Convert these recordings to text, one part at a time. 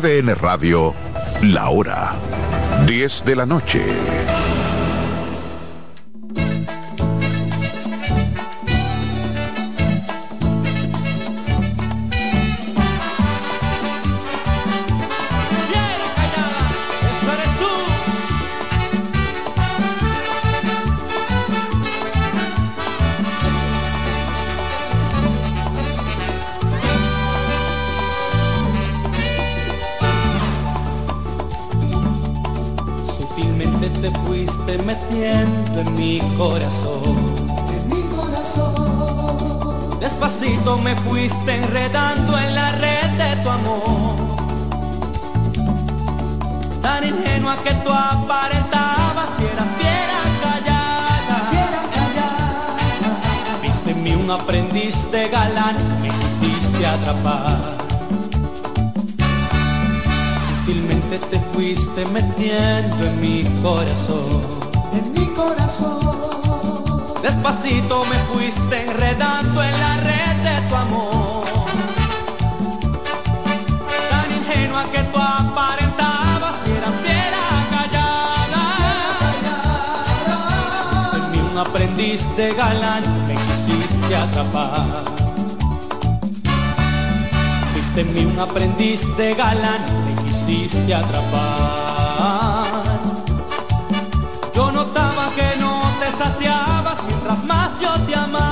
CDN Radio, la hora 10 de la noche. atrapar. Sutilmente te fuiste metiendo en mi corazón, en mi corazón. Despacito me fuiste enredando en la red de tu amor. Tan ingenua que tú aparentabas que eras fiera callada. En mí un aprendiz de galán me quisiste atrapar. De mí un aprendiz de galán me quisiste atrapar. Yo notaba que no te saciabas mientras más yo te amaba.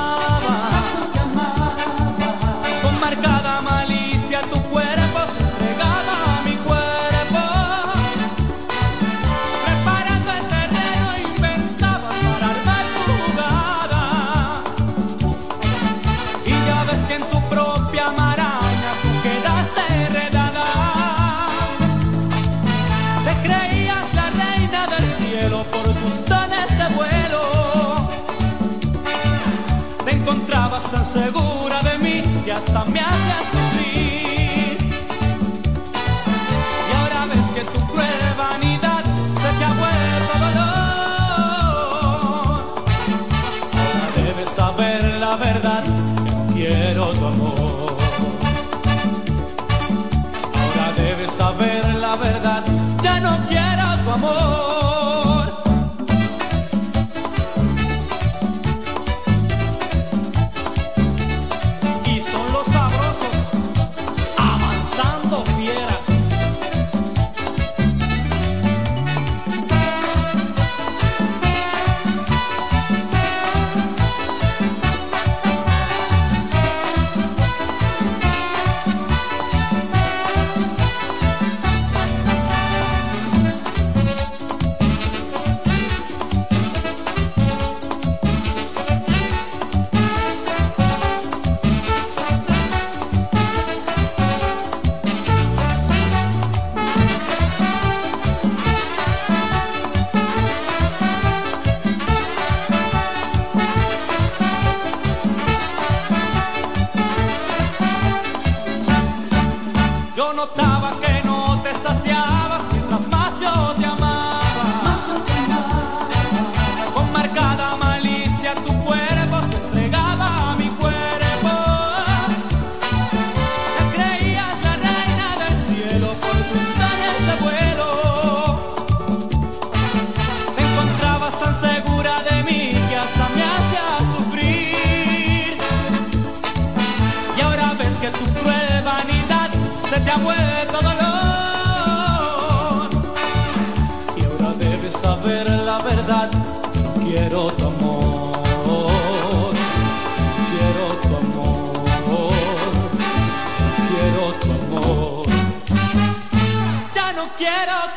notar.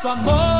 amor.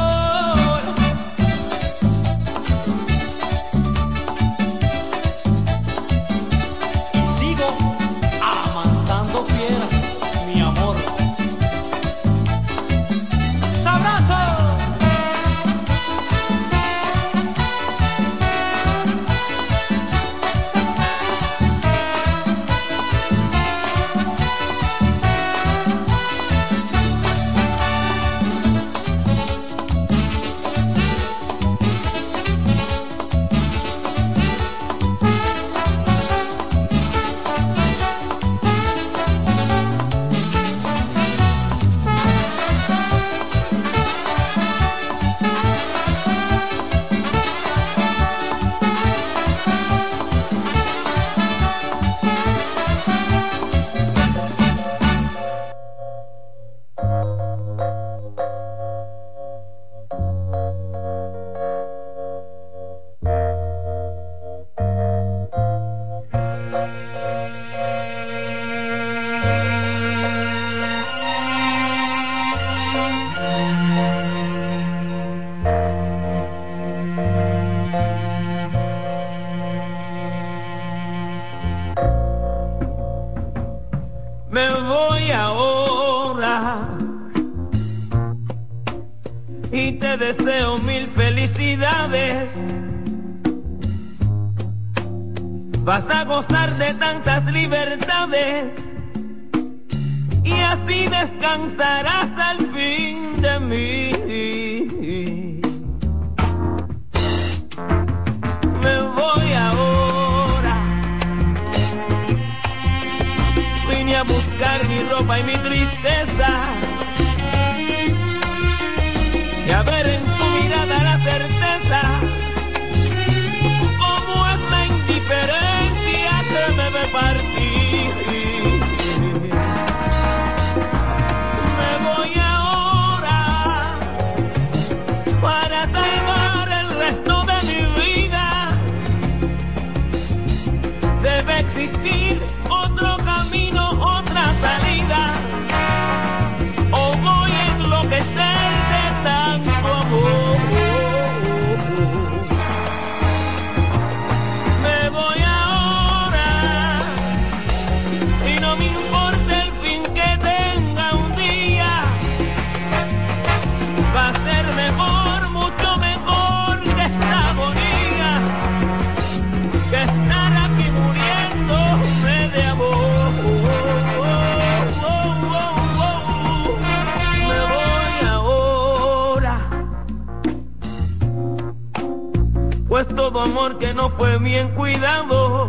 Pues todo amor que no fue bien cuidado.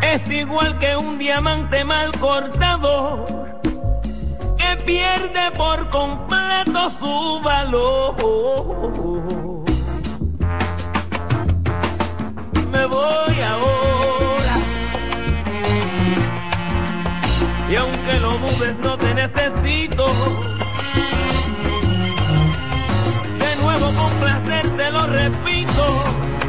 Es igual que un diamante mal cortado que pierde por completo su valor. Me voy ahora. Y aunque lo dudes, no te necesito. Con placer te lo repito.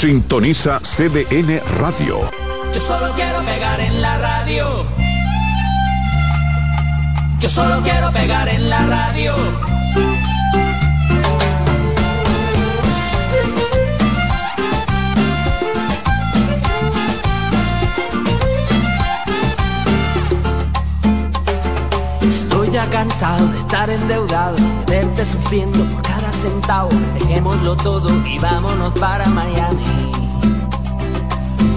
Sintoniza CDN Radio. Yo solo quiero pegar en la radio. Yo solo quiero pegar en la radio. Estoy ya cansado de estar endeudado, de verte sufriendo por cada Dejémoslo todo y vámonos para Miami.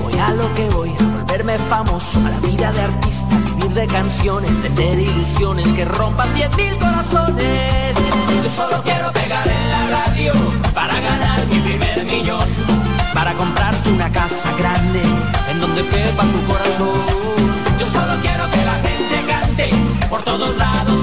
Voy a lo que voy, a volverme famoso, a la vida de artista, vivir de canciones, tener ilusiones que rompan diez mil corazones. Yo solo quiero pegar en la radio para ganar mi primer millón, para comprarte una casa grande en donde quepa tu corazón. Yo solo quiero que la gente cante por todos lados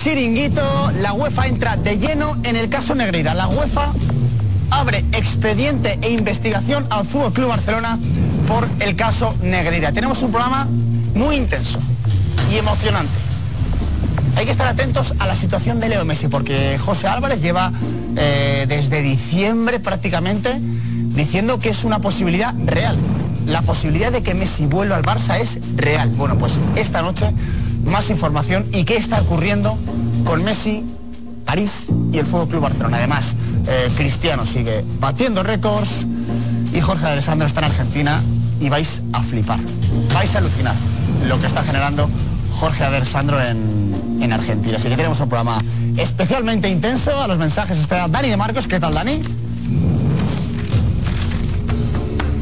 Chiringuito. La UEFA entra de lleno en el caso Negreira. La UEFA abre expediente e investigación al Fútbol Club Barcelona por el caso Negreira. Tenemos un programa muy intenso y emocionante. Hay que estar atentos a la situación de Leo Messi porque José Álvarez lleva eh, desde diciembre prácticamente diciendo que es una posibilidad real. La posibilidad de que Messi vuelva al Barça es real. Bueno, pues esta noche más información y qué está ocurriendo con Messi, París y el Fútbol Club Barcelona. Además, eh, Cristiano sigue batiendo récords y Jorge Alessandro está en Argentina y vais a flipar. Vais a alucinar lo que está generando Jorge Alessandro en, en Argentina. Así que tenemos un programa especialmente intenso. A los mensajes está Dani de Marcos. ¿Qué tal, Dani?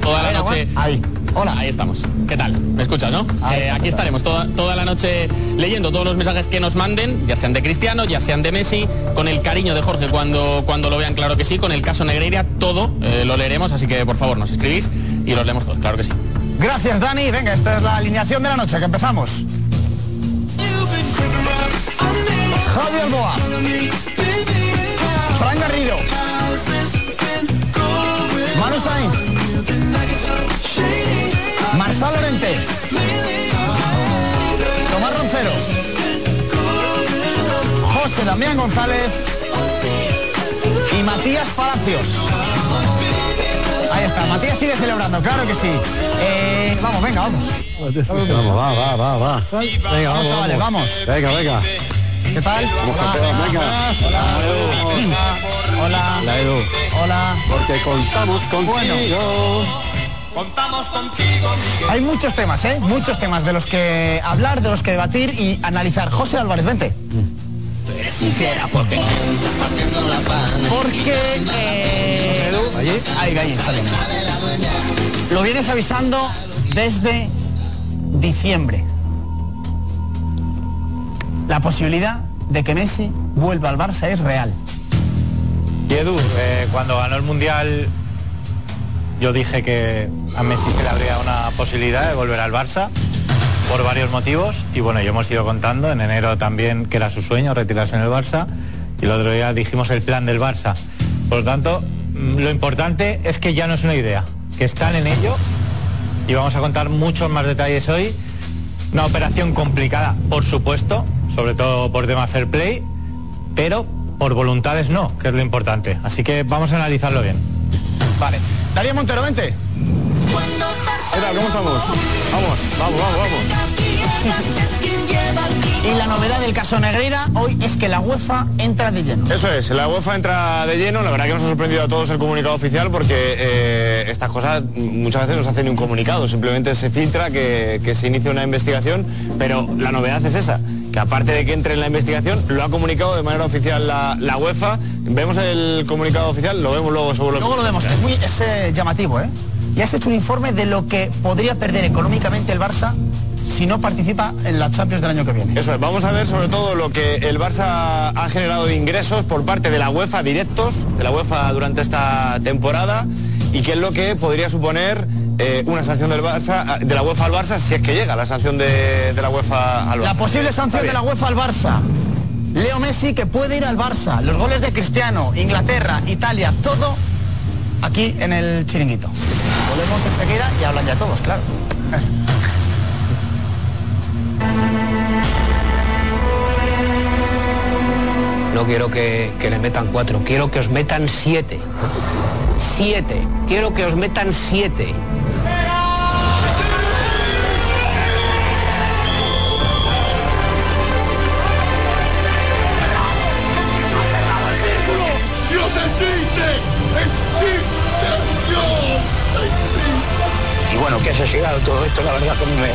Toda la noche. Ahí. Hola. Ahí estamos. ¿Qué tal? ¿Me escuchas, no? Ahí Eh, aquí estaremos toda, toda la noche leyendo todos los mensajes que nos manden, ya sean de Cristiano, ya sean de Messi, con el cariño de Jorge cuando, cuando lo vean, claro que sí, con el caso Negreira, todo eh, lo leeremos, así que por favor nos escribís y los leemos todos, claro que sí. Gracias, Dani. Venga, esta es la alineación de la noche, que empezamos. Javi Alboa. Fran Garrido. Manu Sainz. Marsal Lorente. Tomás Roncero. José Damián González. Y Matías Palacios. Ahí está, Matías sigue celebrando, claro que sí. Eh, vamos, venga, vamos. Vamos, va, va, va, va. Venga, Vamos, chavales, vamos. Venga, venga. ¿Qué tal? venga. Hola. La Edu. Hola. Porque contamos contigo. Contamos contigo, Hay muchos temas, ¿eh? Muchos temas de los que hablar, de los que debatir y analizar. José Álvarez, vente. Porque... Eh, Ahí, ahí, está bien. Lo vienes avisando desde diciembre. La posibilidad de que Messi vuelva al Barça es real. Y Edu, eh, cuando ganó el Mundial, yo dije que a Messi se le habría una posibilidad de volver al Barça por varios motivos. Y bueno, ya hemos ido contando, en enero también que era su sueño retirarse en el Barça. Y el otro día dijimos el plan del Barça. Por lo tanto, mm, lo importante es que ya no es una idea, que están en ello y vamos a contar muchos más detalles hoy. Una operación complicada, por supuesto, sobre todo por tema fair play, pero por voluntades no, que es lo importante. Así que vamos a analizarlo bien. Vale. Darío Montero, vente. ¿Qué tal? ¿Cómo estamos? Vamos, vamos, vamos, vamos. Y la novedad del caso Negreira hoy es que la UEFA entra de lleno. Eso es, la UEFA entra de lleno, la verdad que nos ha sorprendido a todos el comunicado oficial porque eh, estas cosas muchas veces no se hacen ni un comunicado, simplemente se filtra que, que se inicia una investigación, pero la novedad es esa, que aparte de que entre en la investigación, lo ha comunicado de manera oficial la, la UEFA, vemos el comunicado oficial, lo vemos luego seguro. Luego lo vemos, es muy es, eh, llamativo, ¿eh? Y has hecho un informe de lo que podría perder económicamente el Barça si no participa en la Champions del año que viene. Eso es, vamos a ver sobre todo lo que el Barça ha generado de ingresos por parte de la UEFA directos, de la UEFA durante esta temporada y qué es lo que podría suponer eh, una sanción del Barça, de la UEFA al Barça si es que llega la sanción de, de la UEFA al Barça. La posible sanción de la. UEFA al Barça. Leo Messi que puede ir al Barça. Los goles de Cristiano, Inglaterra, Italia, todo aquí en el chiringuito. Volvemos enseguida y hablan ya todos, claro. No quiero que, que le metan cuatro, quiero que os metan siete. Siete. Quiero que os metan siete. Y bueno, que haya llegado todo esto, la verdad que a mí me,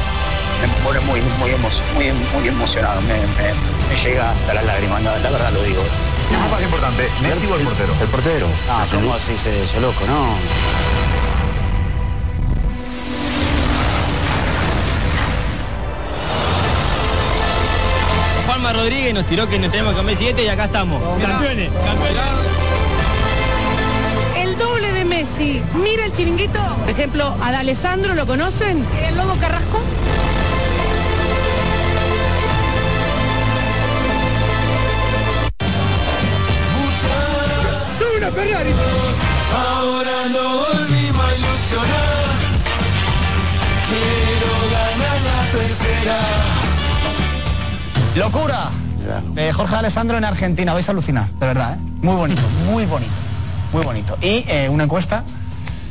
me pone muy, muy, emo- muy, muy emocionado, me, me- me llega hasta las lágrimas, la verdad lo digo. ¿Qué es más importante, Messi o el portero? El portero. Ah, ¿cómo así se eso, loco, no? Juanma Rodríguez nos tiró que nos tenemos que comer siete y acá estamos. Campeones, campeones mira el chiringuito. Por ejemplo, a Alessandro, ¿lo conocen? El lobo Carrasco. ¡Sube una Ferrari! Ahora no volvimos a ilusionar. Quiero ganar la tercera. ¡Locura! De eh, Jorge Alessandro en Argentina, vais a alucinar, de verdad, ¿eh? Muy bonito, muy bonito muy bonito. Y eh, una encuesta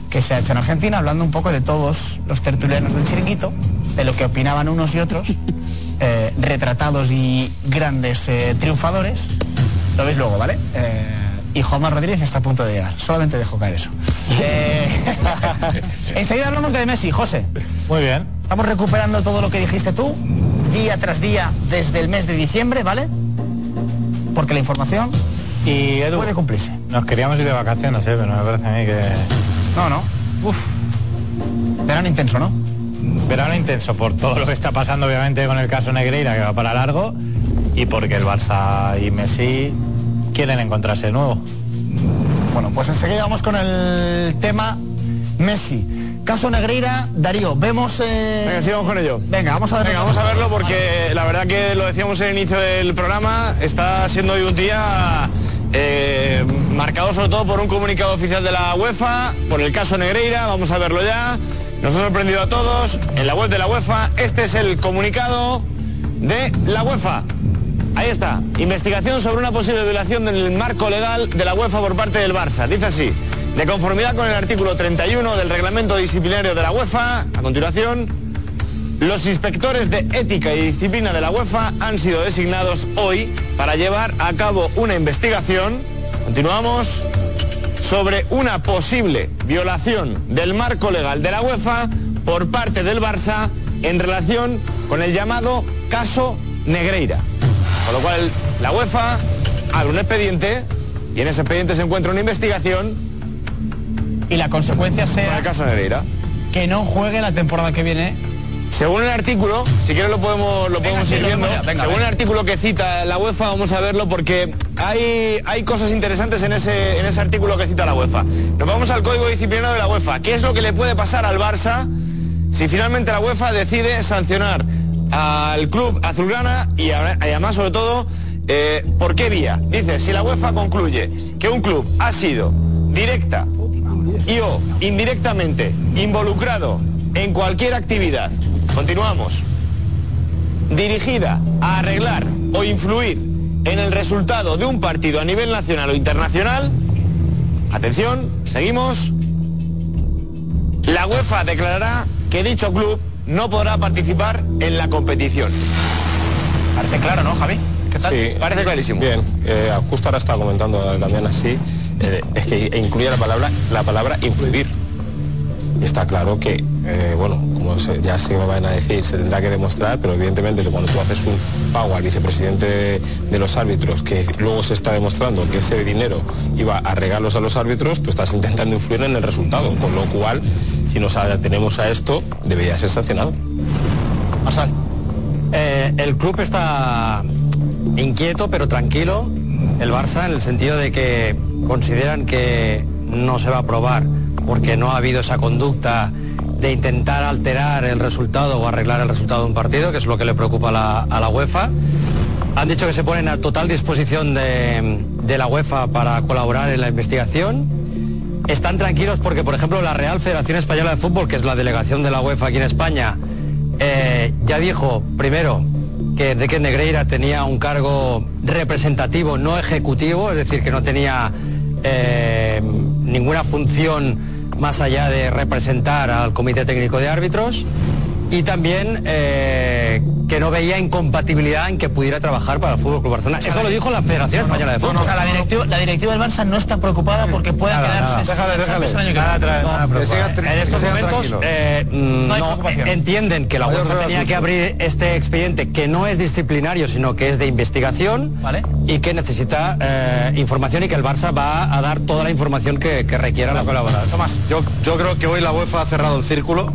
que se ha hecho en Argentina, hablando un poco de todos los tertulianos del chiringuito, de lo que opinaban unos y otros, eh, retratados y grandes eh, triunfadores. Lo veis luego, ¿vale? Eh, y Juanma Rodríguez está a punto de llegar. Solamente dejo caer eso. Eh, enseguida hablamos de Messi, José. Muy bien. Estamos recuperando todo lo que dijiste tú, día tras día, desde el mes de diciembre, ¿vale? Porque la información y Edu, puede cumplirse. Nos queríamos ir de vacaciones, ¿eh? pero me parece a mí que... No, no. Uf. Verano intenso, ¿no? Verano intenso por todo lo que está pasando obviamente con el caso Negreira que va para largo y porque el Barça y Messi quieren encontrarse de nuevo. Bueno, pues enseguida vamos con el tema Messi. Caso Negreira, Darío, vemos... eh, Venga, sigamos con ello. Venga, vamos a ver. Venga, vamos a verlo porque la verdad que lo decíamos en el inicio del programa, está siendo hoy un día eh, marcado sobre todo por un comunicado oficial de la UEFA, por el caso Negreira, vamos a verlo ya. Nos ha sorprendido a todos en la web de la UEFA. Este es el comunicado de la UEFA. Ahí está, investigación sobre una posible violación del marco legal de la UEFA por parte del Barça. Dice así, de conformidad con el artículo 31 del reglamento disciplinario de la UEFA, a continuación, los inspectores de ética y disciplina de la UEFA han sido designados hoy para llevar a cabo una investigación, continuamos, sobre una posible violación del marco legal de la UEFA por parte del Barça en relación con el llamado caso Negreira. Con lo cual la UEFA abre un expediente y en ese expediente se encuentra una investigación y la consecuencia sea el caso Negreira. que no juegue la temporada que viene. Según el artículo, si quieres lo podemos, lo podemos ir viendo. venga, Según el artículo que cita la UEFA, vamos a verlo porque hay, hay cosas interesantes en ese, en ese artículo que cita la UEFA. Nos vamos al código disciplinario de la UEFA. ¿Qué es lo que le puede pasar al Barça si finalmente la UEFA decide sancionar al club azulgrana y, a- y además, sobre todo, eh, ¿por qué vía? Dice, si la UEFA concluye que un club ha sido directa y o indirectamente involucrado en cualquier actividad, continuamos, dirigida a arreglar o influir en el resultado de un partido a nivel nacional o internacional, atención, seguimos, la UEFA declarará que dicho club no podrá participar en la competición. Parece claro, ¿no, Javi? ¿Qué tal? Sí, parece clarísimo. Bien, eh, justo ahora estaba comentando también así, eh, es que incluye la palabra, la palabra influir. Y está claro que, eh, bueno, como se- ya se me van a decir, se tendrá que demostrar, pero evidentemente que cuando tú haces un pago al vicepresidente de, de los árbitros, que luego se está demostrando que ese dinero iba a regalos a los árbitros, tú estás intentando influir en el resultado, con lo cual, si nos atenemos a esto, debería ser sancionado. Eh, el club está inquieto pero tranquilo, el Barça, en el sentido de que consideran que no se va a aprobar porque no ha habido esa conducta de intentar alterar el resultado o arreglar el resultado de un partido, que es lo que le preocupa a la, a la UEFA. Han dicho que se ponen a total disposición de, de la UEFA para colaborar en la investigación. Están tranquilos porque, por ejemplo, la Real Federación Española de Fútbol, que es la delegación de la UEFA aquí en España, eh, ya dijo, primero, que Enrique Negreira tenía un cargo representativo, no ejecutivo, es decir, que no tenía eh, ninguna función más allá de representar al Comité Técnico de Árbitros y también eh, que no veía incompatibilidad en que pudiera trabajar para el Fútbol Club Barcelona. Eso lo dijo la Federación Española de Fútbol. O sea, la directiva, la directiva del Barça no está preocupada porque pueda Nada, quedarse nada. sin Déjale, déjale. el año que viene. No, en estos momentos eh, No no, entienden que la UEFA tenía que abrir este expediente que no es disciplinario sino que es de investigación y que necesita eh, información y que el Barça va a dar toda la información que, que requiera la colaborar. Tomás. Yo, yo creo que hoy la UEFA ha cerrado el círculo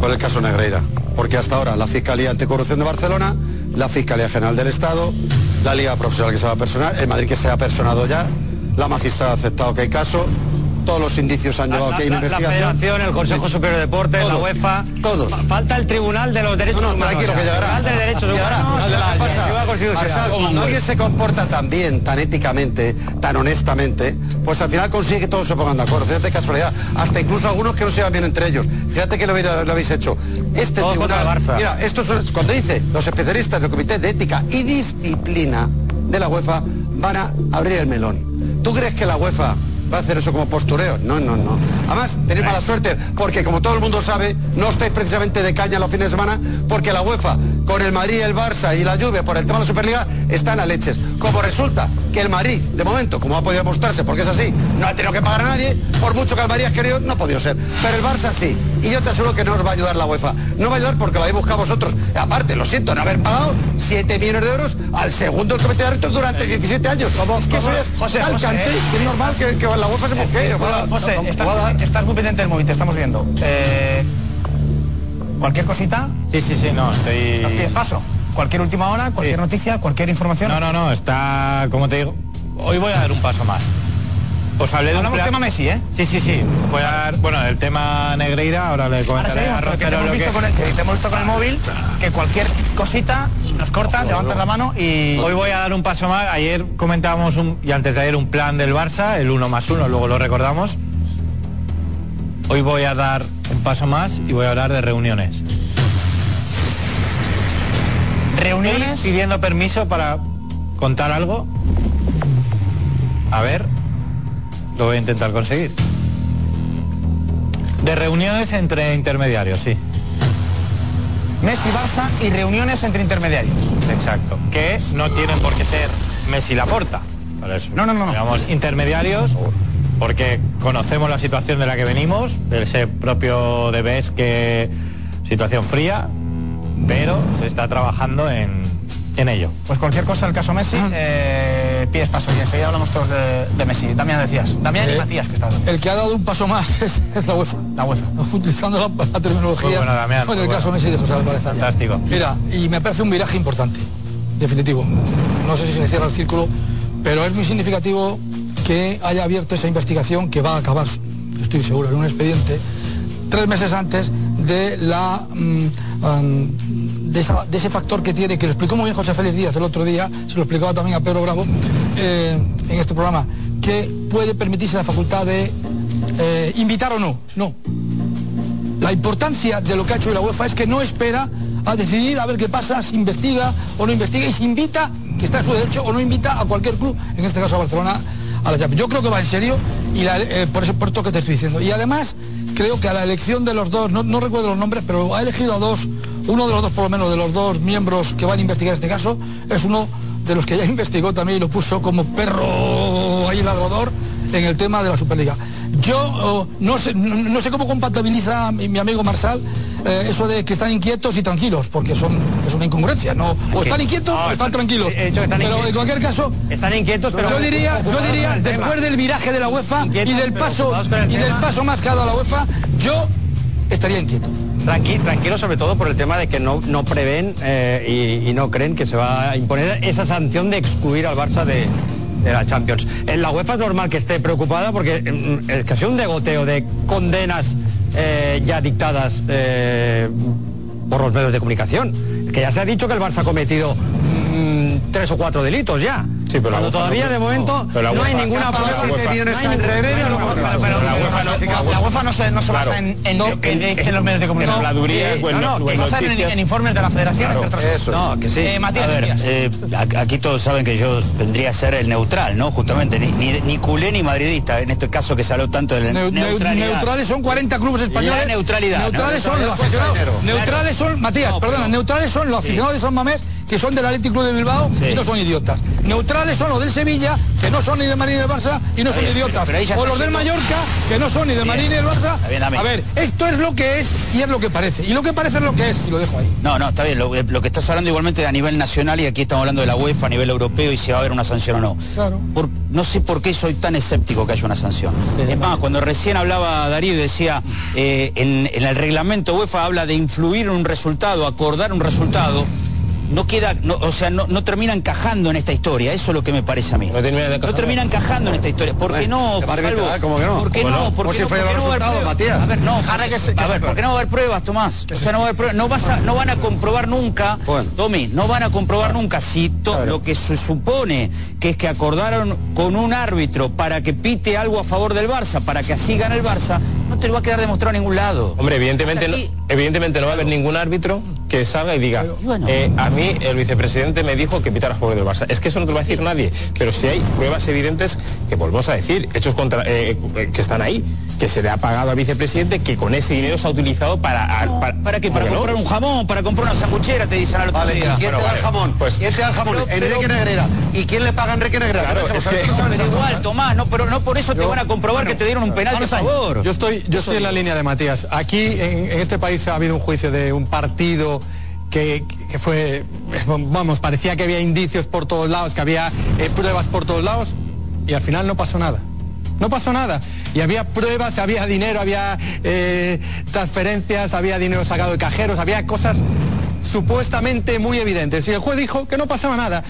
con el caso Negreira, porque hasta ahora la Fiscalía Anticorrupción de Barcelona, la Fiscalía General del Estado, la Liga Profesional que se va a personar, el Madrid que se ha personado ya, la magistrada ha aceptado que hay caso, todos los indicios han llevado La- que hay la investigación. Federación, el Consejo Superior de Deportes, la Todos, UEFA. Todos. Fa- Falta el Tribunal de los Derechos No, no, Humanos. tranquilo, que llegará. Tribunal de Derechos Llegará. Humanos. ¿Sabes de la? Directiva Constitucional. Cuando alguien se comporta tan bien, tan éticamente, tan honestamente, pues al final consigue que todos se pongan de acuerdo. Fíjate casualidad. Hasta incluso algunos que no se llevan bien entre ellos. Fíjate que lo, lo habéis hecho. Este tribunal. el. Mira, esto es cuando dice los especialistas del Comité de Ética y Disciplina de la UEFA van a abrir el melón. ¿Tú crees que la UEFA va a hacer eso como postureo? No, no, no. Además, tenéis mala suerte porque como todo el mundo sabe, no estáis precisamente de caña los fines de semana porque la UEFA con el Madrid, el Barça y la Juve por el tema de la Superliga están a leches. Como resulta que el Madrid, de momento, como ha podido mostrarse, porque es así, no ha tenido que pagar a nadie, por mucho que el Madrid ha querido, no ha podido ser. Pero el Barça sí. Y yo te aseguro que no os va a ayudar la UEFA. No va a ayudar porque lo habéis buscado vosotros. Aparte, lo siento, no haber pagado 7 millones de euros al segundo del comité de árbitros durante 17 años. es que eso cómo? es José, tal José, cante ¿eh? es normal que, que la UEFA se mosquee. va a- José, estás, muy pendiente del móvil, te estamos viendo. Eh, cualquier cosita, Sí, sí, sí, no, estoy... nos pides paso. Cualquier última hora, cualquier noticia, cualquier información. No, no, no, está, como te digo, hoy voy a dar un paso más. Os hablé de un Hablamos tema Messi, ¿eh? Sí, sí, sí. Voy a dar, bueno, el tema Negreira, ahora le Ahora comentaré seguimos, a porque te Rocero lo que... con el, que te hemos visto con el móvil, que cualquier cosita nos cortas, levantas la mano y... Hoy voy a dar un paso más. Ayer comentábamos un, y antes de ayer un plan del Barça, el 1 más 1, luego lo recordamos. Hoy voy a dar un paso más y voy a hablar de reuniones. Reuniones. Pidiendo permiso para contar algo. A ver, lo voy a intentar conseguir. De reuniones entre intermediarios, sí. Messi, Barça y reuniones entre intermediarios. Exacto. Que no tienen por qué ser Messi Laporta. No, no, no, no. Digamos, intermediarios, porque conocemos la situación de la que venimos, de ese propio de BES que situación fría, pero se está trabajando en, en ello. Pues cualquier cosa, el caso Messi, eh, pides paso y enseguida hablamos todos de, de Messi. Damián decías, Damián y Eh, Macías que está. El que ha dado un paso más es, es la UEFA. La UEFA. Utilizando la, la terminología. Muy bueno, Damián, en el muy caso bueno. Messi de José Álvarez. Fantástico. Mira, y me parece un viraje importante, definitivo. No sé si se cierra el círculo, pero es muy significativo que haya abierto esa investigación que va a acabar, estoy seguro, en un expediente tres meses antes de la mm, de, ese factor que tiene, que lo explicó muy bien José Félix Díaz el otro día, se lo explicaba también a Pedro Bravo eh, en este programa, que puede permitirse la facultad de eh, invitar o no. No, la importancia de lo que ha hecho la UEFA es que no espera a decidir a ver qué pasa, si investiga o no investiga y si invita, que está en su derecho, o no invita a cualquier club, en este caso a Barcelona, a la Champions. Yo creo que va en serio y eh, por eso por que te estoy diciendo. Y además creo que a la elección de los dos, no, recuerdo los nombres, pero ha elegido a dos, uno de los dos por lo menos de los dos miembros que van a investigar este caso, es uno de los que ya investigó también y lo puso como perro ahí ladrador en el tema de la Superliga. Yo oh, no, sé, no, no sé cómo compatibiliza mi, mi amigo Marsal eh, eso de que están inquietos y tranquilos, porque son, es una incongruencia, ¿no? O están inquietos o están tranquilos. pero en cualquier caso, Están inquietos, pero... yo diría, yo diría, después del viraje de la UEFA y del paso y del paso más que ha dado la UEFA, yo estaría inquieto. Tranqui- tranquilo sobre todo por el tema de que no, no prevén eh, y, y no creen que se va a imponer esa sanción de excluir al Barça de, de la Champions. En la UEFA es normal que esté preocupada porque mm, es que ha sido un degoteo de condenas eh, ya dictadas eh, por los medios de comunicación. Que ya se ha dicho que el Barça ha cometido tres o cuatro delitos ya. pero la Cuando todavía no- de momento pero la no hay ninguna prueba. No no pero- pero La UEFA no- no- no se, no se basa Claro. en, en, No, lo que en- dicen los medios de comunicación. Eh, no, no- no, que basan en, informes de la federación, entre otras cosas. No, que sí. Eh, Matías, a ver, decías. eh, aquí todos saben que yo vendría a ser el neutral, ¿no? Justamente, ni, ni, ni culé ni madridista, en este caso que se habló tanto de la neu- neutralidad. neutrales son 40 clubes españoles. La neutralidad. Neutrales ¿no? son los aficionados. Neutrales son, Matías, perdona, neutrales son los aficionados de San Mamés que son del Athletic Club de Bilbao y no son idiotas. Neutrales son los del Sevilla, que no son ni de Marín ni del Barça y no son idiotas. pero O los del Mallorca, que no son ni de. Marín ni del Barça. Bien. A ver, esto es lo que es y es lo que parece. Y lo que parece es lo que es, y lo dejo ahí. No, no, está bien. Lo, lo que estás hablando igualmente a nivel nacional y aquí estamos hablando de la UEFA a nivel europeo y si va a haber una sanción o no. Claro. Por- no sé por qué soy tan escéptico que haya una sanción. Es más, cuando recién hablaba Darío y decía, eh, en, en el reglamento UEFA habla de influir en un resultado, acordar un resultado, no queda, no- o sea, no, no termina encajando en esta historia, eso es lo que me parece a mí. No termina, encajando en esta historia. ¿Por qué no? ¿Te parece Salvo? arbitrar? ¿Cómo que no? ¿Por qué ¿Cómo no? no? ¿Por qué no? fuera ¿Por qué los no va a haber resultados, pruebas? Matías. A ver, no, Ahora que se- que a se- ver, ¿por qué no va a haber pruebas, Tomás? O sea, no va a haber pruebas, no vas a, no van a comprobar nunca, Tommy, no van a comprobar nunca si to- lo que se supone que es que acordaron con un árbitro para que pite algo a favor del Barça, para que así gane el Barça, no te lo va a quedar demostrado a ningún lado. Hombre, evidentemente no, evidentemente no va a haber ningún árbitro que salga y diga, eh, a mí el vicepresidente me dijo que pitara a favor del Barça. Es que eso no te lo va a decir nadie. Pero si hay pruebas evidentes que volvemos a decir, hechos contra, eh, eh, que están ahí, que se le ha pagado al vicepresidente, que con ese dinero se ha utilizado para... para, ¿Para qué? Para ¿por no? comprar un jamón, para comprar una sanguchera, te dicen al otro Vale, ¿y día. quién te da el jamón? ¿Quién te da el jamón? Pero- pero- Enrique Negrera. ¿Y quién le paga a Enrique Negrera? Claro, es que- igual. Tomás, no, pero no por eso te van a comprobar que te dieron un penal de favor. Yo estoy, yo estoy en la línea de Matías. Aquí en, en este país ha habido un juicio de un partido que, que fue, vamos, parecía que había indicios por todos lados, que había eh, pruebas por todos lados y al final no pasó nada. No pasó nada. Y había pruebas, había dinero, había eh, transferencias, había dinero sacado de cajeros, había cosas supuestamente muy evidentes. Y el juez dijo que no pasaba nada.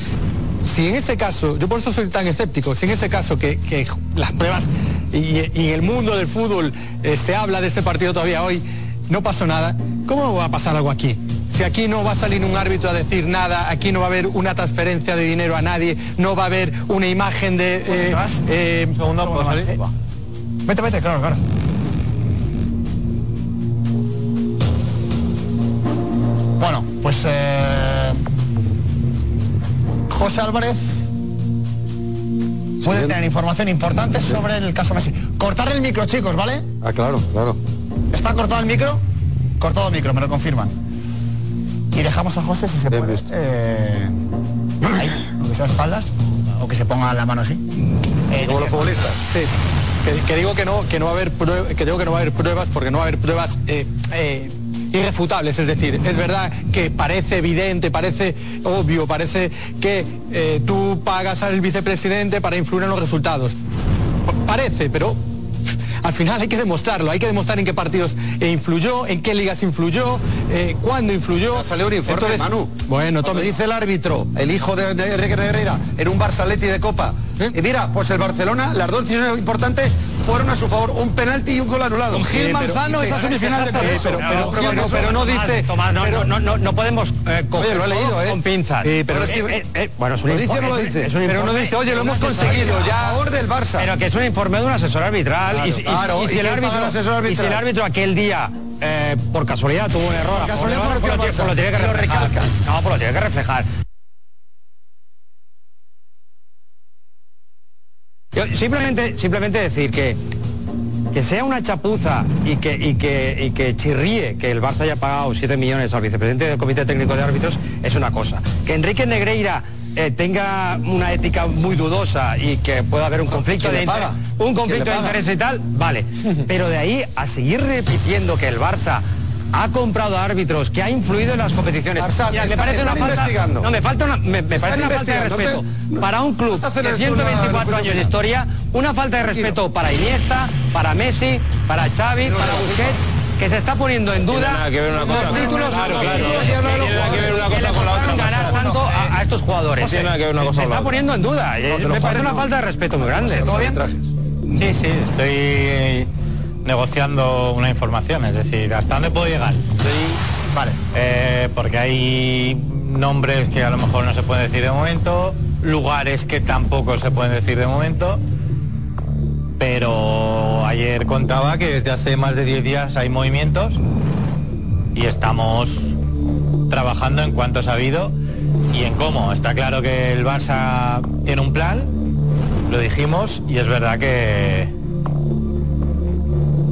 Si en ese caso, yo por eso soy tan escéptico, si en ese caso que, que las pruebas y, y en el mundo del fútbol eh, se habla de ese partido todavía hoy, no pasó nada, ¿cómo va a pasar algo aquí? Si aquí no va a salir un árbitro a decir nada, aquí no va a haber una transferencia de dinero a nadie, no va a haber una imagen de... eh, eh, eh, Vete, vete, claro, claro. Bueno, pues eh, José Álvarez puede tener información importante sobre el caso Messi. Cortar el micro, chicos, ¿vale? Ah, claro, claro. ¿Está cortado el micro? Cortado el micro, me lo confirman. Y dejamos a José si se puede. eh, ahí, aunque sea a espaldas, o que se ponga la mano así. Eh, Como los futbolistas. Sí. Que, que digo que no, que no va a haber prue- que digo que no va a haber pruebas porque no va a haber pruebas eh, eh, irrefutables. Es decir, es verdad que parece evidente, parece obvio, parece que eh, tú pagas al vicepresidente para influir en los resultados. Pa- Parece, pero al final hay que demostrarlo, hay que demostrar en qué partidos influyó, en qué ligas influyó, eh, cuándo influyó. Salió un informe, Manu. Bueno, dice el árbitro, el hijo de Enrique Negrera, en un Barça Atleti de Copa. Y mira, pues el Barcelona, las dos decisiones importantes fueron a su favor, un penalti y un gol anulado. Con Gil Manzano, esa se- semifinal de Pero- pero- pero- pero- no dice- no, no, no, no podemos eh, coger Oye, lo he leído, ¿eh? con pinzas. Sí, pero Eh, es que- eh, eh, bueno, es un ¿Lo dice o no lo dice? Pero no dice, oye, lo hemos conseguido, ya. A favor del Barça. Pero que es un informe de un asesor arbitral. Y, si- y- claro, y ¿y si el árbitro, y si el árbitro aquel día, eh, por casualidad, tuvo un error. favor casualidad del Barça, favoreció pues lo tiene- que. Y lo reflejar. recalca. No, pues lo tiene que reflejar. Yo simplemente, simplemente decir que que sea una chapuza y que, y que, y que chirríe que el Barça haya pagado 7 millones al vicepresidente del Comité Técnico de Árbitros es una cosa. Que Enrique Negreira eh, tenga una ética muy dudosa y que pueda haber un conflicto ¿quién de un ¿Quién conflicto de interés y tal, vale. Pero de ahí a seguir repitiendo que el Barça ha comprado árbitros, que ha influido en las competiciones. Arsal, Mira, me está- parece una falta, investigando. no, me falta una, me, me parece una falta de respeto no te- para un club no de aceleres tú la- 124 el juicio años de historia, una falta de respeto para Iniesta, para Messi, para Xavi, para Busquets, que se está poniendo en duda nada que ver una cosa los títulos Claro, que- claro. que- No tiene nada que ver una cosa con la otra. ganar tanto a, a estos jugadores. No tiene nada que ver una cosa se con la está poniendo en duda. Eh, lo me parece una no. falta de respeto muy grande. Sí, sí, estoy negociando una información, es decir, ¿hasta dónde puedo llegar? Vale. Eh, porque hay nombres que a lo mejor no se pueden decir de momento, lugares que tampoco se pueden decir de momento, pero ayer contaba que desde hace más de 10 días hay movimientos y estamos trabajando en cuanto ha sabido y en cómo. Está claro que el Barça tiene un plan, lo dijimos y es verdad que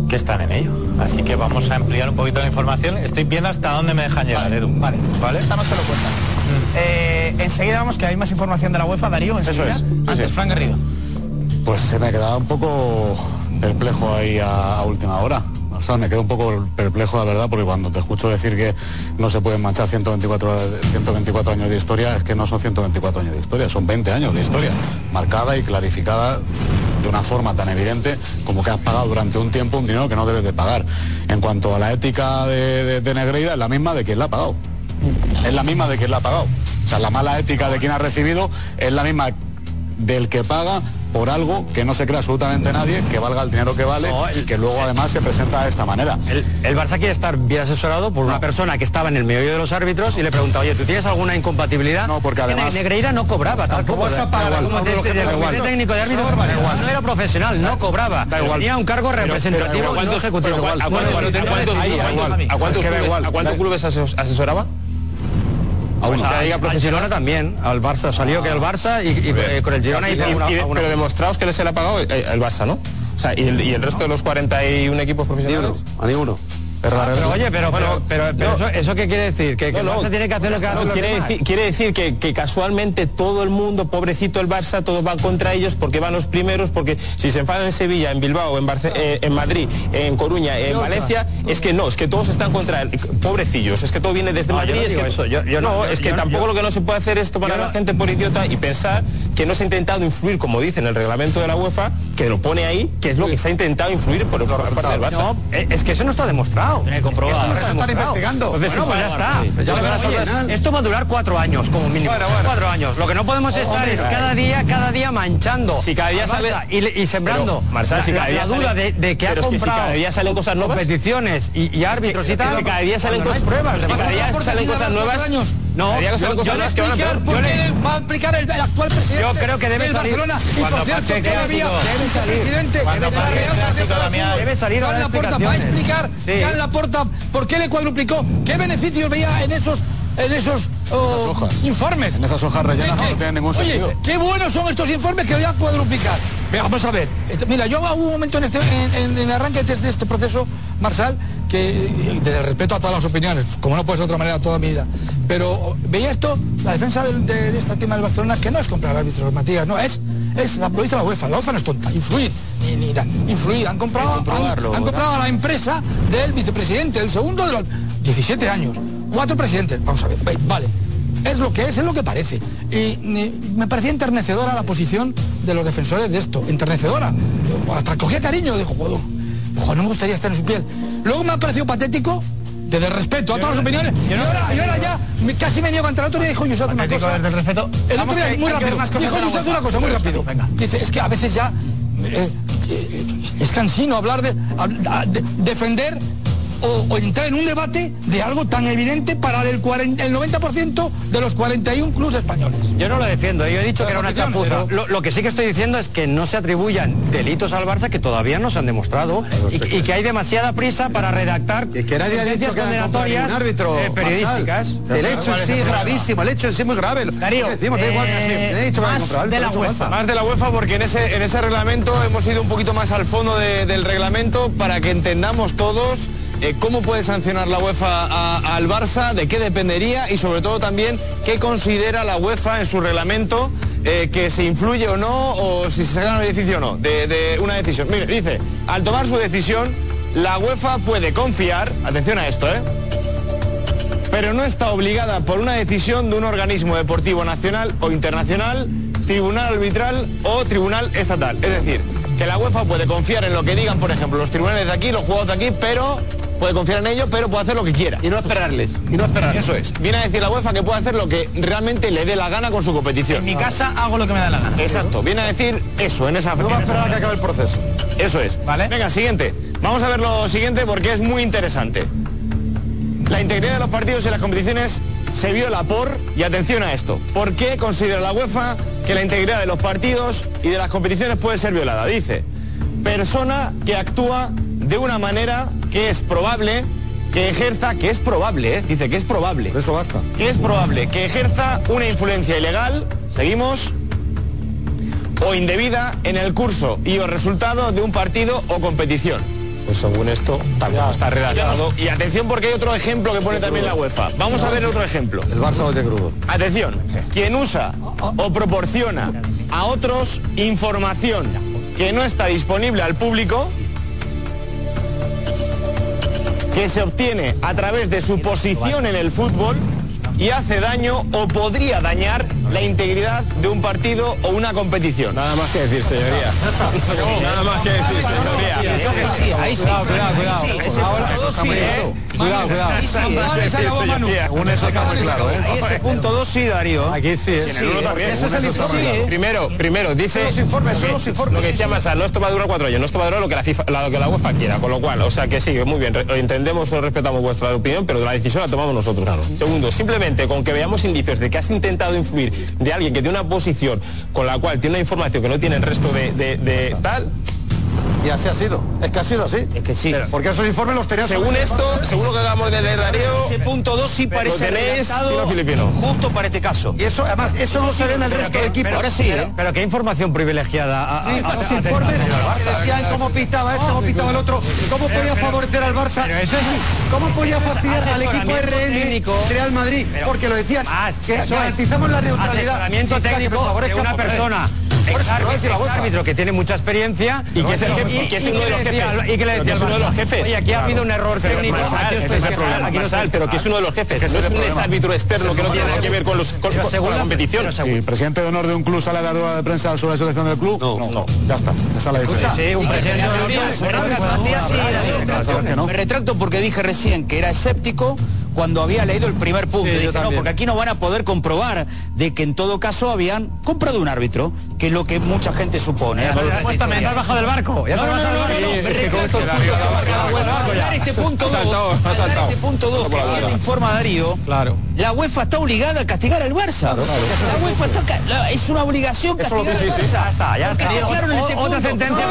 que están en ello. Así que vamos a ampliar un poquito la información. Estoy viendo hasta dónde me dejan llegar, Edu. Vale, ¿Vale? Esta noche lo cuentas. Eh, enseguida vamos que hay más información de la UEFA, Darío. Enseguida. Eso es, sí, Antes, sí. Fran Garrido. Pues se me quedaba un poco perplejo ahí a, a última hora. O sea, me quedo un poco perplejo, la verdad, porque cuando te escucho decir que no se pueden manchar 124, 124 años de historia, es que no son 124 años de historia, son 20 años de historia, marcada y clarificada de una forma tan evidente como que has pagado durante un tiempo un dinero que no debes de pagar. En cuanto a la ética de, de- Negreira, es la misma de quien la ha pagado. es la misma de quien la ha pagado. O sea, la mala ética de quien ha recibido es la misma del que paga por algo que no se cree absolutamente nadie, que valga el dinero que vale y que luego además se presenta de esta manera. El, el Barça quiere estar bien asesorado por una persona que estaba en el medio de los árbitros y le pregunta, oye, ¿tú tienes alguna incompatibilidad? No, porque además... Negreira no cobraba tampoco. vas a pagar como igual. de- Como da de- igual. de técnico de árbitros, no era profesional, no cobraba. Tenía un cargo representativo no ejecutivo. ¿A cuántos, clubes- igual. A asesoraba? Pues a la Liga Profesional también, al Barça salió que el Barça y, y, eh, con el Girona Y- hizo y- una- y- una- Pero demostraos que les ha pagado eh, el Barça, ¿no? O sea, y el, y el resto de los 41 equipos profesionales. A ninguno. Ah, pero oye, pero, pero, pero, pero eso, ¿eso qué quiere decir? Que, que el Barça tiene que hacer lo que No, los quiere, decir, quiere decir que, que casualmente todo el mundo, pobrecito el Barça, todos van contra ellos porque van los primeros, porque si se enfadan en Sevilla, en Bilbao, en, Barce- eh, en Madrid, en Coruña, en No, Valencia, es que no, es que todos están contra él. Pobrecillos, es que todo viene desde No, yo Madrid. no es que, eso, yo- yo no- no, yo- es que yo no- tampoco yo- lo que no se puede hacer es tomar a la gente por idiota y pensar que no se ha intentado influir, como dice en el reglamento de la UEFA, que lo pone ahí, que es lo que se ha intentado influir por, por parte del Barça. No, eh, es que eso no está demostrado. Tiene. Esto están investigando. Entonces, Bueno, pues ya está. sí. Ya. Esto va a durar cuatro años como mínimo. Cuatro años. Lo que no podemos estar es cada día, cada día manchando. Si cada día al sale- y, sembrando Pero, Marsal, la, si cada día la sale- duda de, de que ha pero es que si comprado cada día salen cosas nuevas- competiciones y, y árbitros Es que- y tal. es que cada día salen cosas- pruebas. cada día salen cosas nuevas. No, yo- yo le explicar le- va a explicar el, el actual presidente Yo creo que debe del salir. Barcelona. Y por cierto que había clásico, debe salir. presidente Cuando de la Real Sociedad debe salir Joan Laporta va a explicar Sí. Joan Laporta por qué le cuadruplicó qué beneficios veía en esos en esos oh, informes. En esas hojas rellenas ¿Qué- no tienen ningún Oye, sentido. qué buenos son estos informes que voy a cuadruplicar. Venga, vamos a ver. Este- Mira, yo hubo un momento en este en, en- arranque de este proceso, Marsal, que desde el respeto a todas las opiniones, como no puede ser de otra manera toda mi vida, pero veía esto, la defensa de, de esta tema del Barcelona, que no es comprar árbitros, Matías, no, es, es la, lo dice la UEFA, la UEFA no es tonta, influir, ni, ni da- influir, han comprado, han comprado a la empresa del vicepresidente, el segundo de los 17 años, cuatro presidentes, vamos a ver, ve- vale, es lo que es, es lo que parece. Y me parecía enternecedora la posición de los defensores de esto, enternecedora. Yo hasta cogía cariño, dijo, joder, ojo, no me gustaría estar en su piel. Luego me ha parecido patético, desde el respeto a todas las opiniones, y ahora, y ahora ya me- casi me niego ante el otro día dijo Yusef una cosa. desde el respeto. El otro día, muy rápido, dijo UEFA. una cosa muy rápido. Dice, es que a veces ya eh, eh, es cansino hablar de, hab- de- defender o, o entrar en un debate de algo tan evidente para el, 40 el 90% de los 41 clubes españoles. Yo no lo defiendo, yo he dicho que era una chapuza. pero- Lo, lo que sí que estoy diciendo es que no se atribuyan delitos al Barça que todavía no se han demostrado y, y que hay demasiada prisa para redactar Y que nadie ha dicho que condenatorias ningún árbitro eh, periodísticas. El hecho en sí es gravísimo, el hecho en sí es muy grave. Darío, ¿Qué decimos? Da igual que sí. eh, he dicho más comprar de la UEFA. Más de la UEFA porque en ese, en ese reglamento hemos ido un poquito más al fondo de- del reglamento para que entendamos todos eh, cómo puede sancionar la UEFA al Barça, de qué dependería y sobre todo también qué considera la UEFA en su reglamento eh, que se influye o no o si se saca una beneficio o no de, una decisión. Mire, dice, al tomar su decisión, la UEFA puede confiar, atención a esto, ¿eh? pero no está obligada por una decisión de un organismo deportivo nacional o internacional, tribunal arbitral o tribunal estatal. Es decir, que la UEFA puede confiar en lo que digan, por ejemplo, los tribunales de aquí, los jugadores de aquí, pero puede confiar en ello, pero puede hacer lo que quiera. Y no esperarles. Y no esperarles. Eso es. Viene a decir la UEFA que puede hacer lo que realmente le dé la gana con su competición. En mi casa hago lo que me da la gana. Exacto, viene a decir eso en esa No va a esperar a que acabe el proceso. Eso es. Vale. Venga, siguiente. Vamos a ver lo siguiente porque es muy interesante. La integridad de los partidos y las competiciones se viola por, y atención a esto, ¿por qué considera la UEFA que la integridad de los partidos y de las competiciones puede ser violada? Dice, persona que actúa de una manera que es probable que ejerza, que es probable, ¿eh? dice que es probable. Eso basta. Que es probable que ejerza una influencia ilegal, seguimos, o indebida en el curso y o resultado de un partido o competición. Pues según esto, tampoco está redactado. Y atención porque hay otro ejemplo que pone también la UEFA. Vamos a ver otro ejemplo. El Barça lo tiene crudo. Atención, quien usa o proporciona a otros información que no está disponible al público, que se obtiene a través de su posición en el fútbol y hace daño o podría dañar la integridad de un partido o una competición. Nada más que decir, señoría. Nada más que decir, señoría. Ahí sí. Cuidado, cuidado, cuidado. Sí, ese Ahora, punto dos sí. Cuidado. Según eso está muy claro, ¿eh? Ese punto 2 sí, Darío. Aquí sí, ¿eh? Es. Primero, primero, dice Son los informes, lo son que- los informes, Lo que sí. Massa, no esto va a durar cuatro años, no esto va a durar lo que la FIFA, la- lo que la UEFA quiera, con lo cual, o sea que sí, muy bien, entendemos o respetamos vuestra opinión, pero la decisión la tomamos nosotros. Segundo, simplemente con que veamos indicios de que has intentado influir de alguien que tiene una posición con la cual tiene una información que no tiene el resto de, tal, Y así ha sido. Es que ha sido así. Es que sí. Porque esos informes los tenías según esto, según lo que acabamos de leer Darío, Ese punto 2 sí parece tenéis filipino. justo para este caso. Y eso, además, eso no se ve en el resto de equipos. Ahora sí, ¿eh? Pero qué información privilegiada. a- Sí, a- los a- informes que decían cómo pitaba este, cómo pitaba el otro, cómo podía favorecer al Barça, pero eso es- cómo podía fastidiar al equipo RN técnico. Real Madrid, Pero- porque lo decían, Más, que garantizamos la neutralidad. Asesoramiento que técnico de una persona. La UEFA. árbitro que tiene mucha experiencia Y que es el jefe- y que es uno de los jefes. y que le Pero decía que es al uno de los Barça, jefes. Oye, aquí ha habido un error técnico. Aquí no sé- pero que es uno de los jefes, no es un ex árbitro externo que no tiene nada que ver con los con, la la- competición. el presidente de honor de un club sale a dar rueda de prensa sobre la situación del club, no, no, ya está, esa es la diferencia. Sí, un presidente de honor. Me retracto porque dije recién que era escéptico cuando había leído el primer punto. Sí, dije, no, porque aquí no van a poder comprobar de que en todo caso habían comprado un árbitro, que es lo que mucha gente supone. ¿eh? Apuéstame, ¿has bajado del barco? ¿Ya No, no, no, no, no, este punto Ha saltado, 2, ha al dar saltado. este punto 2 que bien informa Darío, Claro. la UEFA está obligada a castigar al Barça. La UEFA está es una obligación castigar al Barça. Ya está, ya está. otra sentencia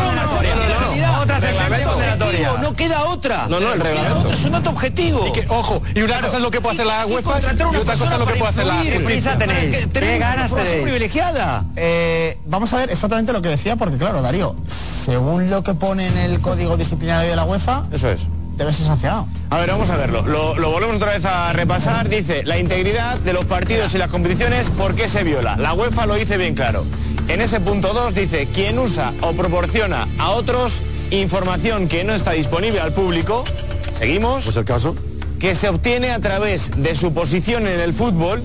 No, queda otra. No, no, el queda reglamento. otra, Es un dato objetivo. Y que, ojo, y una cosa es lo que puede hacer la UEFA y una otra cosa es lo que puede hacer la ¿Qué prisa ganas tenéis? privilegiada. Eh, vamos a ver exactamente lo que decía, porque claro, Darío, según lo que pone en el código disciplinario de la UEFA, Eso es. debe ser sancionado. A ver, vamos a verlo. Lo, lo volvemos otra vez a repasar. Dice, la integridad de los partidos y las competiciones, ¿por qué se viola? La UEFA lo dice bien claro. En ese punto 2 dice, quien usa o proporciona a otros información que no está disponible al público, seguimos, Pues el caso. que se obtiene a través de su posición en el fútbol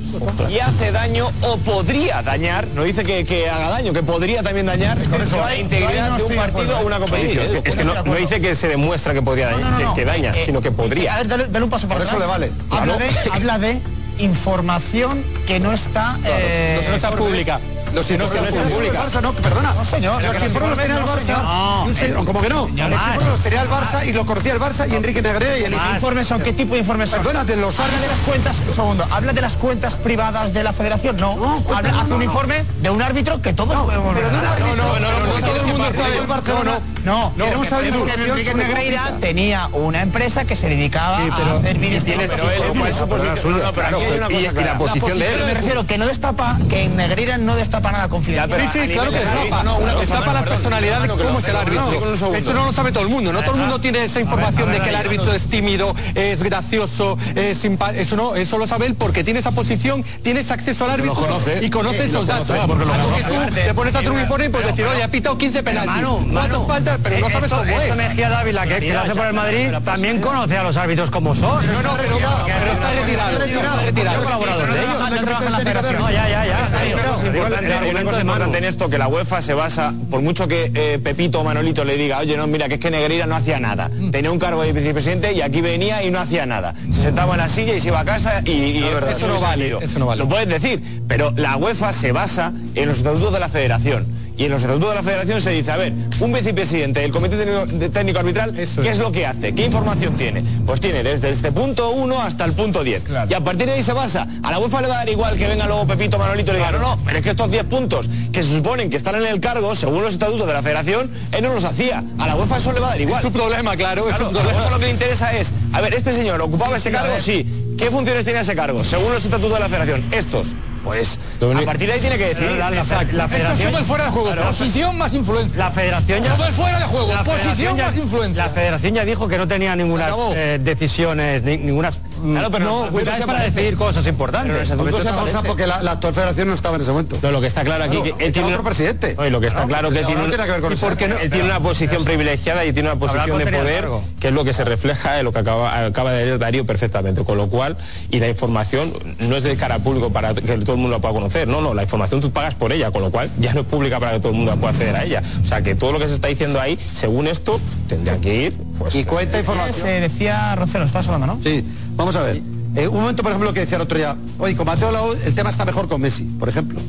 y hace daño o podría dañar, no dice que, que haga daño, que podría también dañar la integridad de un partido o una competición. Es que no, no dice que se demuestra que podría dañar, No, no, no. que, que daña, Eh, sino que A podría. ver, dale, dale un paso para Por eso le vale. Habla, Claro. de, habla de información que no está... eh, No está pública. Los No, que no pública. Barça, no, perdona. No, señor. Los informes los tenía el No, Barça. señor- ¿Cómo que no? Los informes los tenía el Barça y lo conocía el Barça y Enrique Negrera y el ¿Qué informes son? ¿Qué tipo de informes son? Perdona, de los Habla de las cuentas, un segundo, habla de las cuentas privadas de la federación. No, habla, hace no, un no. informe de un árbitro que todos podemos pero de un ver. árbitro. no, no, no, no, todo el no, mundo no, sabe no, el Barcelona. No, No, queremos saber que Enrique Negreira tenía una empresa que se dedicaba a hacer vídeos. pero él- él- ¿cuál es su posición? No, no, pero aquí hay una y- cosa y la posición de él. Me refiero que no destapa, que en Negreira no destapa nada confidencial. pero Sí, sí, claro que no, una cosa, Destapa Manu, la personalidad de cómo es el árbitro. Esto no lo sabe todo el mundo, no todo el mundo tiene esa información de que el árbitro es tímido, es gracioso, es simpático. Eso no, eso lo sabe él porque tiene esa posición, tienes acceso al árbitro conoce. y conoce esos datos. te pones a hacer un informe y puedes decir, oye, ha pitado 15 penaltis. ¿Cuántas faltas? Pero no sabes cómo es. Mejía Dávila, que, hace por el Madrid, también conoce a los árbitros como son. No, no, pero, está retirado. Está retirado. La. No, ya, ya, ya. Una cosa importante, una cosa importante en esto, que la UEFA se basa, por mucho que eh, Pepito o Manolito le diga, oye, no, mira, que es que Negreira no hacía nada. Tenía un cargo de vicepresidente y aquí venía y no hacía nada. Se sentaba en la silla y se iba a casa y... y Eso no vale, eso no vale. Lo puedes decir, pero la UEFA se basa en los estatutos de la federación. Y en los estatutos de la federación se dice, a ver, un vicepresidente del Comité Técnico, Arbitral, Eso ¿qué es. es lo que hace? ¿Qué información tiene? Pues tiene desde este punto 1 hasta el punto 10. Y a partir de ahí se basa. A la UEFA le va a dar igual que venga luego Pepito Manolito y le diga, no, no, pero es que estos 10 puntos que se suponen que están en el cargo, según los estatutos de la federación, él no los hacía. A la UEFA eso le va a dar igual. Es su problema, claro, es Claro, un a la problema. UEFA lo que le interesa es, a ver, este señor ocupaba este cargo, sí. ¿Qué funciones tenía ese cargo? Según los estatutos de la federación. Estos. Pues a partir de ahí tiene que decidir. La, la- Esto federación... súper fuera de juego. Posición más influencia. La federación ya... Súper fuera de juego. La Posición ya- más influencia. La federación ya dijo que no tenía ninguna eh, decisiones, ni, ninguna Claro, pero no, los cuidades estatutos para decir cosas importantes. Pero los Porque, cosa, porque la, la actual federación no estaba en ese momento. No, lo que está claro aquí Claro, que él tiene otro presidente. Oye, lo que está Claro, claro que él tiene, no tiene que ver con ¿Y eso. por qué no? él tiene una posición privilegiada y tiene una posición de poder que es lo que se refleja en lo que acaba, acaba de leer Darío perfectamente, con lo cual y la información no es de cara al público para que todo el mundo la pueda conocer conocer. No, no, la información tú pagas por ella, con lo cual ya no es pública para que todo el mundo pueda acceder a ella. O sea que todo lo que se está diciendo ahí, según esto, tendría que ir. Pues, y cuenta información. Se decía Rocero, estás hablando, ¿no? Sí, vamos a ver. Eh, un momento, por ejemplo, que decía el otro día, oye, con Mateo Laú el tema está mejor con Messi, por ejemplo.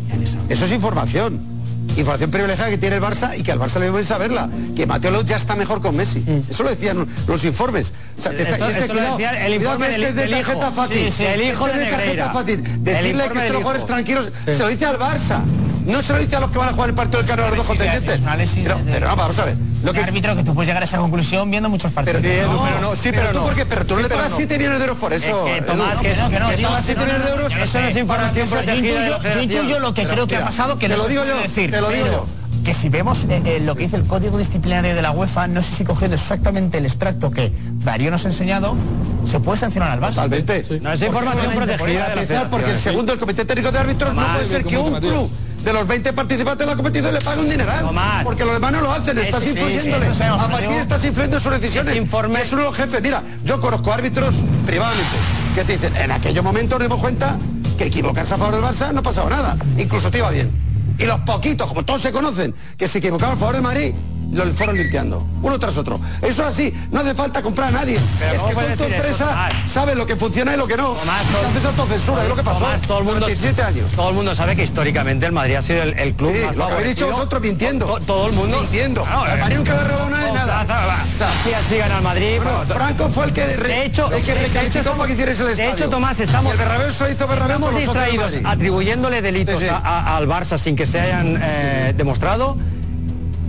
Eso es información. Información privilegiada que tiene el Barça y que al Barça le debe saberla. Que Mateo ya está mejor con Messi. Eso lo decían los informes. O sea, esta- Esto- y este, esto lo cuidado, decía el informe este del- de tarjeta hijo. fácil. Sí, sí, el hijo Este de de tarjeta fácil. Decirle que los jugadores tranquilos, Sí. se lo dice al Barça. No se lo dice a los que van a jugar el partido del Cano a los dos contendientes. Pero, pero no, vamos a ver. Lo que, árbitro que tú puedes llegar a esa conclusión viendo muchos partidos. pero no, pero tú por qué? Pero tú no le pagas 7 millones de euros por eso. Es que, Tomás, Edu. que no, que no, Le pagas que 7 no, millones de no, euros. no, eso no es información protegida Yo intuyo- Yo intuyo lo que Pero, creo que ha pasado, que te no lo digo yo, decir. te lo digo pero yo. Que si vemos eh, eh, lo que dice el código disciplinario de la UEFA, no sé si cogiendo exactamente el extracto que Darío nos ha enseñado, se puede sancionar al Barça. Totalmente. No, es Porque información por protegida empezar Porque el segundo, el Comité Técnico de Árbitros, no puede ser que un club de los 20 participantes de la competición le pague un dineral. Porque los demás no lo hacen, Es- estás sí, sí, influyéndole. a partir digo- estás influyendo en sus decisiones. Informe- es uno de los jefes. Mira, yo conozco árbitros privadamente que te dicen, en aquellos momentos nos dimos cuenta que equivocarse a favor del Barça no pasaba nada. Incluso te iba bien. Y los poquitos, como todos se conocen, que se equivocaban a favor de Madrid, los fueron limpiando, uno tras otro. Eso es así, no hace falta comprar a nadie. Pero es ¿cómo que en tu empresa Tomás? sabes lo que funciona y lo que no. Entonces autocensura, es lo que pasó. Tomás, todo el mundo, durante 17 años. Todo el mundo sabe que históricamente el Madrid ha sido el, el club Sí, más lo que habéis dicho vosotros mintiendo. To- todo el mundo Mintiendo. No, el Madrid nunca le robado nada de nada. O sea, Sí, así gana el Madrid. Bueno, Franco fue el que, re- de hecho, el que de- de recalificó para que hicierais el de estadio. hecho, Tomás, estamos, Y el hizo estamos del distraídos atribuyéndole delitos Sí, sí. a- a- al Barça sin que se hayan eh, demostrado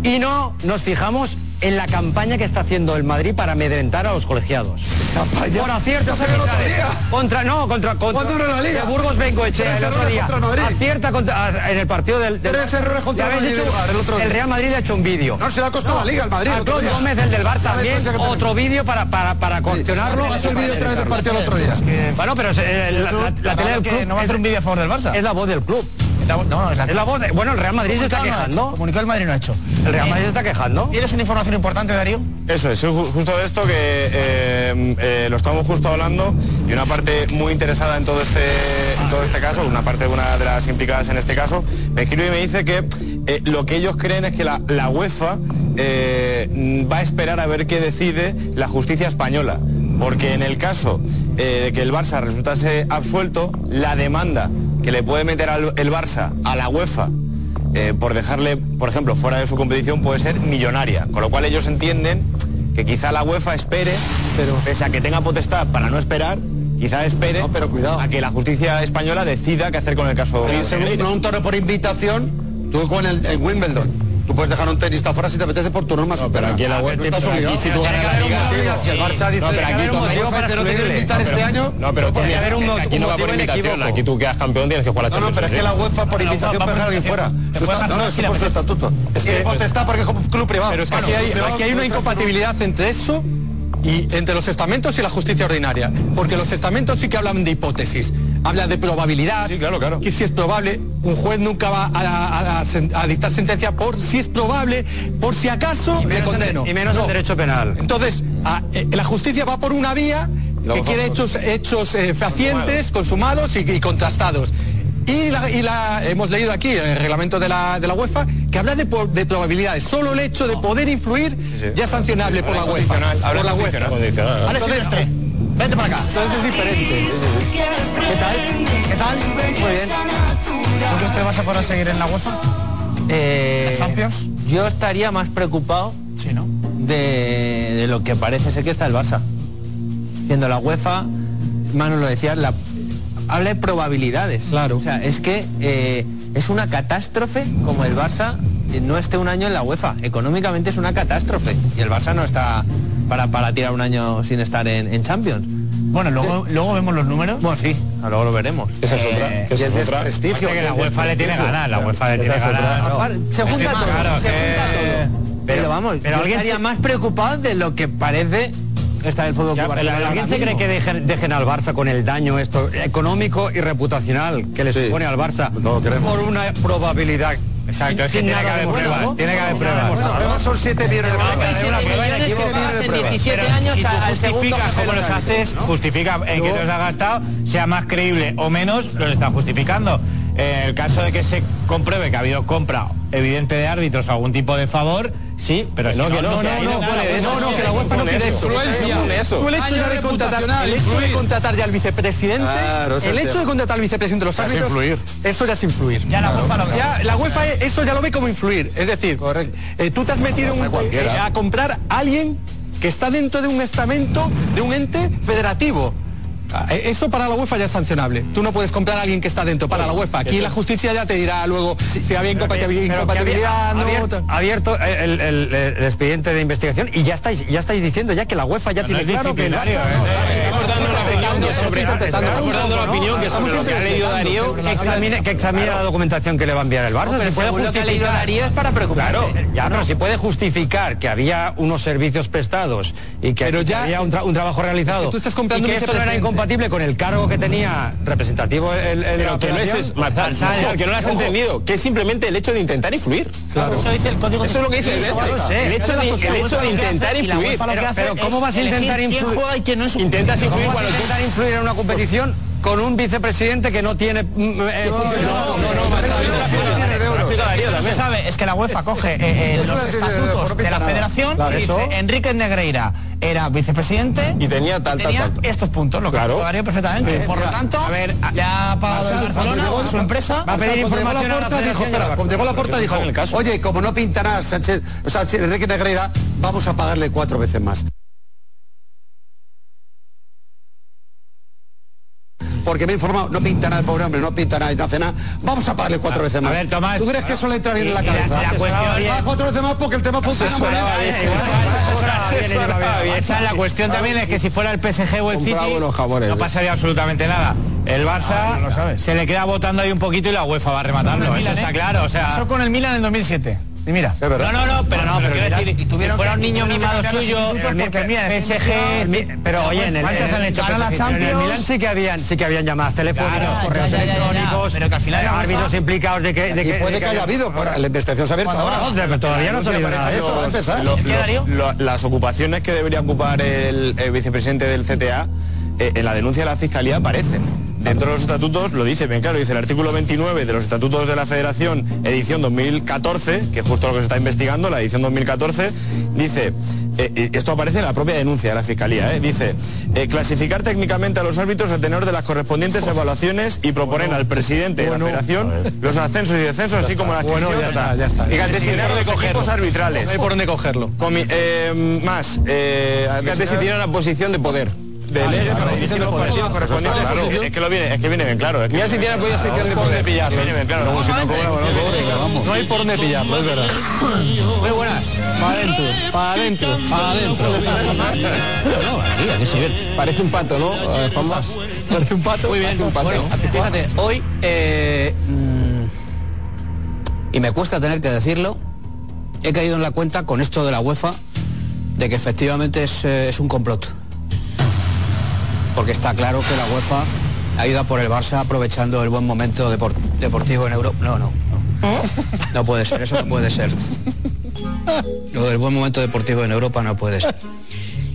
y no nos fijamos en la campaña que está haciendo el Madrid para amedrentar a los colegiados. ¿Campaña? Por aciertos salió el otro día. Contra, no, contra, contra ¿Cuándo era la Liga? de Burgos Bengoechea el otro día. contra el. Acierta contra- en el partido del, del Tres errores contra el hecho- el otro día. Real Madrid le ha hecho un vídeo. No, se le ha costado la Liga al Madrid el A Claude. Gómez, el del Bar también, otro vídeo para, para, para cuestionarlo. pasó el vídeo del partido el otro día. Bueno, pero eh, la, la- la tele del club no va a hacer un vídeo a favor del Barça. es la voz del club. La vo- no, no, es la, Es la voz de- bueno, el Real Madrid se está no quejando. Comunicado el Madrid no ha hecho. El Real Madrid se está quejando. ¿Tienes una información importante, Darío? Eso es, ju- justo de esto que eh, eh, lo estamos justo hablando y una parte muy interesada en todo este en todo este caso, una parte de una de las implicadas en este caso, me escribe y me dice que eh, lo que ellos creen es que la, la UEFA eh, va a esperar a ver qué decide la justicia española. Porque en el caso eh, de que el Barça resultase absuelto, la demanda que le puede meter al- el Barça a la UEFA eh, por dejarle, por ejemplo, fuera de su competición puede ser millonaria. Con lo cual ellos entienden que quizá la UEFA espere, pero pese a que tenga potestad para no esperar, quizá espere pero cuidado. a que la justicia española decida qué hacer con el caso. Pero según no un toro por invitación, tú con el, el Wimbledon. Tú puedes dejar un tenista fuera si te apetece por tu norma pero aquí en la web- no estás aquí si tú ganas la liga, Si el Barça dice No, pero aquí que UEFA te que invitar este año, No, pero podría Tony, haber un mo- aquí no va por invitación, aquí tú quedas campeón tienes que jugar la No, no, Champions pero es que League. la UEFA por invitación puede dejar a alguien fuera. No, no, eso por su estatuto. Es que potestad porque es como club privado. Pero es que aquí hay una incompatibilidad entre eso y entre los estamentos y la justicia ordinaria. Porque los estamentos sí que hablan de hipótesis, hablan de probabilidad. Sí, claro, claro. Que si es probable, un juez nunca va a, a- a sen- a dictar sentencia por si es probable, por si acaso Y le menos en- condeno. y menos en No. derecho penal. Entonces, a- eh, la justicia va por una vía que quiere hechos, hechos eh, fehacientes, consumados y, y contrastados. Y, la, y la- hemos leído aquí en el reglamento de la, de la UEFA que habla de, de probabilidades. Solo el hecho de poder influir ya es sancionable por la UEFA. habla Por la. UEFA. Condicional. Alex Entonces, Vente para acá. entonces es diferente. ¿Qué tal? ¿Qué tal? Muy bien. ¿Tú crees que vas a poder seguir en la UEFA? Eh, ¿La Champions? Yo estaría más preocupado Sí, ¿no? de, de lo que parece ser que está el Barça. Siendo la UEFA, Manu lo decía, la, habla de probabilidades. Claro. O sea, es que eh, es una catástrofe como el Barça eh, no esté un año en la UEFA. Económicamente es una catástrofe. Y el Barça no está para, para tirar un año sin estar en, en Champions. Bueno, luego, luego vemos los números. Bueno, sí, luego lo veremos. Esa es otra. Eh, esa el es otra. desprestigio. que la UEFA le tiene ganas, la UEFA le tiene es otra. ganas. Se junta todo, Claro, se junta todo. Pero, vamos, pero yo alguien estaría se- más preocupado de lo que parece estar el fútbol Ya, pero ¿Alguien se cree que dejen, dejen al Barça con el daño esto económico y reputacional que le Sí. supone al Barça No por una probabilidad? Exacto, es que tiene que haber pruebas, tiene que haber pruebas. Las pruebas son 7 millones de pruebas. 27 una prueba millones que inequívoca. pagas en Pero 17 Pero años al segundo cómo de los haces, justifica en que te los has gastado, sea más creíble o menos, los está justificando. En el caso de que se compruebe que ha habido compra evidente de árbitros o algún tipo de favor, sí, pero no, que no, no, no, no, no, que la UEFA no pide eso. Tú el hecho ya de contratar, el hecho de contratar ya al vicepresidente, el hecho de contratar al vicepresidente de los Ya es árbitros, influir. eso ya es influir. Ya la UEFA lo ve. Ya, la UEFA eso ya lo ve como influir, es decir, eh, tú te has metido eh, a comprar a alguien que está dentro de un estamento, de un ente federativo. Ah, eh, Eso para la UEFA ya es sancionable. Tú no puedes comprar a alguien que está dentro para la UEFA. Aquí la justicia ya te dirá luego si había incompatibilidad. había- no, abierto, abierto el, el- el- el expediente de investigación y ya estáis ya estáis diciendo ya que la UEFA ya tiene claro que no- que sobre, estamos dando la opinión que sobre lo que ha leído Darío que examine, que examine la documentación que le va a enviar el Barça. No, pero si puede según lo que ha leído justificar- Darío es para preocuparse. Claro, ya no, si puede justificar que había unos servicios prestados y que, Pero que ya- había un, tra- un trabajo realizado que tú estás comprando y que esto no era incompatible con el cargo que tenía representativo el, el- Pero la que no es, Marzal, que no lo has Ojo. entendido, que es simplemente el hecho de intentar influir. Eso dice el código Eso es lo que dice el, el hecho de, intentar influir. Pero, ¿cómo vas a intentar influir? Intentas ¿Cómo influir cuando influir en una competición con un vicepresidente que no tiene mm, eh, Lo se sabe es que la UEFA coge eh, eh, los estatutos de la federación Claro, y dice. Enrique Negreira era vicepresidente Y tenía tal. estos puntos, lo que Claro. Darío perfectamente. Por lo tanto, le ha pagado el Barcelona a su empresa. Va a pedir llegó información a la Laporta, dijo, federación y a la espera, cuando llegó la puerta dijo, oye, como no pintará Sánchez, o sea, Enrique Negreira, vamos a pagarle cuatro veces más. Porque me he informado, no pinta nada el pobre hombre, no pinta nada y no hace nada, vamos a pagarle cuatro veces más. ver, Tomás. ¿Tú crees que eso le entra bien en la cabeza? la cuestión cuatro veces más porque el tema funciona. Esa es la cuestión también, es que si fuera el PSG o el City no ¿eh? pasaría absolutamente nada. El Barça se le queda votando ahí un poquito y la UEFA va a rematarlo, eso está claro, o sea... Pasó con el Milan en 2007. Y mira. No, no, no, pero no, pero quiero decir, tuvieron fuera un que- niño tuvieron que mimado cambiar los suyo, institutos el porque, mira, PSG, pero oye, en el, ¿Cuántas han hecho el Champions? Sí que habían sí que habían llamadas telefónicas, correos electrónicos, pero que al final la árbitros implicados de que, de Y que puede de que haya habido, por- la investigación se ha abierto ahora. pero todavía no ha salido nada de Eso va a eso. empezar. Lo- ¿Qué, Darío? lo- las ocupaciones que debería ocupar el, el vicepresidente del CTA eh, en la denuncia de la fiscalía aparecen. Dentro de los estatutos lo dice bien claro, dice el artículo 29 de los estatutos de la Federación, edición 2014, que es justo lo que se está investigando, la edición 2014, dice, eh, esto aparece en la propia denuncia de la Fiscalía, eh, dice, eh, clasificar técnicamente a los árbitros a tenor de las correspondientes evaluaciones y proponer al presidente de la Federación los ascensos y descensos, así como las Bueno, ya está, ya está. Fíjate, Designar designar de los cogerlo. equipos arbitrales. No hay por dónde cogerlo. Comi- más, eh, tiene una posición de poder. De leyes para dirigir los partidos correspondientes. Claro. Es que- lo viene, es que viene bien claro. Es que Mira si tiene posición de poder. pillarlo. Viene bien claro. No hay por dónde pillarlo, es verdad. Muy buenas. Para adentro, para adentro, para adentro. Parece un pato, ¿no? Parece un pato. Muy bien. Bueno, fíjate, hoy eh, mm, y me cuesta tener que decirlo, he caído en la cuenta con esto de la UEFA de que efectivamente es, eh, es un complot. Porque está claro que la UEFA ha ido a por el Barça aprovechando el buen momento depor- deportivo en Europa. No, no, no. No puede ser, eso no puede ser. Lo del buen momento deportivo en Europa no puede ser.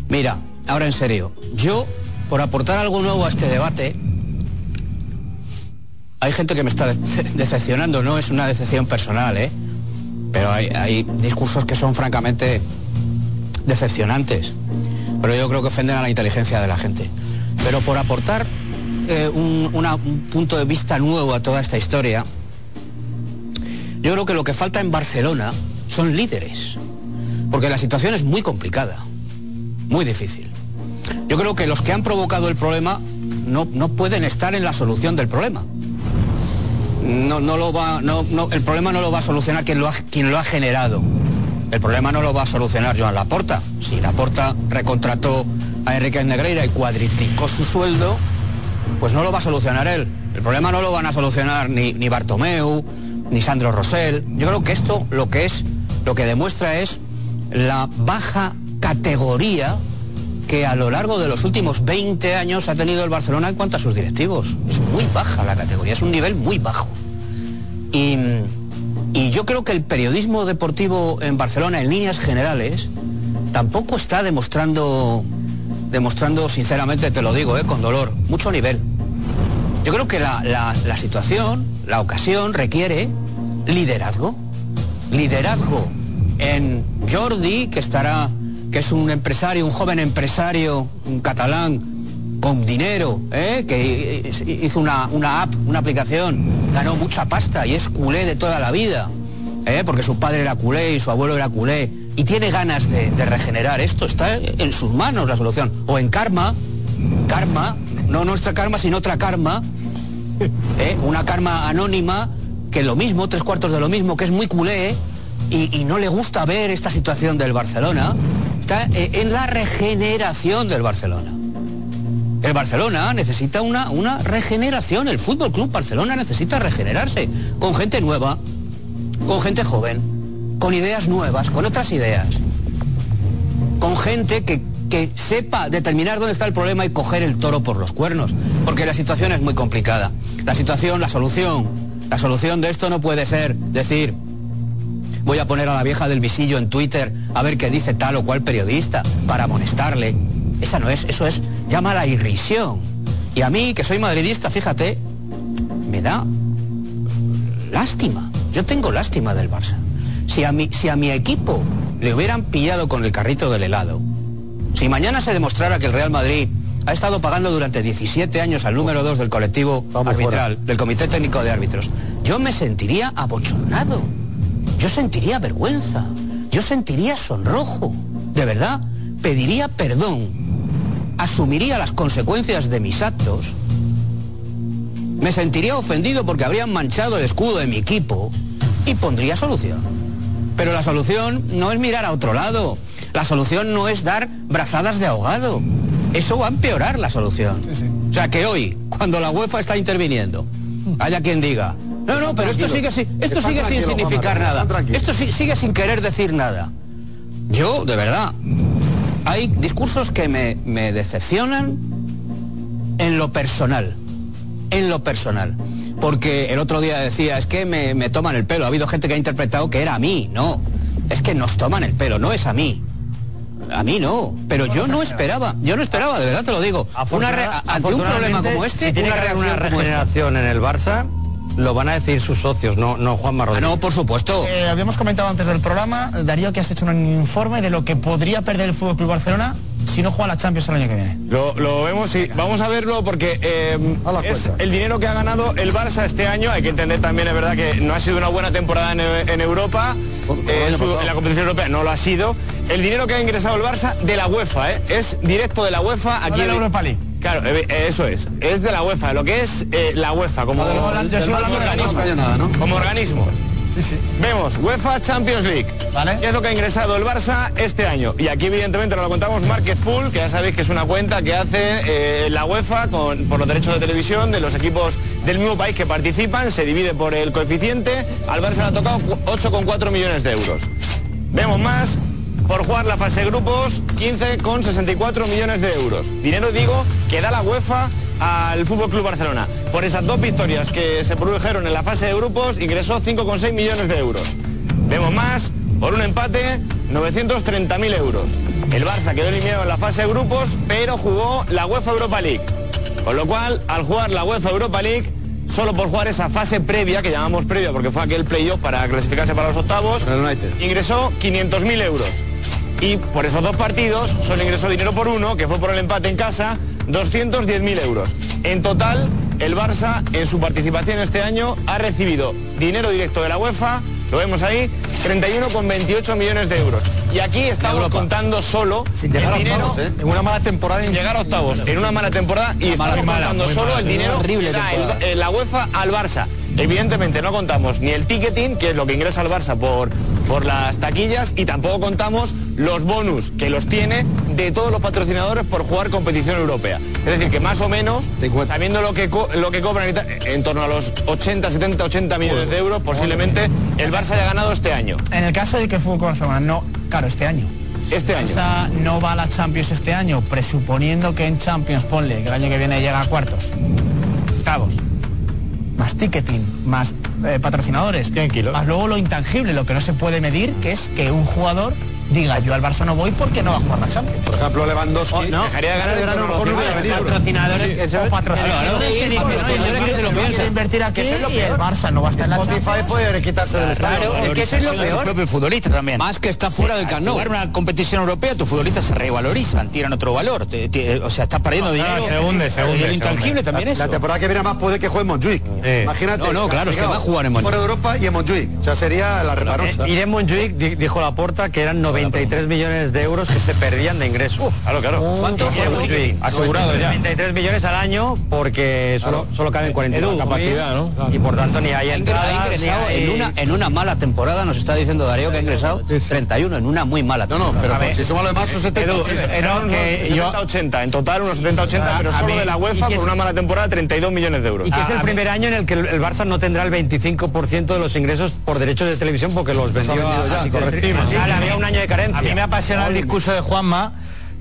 Mira, ahora en serio, yo, por aportar algo nuevo a este debate, hay gente que me está de- decepcionando, no es una decepción personal, ¿eh? Pero hay, hay discursos que son francamente decepcionantes. Pero yo creo que ofenden a la inteligencia de la gente. Pero por aportar eh, un, punto de vista nuevo a toda esta historia, yo creo que lo que falta en Barcelona son líderes. Porque la situación es muy complicada, muy difícil. Yo creo que los que han provocado el problema no, no pueden estar en la solución del problema. No, no lo va, no, el problema no lo va a solucionar quien lo, ha, quien lo ha generado. El problema no lo va a solucionar Joan Laporta. Si Laporta recontrató a Enrique Negreira y cuadriplicó su sueldo, pues no lo va a solucionar él. El problema no lo van a solucionar ni, ni Bartomeu, ni Sandro Rosell. Yo creo que esto lo que es, lo que demuestra es la baja categoría que a lo largo de los últimos 20 años ha tenido el Barcelona en cuanto a sus directivos. Es muy baja la categoría, es un nivel muy bajo. Y, y yo creo que el periodismo deportivo en Barcelona, en líneas generales, tampoco está demostrando, demostrando, sinceramente te lo digo, eh, con dolor, mucho nivel. Yo creo que la, la- situación, la ocasión requiere liderazgo. Liderazgo en Jordi, que estará, que es un empresario, un joven empresario, un catalán con dinero, ¿eh? que hizo una, una app, una aplicación, ganó mucha pasta y es culé de toda la vida, ¿eh? porque su padre era culé y su abuelo era culé, y tiene ganas de, regenerar esto, está en sus manos la solución. O en karma, karma, no nuestra karma, sino otra karma, ¿eh? una karma anónima, que lo mismo, tres cuartos de lo mismo, que es muy culé, y, y no le gusta ver esta situación del Barcelona, está eh, en la regeneración del Barcelona. El Barcelona necesita una, una regeneración, el Fútbol Club Barcelona necesita regenerarse, con gente nueva, con gente joven, con ideas nuevas, con otras ideas, con gente que, que sepa determinar dónde está el problema y coger el toro por los cuernos, porque la situación es muy complicada. La situación, la solución, la solución de esto no puede ser decir, voy a poner a la vieja del visillo en Twitter a ver qué dice tal o cual periodista para amonestarle. Esa no es, eso es, llama la irrisión. Y a mí, que soy madridista, fíjate, me da lástima. Yo tengo lástima del Barça. Si a mi, si a mi equipo le hubieran pillado con el carrito del helado, si mañana se demostrara que el Real Madrid ha estado pagando durante 17 años al número 2 del colectivo arbitral, del Comité Técnico de Árbitros, yo me sentiría abochornado. Yo sentiría vergüenza. Yo sentiría sonrojo. De verdad, pediría perdón. Asumiría las consecuencias de mis actos. Me sentiría ofendido porque habrían manchado el escudo de mi equipo y pondría solución. Pero la solución no es mirar a otro lado. La solución no es dar brazadas de ahogado. Eso va a empeorar la solución. O sea que hoy, cuando la UEFA está interviniendo, haya quien diga, no, no, pero esto sigue, sin- esto Está sigue sin tranquilo, significar nada. Esto sigue sin querer decir nada. Yo, de verdad, hay discursos que me, me decepcionan en lo personal. En lo personal. Porque el otro día decía, es que me, me toman el pelo. Ha habido gente que ha interpretado que era a mí. No, es que nos toman el pelo, no es a mí. A mí no, pero yo no esperaba, yo no esperaba, de verdad te lo digo. Una re- Afortuna- ante un problema como este, si tiene una que haber una reacción como esta. regeneración en el Barça, lo van a decir sus socios, no, no Juan Rodríguez. no, por supuesto. Eh, habíamos comentado antes del programa, Darío, que has hecho un informe de lo que podría perder el Fútbol Club Barcelona si no juega la Champions el año que viene. Lo, lo vemos y vamos a verlo porque eh, es el dinero que ha ganado el Barça este año. Hay que entender también, es verdad, que no ha sido una buena temporada en, en Europa. Eh, su- en la competición europea no lo ha sido. El dinero que ha ingresado el Barça de la UEFA, ¿eh? es directo de la UEFA. Aquí de la en- Europa League. Claro, eh, eh, eso es. Es de la UEFA, lo que es eh, la UEFA como, yo sigo como organismo. No nada, Vemos UEFA Champions League. ¿Qué es lo que ha ingresado el Barça este año? Y aquí evidentemente nos lo contamos Market Pool, que ya sabéis que es una cuenta que hace eh, la UEFA con, por los derechos de televisión de los equipos del mismo país que participan, se divide por el coeficiente. Al Barça le ha tocado cu- 8,4 millones de euros. Vemos más. Por jugar la fase de grupos, 15,64 millones de euros. Dinero, digo, que da la UEFA al Fútbol Club Barcelona. Por esas dos victorias que se produjeron en la fase de grupos, ingresó 5,6 millones de euros. Vemos más, por un empate, 930.000 euros. El Barça quedó eliminado en la fase de grupos, pero jugó la UEFA Europa League. Con lo cual, al jugar la UEFA Europa League, solo por jugar esa fase previa, que llamamos previa porque fue aquel playoff para clasificarse para los octavos, ingresó 500.000 euros. Y por esos dos partidos solo ingresó dinero por uno, que fue por el empate en casa, 210.000 euros. En total, el Barça en su participación este año ha recibido dinero directo de la UEFA, lo vemos ahí, 31,28 millones de euros. Y aquí estamos contando solo llegar a el dinero octavos, ¿eh? en una mala temporada. Sin llegar a octavos, en una mala temporada y estamos mala, contando solo mala, el dinero que da el- eh, la UEFA al Barça. Evidentemente no contamos ni el ticketing, que es lo que ingresa al Barça por, por las taquillas, y tampoco contamos los bonus que los tiene de todos los patrocinadores por jugar competición europea. Es decir, que más o menos, sabiendo lo que, co- lo que cobran en torno a los 80, 70, 80 millones de euros, posiblemente el Barça haya ganado este año. En el caso de que el Fútbol Barcelona no, claro, este año. Este año. Barça no va a la Champions este año, presuponiendo que en Champions, ponle, que el año que viene llega a cuartos. Octavos. Más ticketing, más eh, patrocinadores. Más luego lo intangible, lo que no se puede medir, que es que un jugador diga yo al Barça no voy porque no va a jugar la Champions. Por ejemplo, Lewandowski oh, no, dejaría de ganar el verano, mejor no hubiera venido. Patrocinadores, que patrocinadores que, que se lo invertir aquí y el ¿eh? Barça no va a estar en la Champions. Spotify puede quitarse del estadio. Es que eso es lo peor. propio futbolista también. Más que está fuera del Camp Nou. una competición europea, tus futbolistas se revalorizan, tiran otro valor. O sea, estás perdiendo ah, dinero. se hunde, se hunde. intangible también eso. La temporada que viene más puede que juegue en Montjuic. Imagínate. No, no, claro, se va a jugar en Montjuic. Por Europa y en Montjuic. O sea, sería la reparocha. Y eh, en Montjuic dijo la porta que eran 90 93 millones de euros que se perdían de ingresos. Uf, claro, claro. Oh, ¿Cuánto? Sí, asegurado 93 ya. millones al año porque solo, claro. solo caben 42. capacidad, ¿no? Y por tanto ni hay entradas, ha ingresado. En, una, en una mala temporada, nos está diciendo Darío que ha ingresado 31 en una muy mala temporada. No, no, pero ver, si suma lo demás son 70, Edu, 80, era 70-80 en total unos 70, 80, ah, pero solo de la UEFA por una mala temporada 32 millones de euros. Y que es el ah, primer año en el que el Barça no tendrá el 25% de los ingresos por derechos de televisión porque los vendió a, ya, ah, había un año de carencia. A mí me apasiona el discurso de Juanma,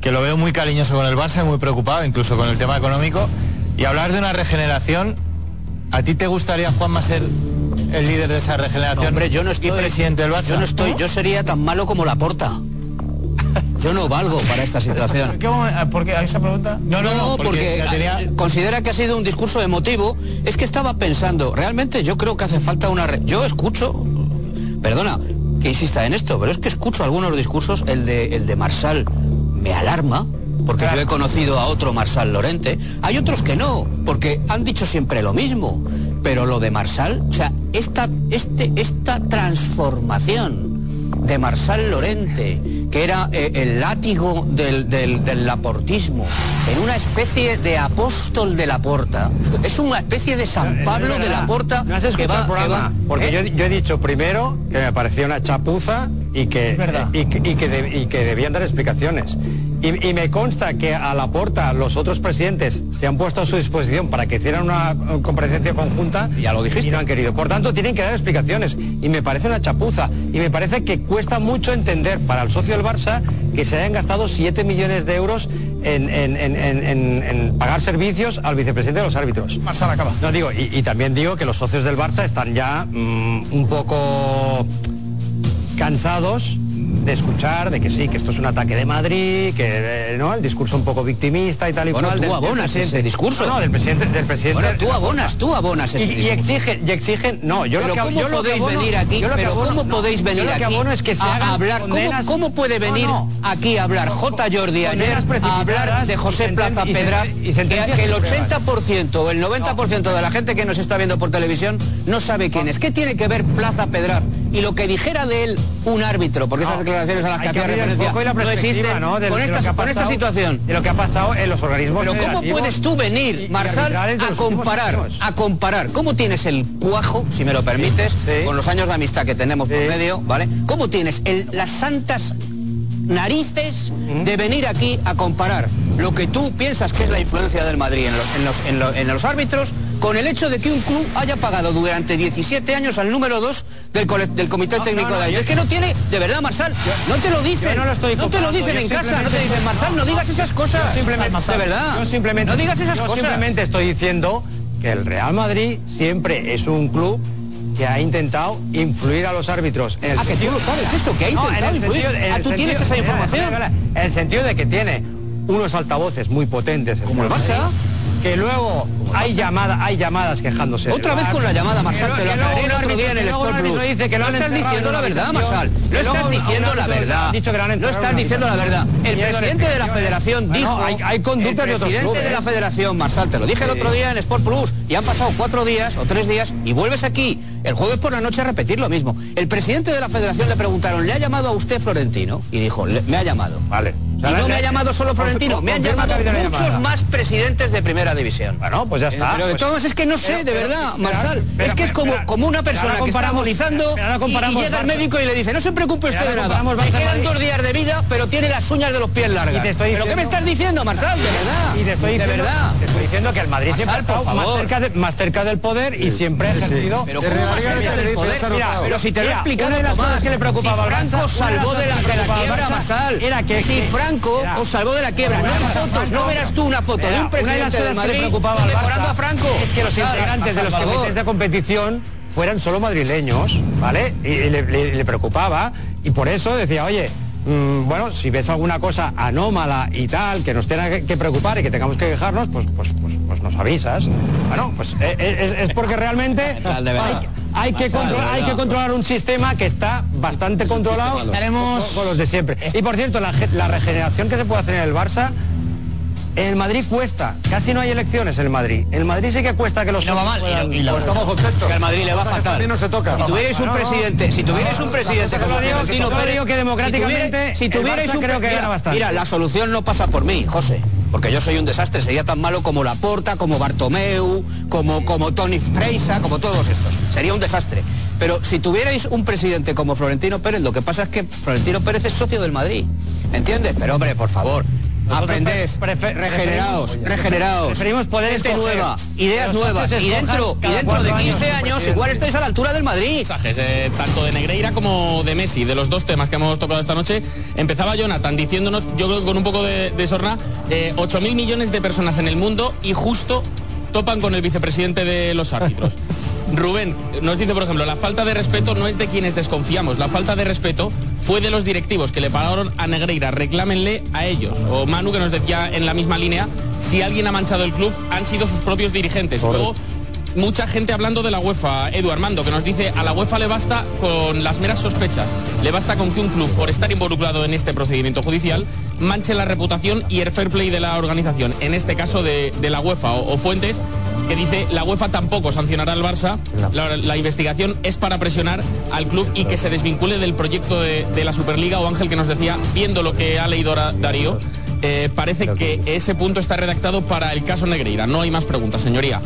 que lo veo muy cariñoso con el Barça, muy preocupado, incluso con el tema económico. Y hablar de una regeneración, ¿a ti te gustaría, Juanma, ser el líder de esa regeneración? Hombre, yo no estoy... Y presidente del Barça. Yo no estoy, yo sería tan malo como la porta. Yo no valgo para esta situación. ¿Por qué, ¿Por qué? ¿A esa pregunta? No, no, no, porque, considera que ha sido un discurso emotivo. Es que estaba pensando, realmente yo creo que hace falta una... Re... Yo escucho, perdona, que insista en esto, pero es que escucho algunos discursos, el de, el de Marsal me alarma, porque yo he conocido a otro Marsal Lorente. Hay otros que no, porque han dicho siempre lo mismo. Pero lo de Marsal, o sea, esta, este, esta transformación de Marsal Lorente que era eh, el látigo del, del, del, laportismo, en una especie de apóstol de la porta. Es una especie de San eh, eh, Pablo de la porta que va, que va, Porque yo, yo, he dicho primero que me parecía una chapuza y que, y y que debían dar explicaciones. Y, me consta que a la porta los otros presidentes se han puesto a su disposición para que hicieran una eh, comparecencia conjunta. Ya lo dijiste. Y no han querido. Por tanto, tienen que dar explicaciones. Y me parece una chapuza. Y me parece que cuesta mucho entender para el socio del Barça que se hayan gastado 7 millones de euros en, en, en, en pagar servicios al vicepresidente de los árbitros. Marcela acaba. No digo, y, también digo que los socios del Barça están ya mm, un poco cansados de escuchar de que sí, que esto es un ataque de Madrid, que eh, no, el discurso un poco victimista y tal y bueno, cual. Tú abonas ese discurso. No, del presidente, del presidente. Tú abonas, tú abonas ese y, discurso. Y exigen, y exigen, no, yo lo que, ¿cómo yo podéis lo venir aquí? Yo lo pero ¿cómo no, podéis venir yo lo que aquí es que se a hablar? ¿cómo, ¿cómo, puede venir aquí a hablar J. Jordi ayer a hablar de José Plaza Pedra y que, que el 80% o el 90% de la gente que nos está viendo por televisión no sabe quién es. ¿Qué tiene que ver Plaza Pedraz y lo que dijera de él un árbitro, porque esas declaraciones a las que hacía referencia no existen con, esta, situación. De lo que ha pasado en los organismos. Pero ¿cómo puedes tú venir, y, Marsal, a comparar, a comparar? ¿Cómo tienes el cuajo, si me lo permites, con los años de amistad que tenemos sí. por medio, ¿vale? ¿Cómo tienes el, las santas narices de venir aquí a comparar lo que tú piensas que es la influencia del Madrid en los, árbitros con el hecho de que un club haya pagado durante 17 años al número 2 del, Comité Técnico de ayer. Es que no tiene, de verdad, Marsal, no te lo dicen. no lo estoy No te lo dicen en casa, no te dicen, Marsal, no digas esas cosas. Simplemente, de verdad. Simplemente, no digas esas yo cosas. simplemente estoy diciendo que el Real Madrid siempre es un club que ha intentado influir a los árbitros. En el ah, sentido... que tú lo sabes eso, que ha intentado no, influir. Sentido, ah, tú sentido, tienes esa información. En el sentido de que tiene unos altavoces muy potentes. Como el Barça que luego hay llamadas, hay llamadas quejándose. Otra vez con la llamada, Marsal, te lo aclaré el otro día en el Sport Plus. Dice que no estás diciendo la verdad, Marsal. No estás diciendo la verdad. No estás diciendo la verdad. El presidente de la federación dijo. Hay conductas de El presidente de la federación, Marsal, te lo dije el otro día en Sport Plus. Y han pasado cuatro días o tres días y vuelves aquí el jueves por la noche a repetir lo mismo. El presidente de la federación le preguntaron, ¿le ha llamado a usted Florentino? Y dijo, me ha llamado. Vale. Y no me ha llamado solo Florentino, me han llamado muchos más presidentes de primera división. Bueno, pues ya eh, está. Pero de pues- todos es que no sé, de verdad, Marsal. Es que es como, como una persona que está y, llega al médico y le dice, no se preocupe usted de nada, me quedan dos días de vida, pero tiene las uñas de los pies largas. ¿Pero qué me estás diciendo, Marsal? De verdad. Y te de verdad. Te estoy diciendo que el Madrid siempre ha estado más cerca, más cerca del poder y siempre ha ejercido... Pero, si te lo he explicado, una de las cosas que le preocupaba a Franco salvó de la quiebra Marsal. Era que... si Franco os salvó de la quiebra. No, fotos, no verás tú una foto de un presidente de Madrid decorando a Franco. Es que los integrantes de los comités de competición fueran solo madrileños, ¿vale? Y, le preocupaba y por eso decía, oye, mm, bueno, si ves alguna cosa anómala y tal, que nos tenga que- que preocupar y que tengamos que quejarnos, pues, pues, pues, pues nos avisas. Bueno, pues eh, eh, es, porque realmente hay, hay que controlar, hay que controlar un sistema que está bastante controlado Estaremos- con, con los de siempre. Y por cierto, la, la regeneración que se puede hacer en el Barça, el Madrid cuesta. Casi no hay elecciones en el Madrid. En el Madrid sí que cuesta que los no va mal, puedan- y lo- y lo- estamos contentos. Que al Madrid le va fatal. también no se toca. Si tuvierais un No, no, presidente, si tuvierais un presidente como digo- Florentino Pérez, digo que democráticamente si tuvierais un creo que mira, gana bastante. Mira, la solución no pasa por mí, José, porque yo soy un desastre, sería tan malo como Laporta, como Bartomeu, como, como Tony Freisa, como todos estos. Sería un desastre. Pero si tuvierais un presidente como Florentino Pérez, lo que pasa es que Florentino Pérez es socio del Madrid. ¿Entiendes? Pero hombre, por favor. Aprended, regeneraos, regeneraos, preferimos poder gente escoger. nueva, ideas nuevas y dentro, y dentro de cuatro 15 años igual estáis a la altura del Madrid. mensajes, eh, tanto de Negreira como de Messi, de los dos temas que hemos tocado esta noche. Empezaba Jonathan diciéndonos, yo creo que con un poco de, de sorna, eh, 8.000 millones de personas en el mundo y justo topan con el vicepresidente de los árbitros. Rubén nos dice, por ejemplo, la falta de respeto no es de quienes desconfiamos, la falta de respeto fue de los directivos que le pagaron a Negreira, reclámenle a ellos. O Manu que nos decía en la misma línea, si alguien ha manchado el club, han sido sus propios dirigentes. Luego, mucha gente hablando de la UEFA, Edu Armando, que nos dice a la UEFA le basta con las meras sospechas, le basta con que un club, por estar involucrado en este procedimiento judicial, manche la reputación y el fair play de la organización, en este caso de, de la UEFA o, o Fuentes, que dice la UEFA tampoco sancionará al Barça, la, la investigación es para presionar al club y que se desvincule del proyecto de, de la Superliga. O Ángel que nos decía, viendo lo que ha leído ahora Darío, eh, parece que ese punto está redactado para el caso Negreira. No hay más preguntas, señoría.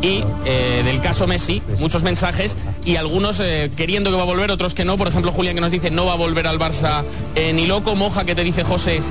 Y eh, del caso Messi, muchos mensajes y algunos eh, queriendo que va a volver, otros que no. Por ejemplo, Julián que nos dice no va a volver al Barça eh, ni loco. Moja que te dice José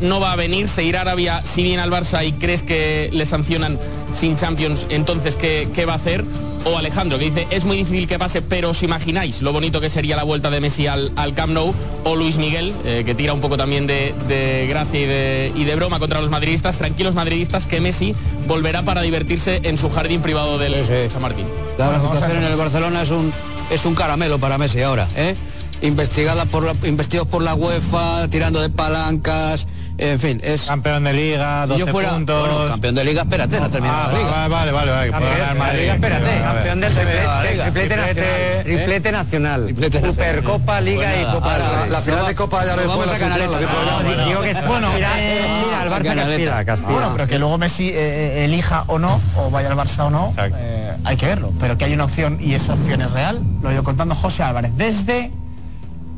no va a venir, se irá a Arabia si viene al Barça y crees que le sancionan sin Champions, entonces ¿qué, qué va a hacer? O Alejandro que dice es muy difícil que pase, pero os imagináis lo bonito que sería la vuelta de Messi al, al Camp Nou. O Luis Miguel, eh, que tira un poco también de, de gracia y de, y de broma contra los madridistas. Tranquilos madridistas que Messi volverá para divertirse en su jardín privado del San Martín. La situación en el Barcelona es un es un caramelo para Messi ahora, ¿eh? Investigada por la, investigados por la UEFA, tirando de palancas, en fin, es campeón de liga, Si 12 yo fuera, puntos. bueno, campeón de liga, espérate, no termina Ah, la liga. vale, vale, vale, ganar el Madrid. espérate, A ver. campeón del triplete, triplete nacional, triplete nacional, Supercopa, Liga Pues y nada, Copa ahora, Rey. La final de Copa ya después vamos la a central, la Ah, bueno. Digo que es bueno, mira, mira, el Barça que Canaletas. aspira, que aspira. Bueno, pero que luego Messi eh, elija o no, o vaya al Barça o no, eh, hay que verlo. Pero que hay una opción y esa opción es real, lo he ido contando José Álvarez desde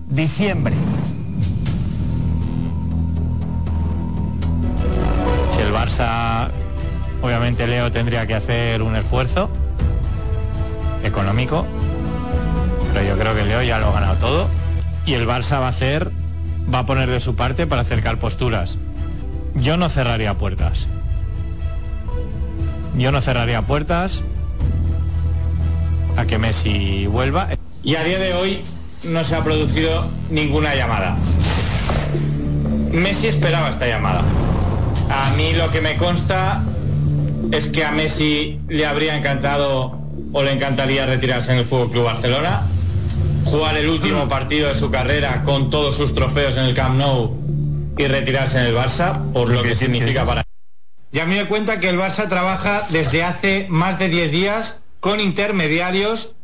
diciembre. Barça, obviamente Leo tendría que hacer un esfuerzo económico, pero yo creo que Leo ya lo ha ganado todo y el Barça va a hacer, va a poner de su parte para acercar posturas. Yo no cerraría puertas. Yo no cerraría puertas a que Messi vuelva. Y a día de hoy no se ha producido ninguna llamada. Messi esperaba esta llamada. A mí lo que me consta es que a Messi le habría encantado o le encantaría retirarse en el Fútbol Club Barcelona, jugar el último partido de su carrera con todos sus trofeos en el Camp Nou y retirarse en el Barça, por lo que significa para ya me doy cuenta que el Barça trabaja desde hace más de 10 días con intermediarios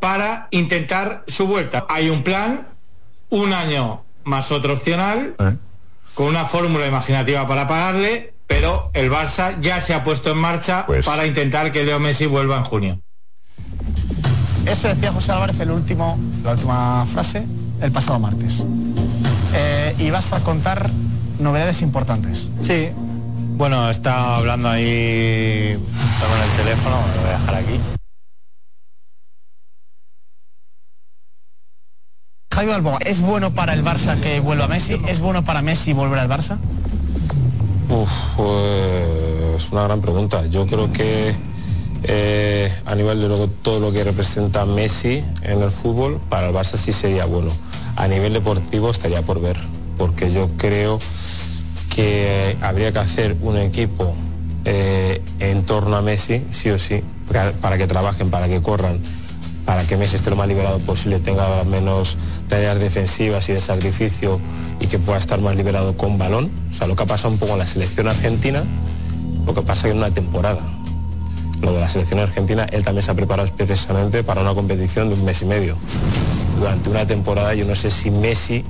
para intentar su vuelta. Hay un plan, un año más otro opcional, con una fórmula imaginativa para pagarle, pero el Barça ya se ha puesto en marcha para intentar que Leo Messi vuelva en junio. Eso decía José Álvarez el último, la última frase el pasado martes. Eh, y vas a contar novedades importantes. Sí. Bueno, está hablando ahí está con el teléfono, lo voy a dejar aquí. ¿Es bueno para el Barça que vuelva Messi? ¿Es bueno para Messi volver al Barça? Uf, pues, es una gran pregunta. Yo creo que eh, a nivel de lo- todo lo que representa Messi en el fútbol, para el Barça sí sería bueno. A nivel deportivo estaría por ver, porque yo creo que habría que hacer un equipo eh, en torno a Messi, sí o sí, para que trabajen, para que corran, para que Messi esté lo más liberado posible, tenga menos tareas defensivas y de sacrificio y que pueda estar más liberado con balón. O sea, lo que ha pasado un poco en la selección argentina, lo que pasa en una temporada. Lo de la selección argentina, él también se ha preparado expresamente para una competición de un mes y medio. Durante una temporada yo no sé si Messi,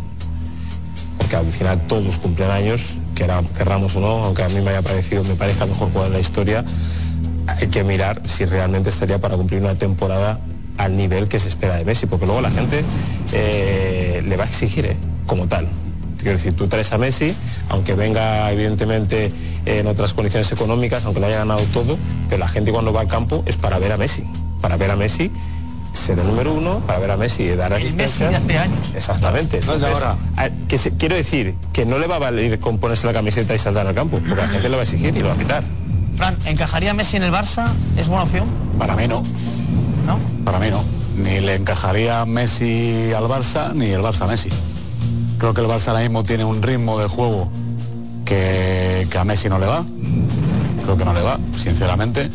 porque al final todos cumplen años, querramos o no, aunque a mí me haya parecido, me parezca mejor jugador en la historia, hay que mirar si realmente estaría para cumplir una temporada al nivel que se espera de Messi, porque luego la gente eh, le va a exigir eh, como tal. Quiero decir, tú traes a Messi, aunque venga evidentemente en otras condiciones económicas, aunque lo haya ganado todo, pero la gente cuando va al campo es para ver a Messi, para ver a Messi ser el número uno, para ver a Messi y dar asistencias. Messi hace años. Exactamente. No es de Entonces, ahora. a- que se- quiero decir que no le va a valer con ponerse la camiseta y saltar al campo, porque la gente le va a exigir y lo va a quitar. Fran, ¿encajaría Messi en el Barça? ¿Es buena opción? Para mí no. ¿No? Para mí no. Ni le encajaría Messi al Barça, ni el Barça Messi. Creo que el Barça ahora mismo tiene un ritmo de juego que, que a Messi no le va. Creo que no le va, sinceramente.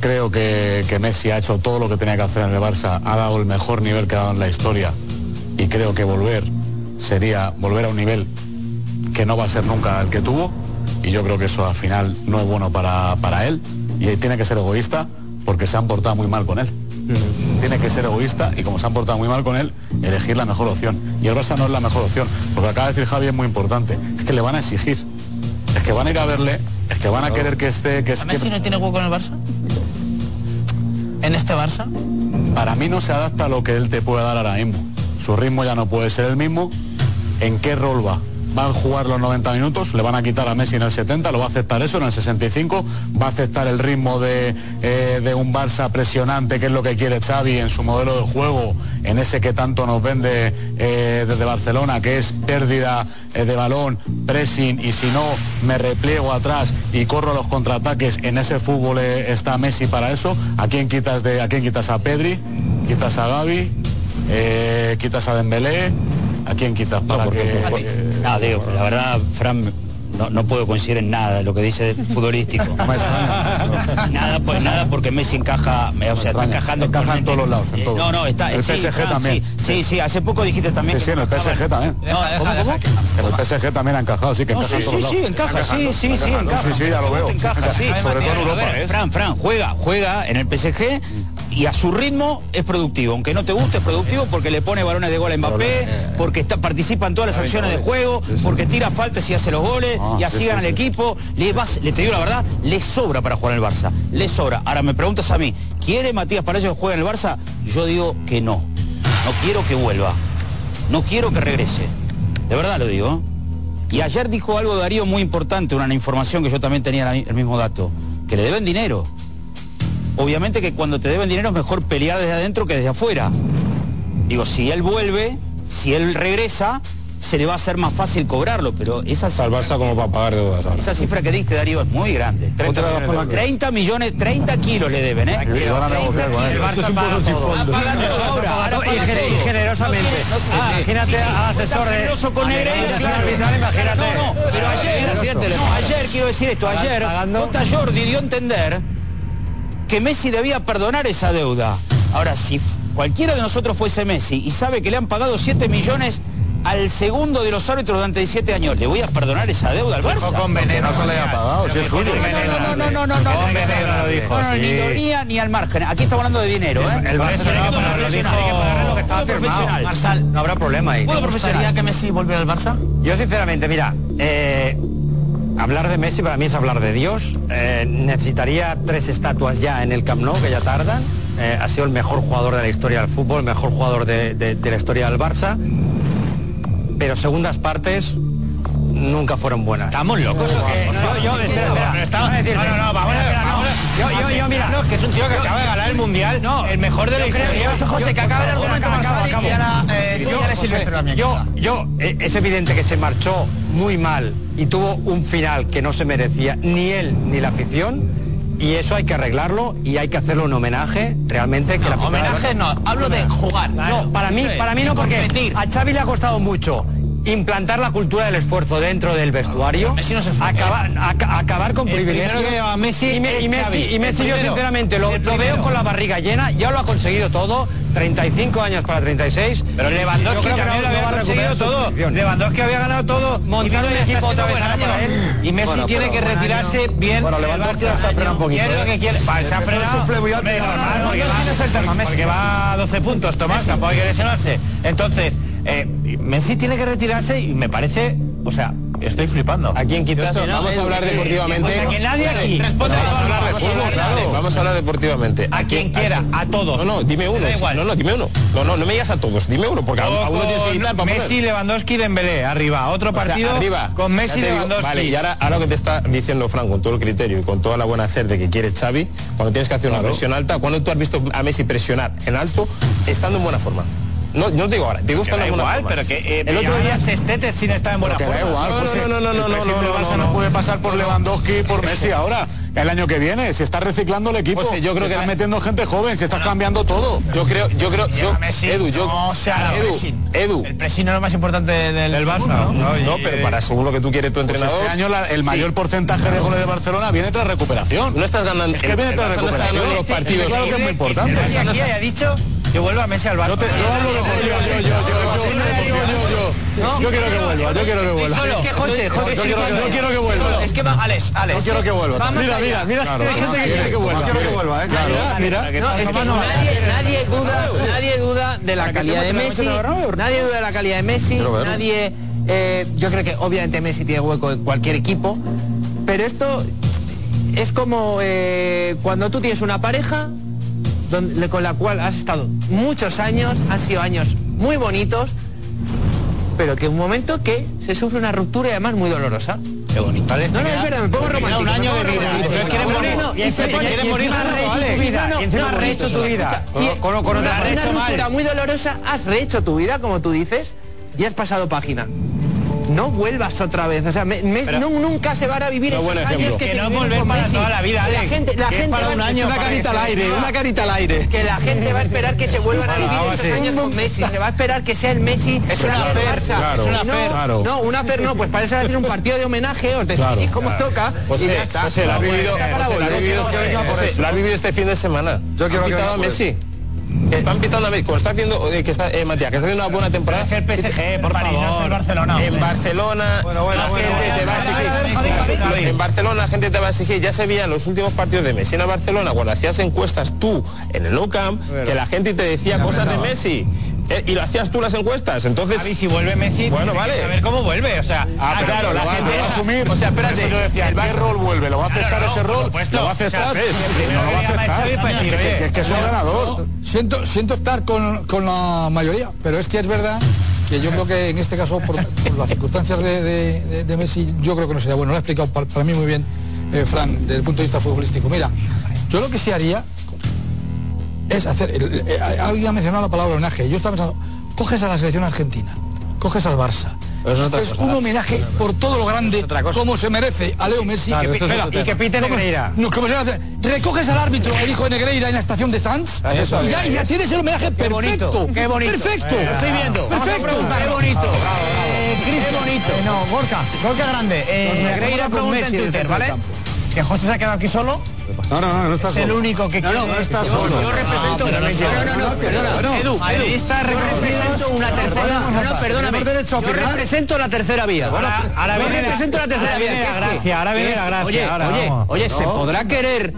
Creo que, que Messi ha hecho todo lo que tenía que hacer en el Barça, ha dado el mejor nivel que ha dado en la historia y creo que volver sería volver a un nivel que no va a ser nunca el que tuvo y yo creo que eso al final no es bueno para, para él y tiene que ser egoísta porque se han portado muy mal con él. Tiene que ser egoísta y como se han portado muy mal con él, elegir la mejor opción. Y el Barça no es la mejor opción, porque acaba de decir Javi es muy importante, es que le van a exigir, es que van a ir a verle, es que van a querer que esté, que, ¿A Messi no tiene hueco en el Barça? ¿En este Barça? Para mí no se adapta a lo que él te puede dar ahora mismo. Su ritmo ya no puede ser el mismo. ¿En qué rol va? ¿Van a jugar los 90 minutos? ¿Le van a quitar a Messi en el 70? ¿Lo va a aceptar eso en el 65? ¿Va a aceptar el ritmo de, eh, de un Barça presionante, que es lo que quiere Xavi en su modelo de juego, en ese que tanto nos vende eh, desde Barcelona, que es pérdida eh, de balón, pressing, y si no, me repliego atrás y corro los contraataques? ¿En ese fútbol está Messi para eso? ¿A quién quitas, de, a, quién quitas a Pedri? ¿Quitas a Gaby? ¿Quitas a Dembélé? ¿A quién quitas para que...? No, digo, la verdad, Fran, no, no puedo coincidir en nada de lo que dice futbolístico. nada, pues nada, porque Messi encaja, o sea, está encajando Encaja en todos los lados, en Eh, todos. No, no, está. El sí, PSG Fran, también. Sí, sí, sí, hace poco dijiste también Sí, sí, en el PSG también. No, ¿cómo, el PSG también ha encajado, sí que No, encaja sí, en todos sí, sí, encaja, sí, sí, sí, encaja. Sí, sí, ya lo veo. Encaja, sí. Sobre todo en Europa. ¿eh? Fran, Fran, juega, juega en el PSG y a su ritmo es productivo. Aunque no te guste, es productivo porque le pone balones de gol a Mbappé, porque está, participa en todas las acciones de juego, porque tira faltas y hace los goles, Ah, y así sí, gana el equipo. Le, vas, le te digo la verdad, le sobra para jugar en el Barça. Le sobra. Ahora me preguntas a mí, ¿quiere Matías Palacios juegue en el Barça? Yo digo que no. No quiero que vuelva. No quiero que regrese. De verdad lo digo. ¿eh? Y ayer dijo algo Darío muy importante, una información que yo también tenía el mismo dato, que le deben dinero. Obviamente que cuando te deben dinero es mejor pelear desde adentro que desde afuera. Digo, si él vuelve, si él regresa, se le va a hacer más fácil cobrarlo, pero esa Al Barça como para pagar deudas. ahora. esa cifra que diste, Darío, es muy grande. 30 Otra vez millones, por la de que- 30 millones, 30 kilos le deben, ¿eh? Y van a negociar con él. Esto es un poco sin fondo. Ahora, ahora y generosamente. Ah, Imagínate sí, sí, al asesor de- generoso con a Negreira, imagínate. No, no, pero ayer, no, ayer quiero decir esto, ayer Jota Jordi dio a entender que Messi debía perdonar esa deuda. Ahora, si cualquiera de nosotros fuese Messi y sabe que le han pagado 7 millones al segundo de los árbitros durante 17 años, ¿le voy a perdonar esa deuda al Barça? con veneno, No se le haya pagado, si es suyo. No, no, no, no, no, Con veneno lo dijo, no, no, sí. ni ironía ni al margen. Aquí estamos hablando de dinero, ¿eh? El Barça no, lo dijo- que pagarle lo que estaba Fútbol firmado. profesional. Marsal, no habrá problema ahí. Fútbol ¿Te gustaría profesional. que Messi volviera al Barça? Yo sinceramente, mira, eh, hablar de Messi para mí es hablar de Dios. Eh, necesitaría tres estatuas ya en el Camp Nou, que ya tardan. Eh, ha sido el mejor jugador de la historia del fútbol, el mejor jugador de, de- de la historia del Barça. Pero segundas partes nunca fueron buenas. Estamos locos. yo, yo, espera, espera. No, no, no, vamos a ver. Yo, yo, yo, mira. No, que es un tío que yo- acaba de ganar el mundial, No, el mejor de la yo creo- historia. yo- José, que acabo, argumento acabo, Marsal acabo. y ahora, eh, Yo, José, yo, venga. yo, eh, es evidente que se marchó muy mal y tuvo un final que no se merecía ni él ni la afición y eso hay que arreglarlo y hay que hacerle un homenaje realmente que la afición- Homenaje no, hablo de jugar. no, para mí, para mí no, porque a Xavi le ha costado mucho implantar la cultura del esfuerzo dentro del vestuario, Messi no se fue, acaba, ¿eh? a, acabar con privilegios. Y, Messi, y, me, y Messi, y Messi yo sinceramente lo, veo con la barriga llena, ya lo ha conseguido todo. 35 años para 36. Pero Lewandowski que también había conseguido todo. Lewandowski había ganado todo. Montando el equipo otra vez Y Messi bueno, tiene que retirarse bien. Bueno, Lewandowski ¿eh? se ha frenado un poquito. Que quiere. Va, se ha frenado. Porque va a 12 puntos, Tomás. Tampoco hay que lesionarse. Entonces. Eh, Messi tiene que retirarse y me parece, o sea, estoy flipando. ¿A quién quitas? Vamos a hablar deportivamente. O sea, que nadie aquí. Responde, vamos, a hablar deportivamente. A, ¿A quien quiera, a, todos. No, no, dime uno. No, no, dime uno. No, no, no me digas a todos, dime uno, porque Todo a, uno tienes que ir para Messi, poner. Lewandowski, Dembélé, arriba. Otro partido arriba. con Messi, digo, Lewandowski. Vale, y ahora, ahora lo que te está diciendo Fran, con todo el criterio y con toda la buena hacer que quiere Xavi, cuando tienes que hacer una presión alta, cuando tú has visto a Messi presionar en alto, estando en buena forma? No, yo digo ahora, te gusta igual, pero que eh, el otro día Sestete sin estar en buena forma. No, no, no, no, no, no, puede pasar por Lewandowski, por Messi ahora. El año que viene se está reciclando el equipo. Yo creo se que está metiendo gente joven, se está cambiando todo. Yo creo, yo creo, yo, Messi, Edu, yo, no, sea, Edu, Edu, el pressing no es lo más importante del, Barça. No, pero para eh, según lo que tú quieres tu pues este entrenador. Este año el mayor porcentaje de goles de Barcelona viene tras recuperación. No estás ganando. Es que viene tras recuperación. los partidos. Claro que vuelva Messi al Barça. Yo, quiero que vuelva, yo quiero que vuelva. Es que yo quiero que vuelva. Es va, Alex, Alex. Yo quiero que vuelva. Mira, mira, mira, hay gente que quiere que vuelva. quiero que vuelva, eh. Es que nadie duda, nadie duda de la calidad de Messi. Nadie duda de la calidad de Messi, nadie yo creo que obviamente Messi tiene hueco en cualquier equipo, pero esto es como cuando tú tienes una pareja donde, con la cual has estado muchos años, han sido años muy bonitos, pero que un momento que se sufre una ruptura y además muy dolorosa. Qué bonito. No, no, es verdad, me pongo romántico. Un año de vida. Quieres eh, morir, no, y se quiere morir tu vida. No, no, has rehecho tu vida. Con una ruptura muy dolorosa, has rehecho tu vida, como tú dices, y has pasado página no vuelvas otra vez. O sea, me, me, no, nunca se van a vivir esos años que, que no volver para toda la vida, Alex, La gente, la gente para va un año, una carita al aire, una carita al aire. Que la gente va a esperar que se vuelvan a vivir esos años con Messi, se va a esperar que sea el Messi. Es una fer, es una no, fer. No, una fer no, pues para eso va a hacer un partido de homenaje, os decís cómo os toca. Pues y ya está. Pues la ha vivido este fin de semana. Yo quiero que a Messi están pitando a ver, México, está haciendo, que está, eh, Matías, que está haciendo una buena temporada. Es eh, por París, favor. No Barcelona. En Barcelona. En Barcelona, la gente te va a exigir. Ya se veían los últimos partidos de Messi en Barcelona, cuando hacías encuestas tú en el No Camp, que la gente te decía cosas de Messi. Eh, y lo hacías tú las encuestas, entonces. Javi, si vuelve Messi, bueno, vale. A ver cómo vuelve, o sea. Ah, ah claro, la gente va a asumir. O sea, espérate. Yo decía, el ¿Qué vuelve? ¿Lo va a aceptar no, ese rol? Supuesto, ¿Lo va a aceptar? Es, que no lo va a aceptar. Que, que, es un ganador. Siento, siento estar con, con la mayoría, pero es que es verdad que yo creo que en este caso, por, las circunstancias de, de, de, Messi, yo creo que no sería bueno. Lo ha explicado para, mí muy bien, eh, Fran, desde el punto de vista futbolístico. Mira, yo lo que sí haría es hacer. Alguien eh, ha mencionado la palabra homenaje. Yo estaba pensando, coges a la selección argentina, coges al Barça. Es, un homenaje por todo lo grande, como se merece a Leo Messi. Que, y que pite Negreira. recoges al árbitro, el hijo de Negreira, en la estación de Sanz. Y, ya, tienes el homenaje qué perfecto. Bonito, qué bonito. Perfecto. Eh, estoy viendo. Perfecto. Qué bonito. Bravo, eh, qué bonito. Eh, no, Gorka, Gorka grande. Eh, pues Negreira con Messi en Twitter, ¿vale? Que José se ha quedado aquí solo no, no, no, no está es solo. el único que quiere. No, no, no está yo, solo. Yo ah, represento. No, no, no, no, perdona. No, Edu, periodista represento una tercera. No, no, perdóname. Yo represento la tercera vía. Ahora, ahora yo represento la tercera vía. Gracias, ahora viene la gracia. Oye, ahora, oye, oye, ¿se podrá querer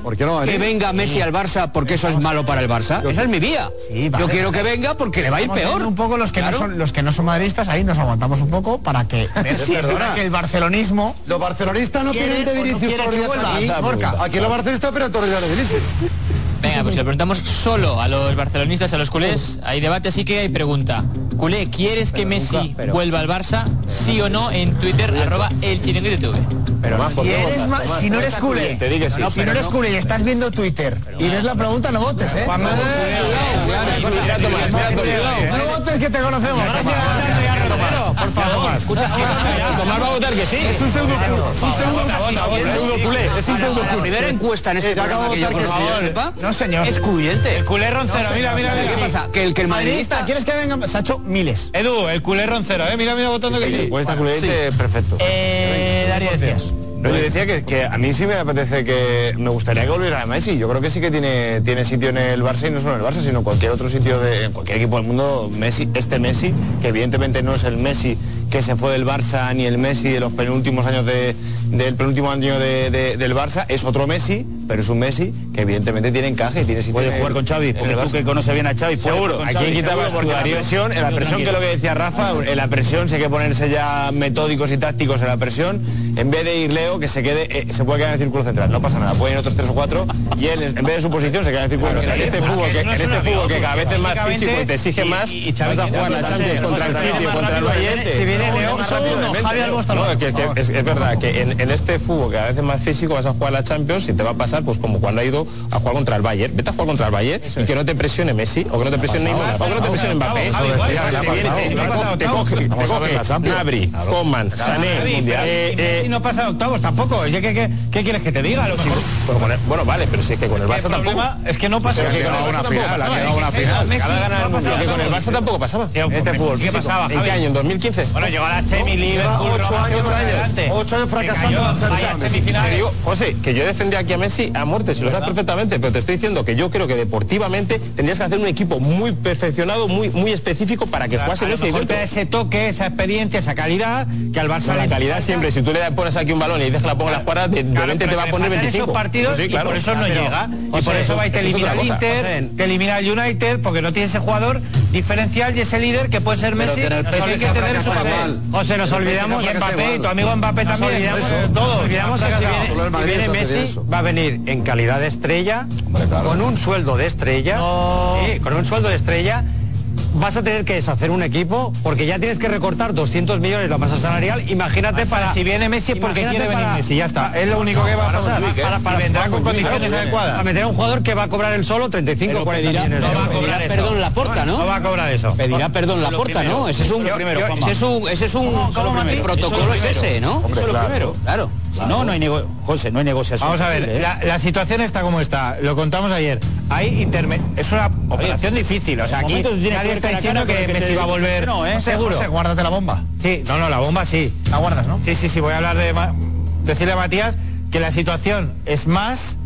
que venga Messi al Barça porque eso es malo para el Barça? Esa es mi vía. Yo quiero que venga porque le va a ir peor. Un poco los que no son los que no son madridistas, ahí nos aguantamos un poco para que el barcelonismo. Los barcelonistas no quieren de Vinicius por Aquí los barcelonistas está pero Torrella de Elite. Venga, pues le preguntamos solo a los barcelonistas, a los culés. Hay debate, así que hay pregunta. Culé, ¿quieres que Messi vuelva al Barça? Sí o no en Twitter, arroba el chiringuito TV. Pero más, Si, eres más, si no eres culé, si no eres culé y estás viendo Twitter y ves la pregunta, no votes, ¿eh? No votes que te conocemos favor. Escucha, Tomás va a votar que sí. Es un pseudo culé. Es un pseudo La culé. primera encuesta en este programa que yo, por favor, No, señor. es excluyente. El culé roncero, mira, mira, ¿Qué mira. pasa? Que el que el Madridista. ¿quieres que venga? Se ha hecho miles. Edu, el culé roncero, eh. Mira, mira, votando que sí. Pues esta culete, perfecto. Eh, Darío decías. No, yo decía que, a mí sí me apetece que me gustaría que volviera a Messi. Yo creo que sí que tiene, tiene sitio en el Barça y no solo en el Barça, sino en cualquier otro sitio de en cualquier equipo del mundo. Messi, este Messi, que evidentemente no es el Messi que se fue del Barça ni el Messi de los penúltimos años de- del penúltimo año de- de- del Barça, es otro Messi, pero es un Messi que evidentemente tiene encaje y tiene sitio. Puede jugar con Xavi, porque tú Barça. que conoces bien a Xavi, Seguro, jugar ¿a con quién Xavi, quitabas seguro, la presión, en la presión que lo que decía Rafa, en la presión si hay que ponerse ya metódicos y tácticos en la presión, en vez de ir Leo, que se quede, eh, se puede quedar en el círculo central, no pasa nada, pueden ir otros tres o cuatro, y él en vez de su posición se queda en el círculo En central. este fútbol que, en este fútbol que cada vez es más físico y te exige más, vas a jugar la Champions contra el City contra el Bayern. Si viene Leo, es, es verdad que en, este fútbol que cada vez es más físico vas a jugar la Champions y te va a pasar pues como cuando ha ido a jugar contra el Bayern. Vete a jugar contra el Bayern y que no te presione Messi o que no te presione Neymar o que no te presione Mbappé. Eso decía, Te coge- te coge- a. Nabri. Coman, Sané, Mundial. eh, eh, Y no pasa octavos tampoco. Oye, ¿qué, qué, quieres que te diga? A bueno, vale, pero si es que con el Barça tampoco. es que no pasa. A una tampoco final, llegado a ¿eh? una final. Messi. Que con el Barça tampoco pasaba. Este fútbol ¿Qué pasaba, ¿En qué año? ¿En 2015? Bueno, llegó a la semi, Liverpool, ocho Roma, años, fracasando Te digo, José, que yo defendí aquí a Messi a muerte, si lo sabes perfectamente, pero te estoy diciendo que yo creo que deportivamente tendrías que hacer un equipo muy perfeccionado, muy muy específico para que jugase A Messi y ese toque, esa experiencia, esa calidad que al Barça No, la calidad siempre, si tú le pones aquí un balón y que la ponga en las cuadras, de, Claro, 20 te pero va a poner le faltan 25. esos partidos Sí, y claro. por eso no Pero, llega. Y José, por eso va y te eso es elimina otra el cosa. Inter, José, te elimina el United, porque no tiene ese jugador diferencial y ese líder que puede ser Messi. el hay que tener su papel. José, nos olvidamos. Y Mbappé, y tu amigo Mbappé también. Olvidamos- eh, Todos. olvidamos que si viene- Si Madrid viene Messi, va a venir en calidad de estrella, con un sueldo de estrella, sí, con un sueldo de estrella, vas a tener que deshacer un equipo porque ya tienes que recortar 200 millones la masa salarial. Imagínate O sea, para... si viene Messi es porque quiere venir para- Messi, ya está. Es lo único que va a pasar. para- para- y vendrá con para- condiciones para- adecuadas. Para meter a un jugador que va a cobrar el solo 35 40 millones de no va a euros. cobrar Pedirá eso. perdón la porta, ¿no? No va a cobrar eso. Pedirá perdón la porta. ¿no? Ese es un, ese es un, ese es un protocolo, es ese, ¿no? Eso es lo primero. Claro. No, no hay nego José, no hay negociación. Vamos a ver, posible, ¿eh? la, la situación está como está. Lo contamos ayer. Hay interme- es una operación difícil. O sea, aquí nadie está diciendo que que Messi te va a volver. no, ¿eh? Seguro. José, guárdate la bomba. Sí, no, no, la bomba sí. La guardas, ¿no? Sí, sí, sí, voy a hablar de... Decirle a Matías que la situación es más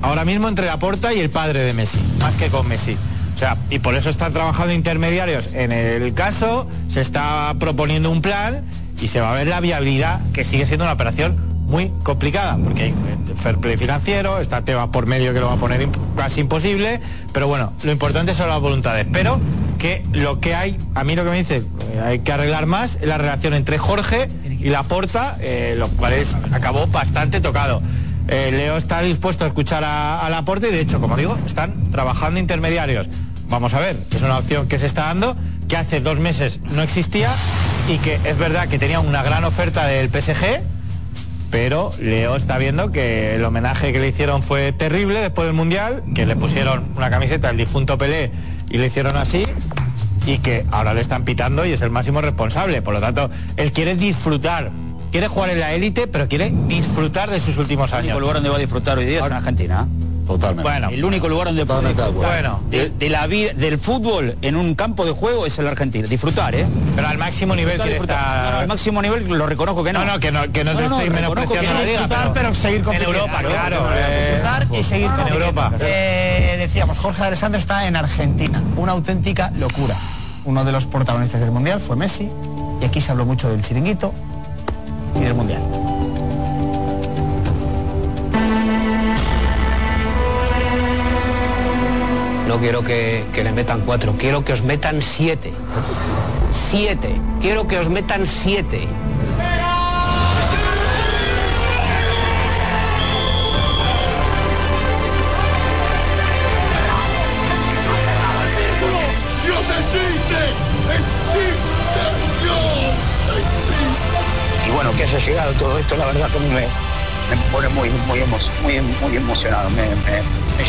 ahora mismo entre la porta y el padre de Messi, más que con Messi. O sea, y por eso están trabajando intermediarios en el caso, se está proponiendo un plan y se va a ver la viabilidad, que sigue siendo una operación muy complicada, porque hay fair play financiero, está Tebas por medio que lo va a poner casi imposible, pero bueno, lo importante son las voluntades. Pero que lo que hay, a mí lo que me dice, eh, hay que arreglar más la relación entre Jorge y Laporta, eh, lo cual es, acabó bastante tocado. Eh, Leo está dispuesto a escuchar a, a Laporte y de hecho, como digo, están trabajando intermediarios. Vamos a ver, es una opción que se está dando, que hace dos meses no existía y que es verdad que tenía una gran oferta del PSG, pero Leo está viendo que el homenaje que le hicieron fue terrible después del Mundial, que le pusieron una camiseta del difunto Pelé y le hicieron así, y que ahora le están pitando y es el máximo responsable. Por lo tanto, él quiere disfrutar, quiere jugar en la élite, pero quiere disfrutar de sus últimos El años. lugar donde va a disfrutar hoy día es en Argentina. Totalmente. Bueno, El único lugar donde Bueno. de, de la vida, del fútbol en un campo de juego es el Argentina. Disfrutar, ¿eh? pero al máximo nivel. No, al máximo nivel lo reconozco que no. No, no, que no, que no, No, estoy menospreciando no disfrutar, pero seguir en compitiendo. Europa, claro. Eh, disfrutar y seguir en. Europa. Eh, decíamos, Jorge Alessandro está en Argentina. Una auténtica locura. Uno de los protagonistas del Mundial fue Messi. Y aquí se habló mucho del chiringuito y del Mundial. No quiero que, que le metan cuatro, quiero que os metan siete. Siete. Quiero que os metan siete. ¡Dios existe! ¡Existe Dios! Y bueno, que haya llegado todo esto, la verdad que a mí me, me pone muy, muy, muy, muy emocionado, me,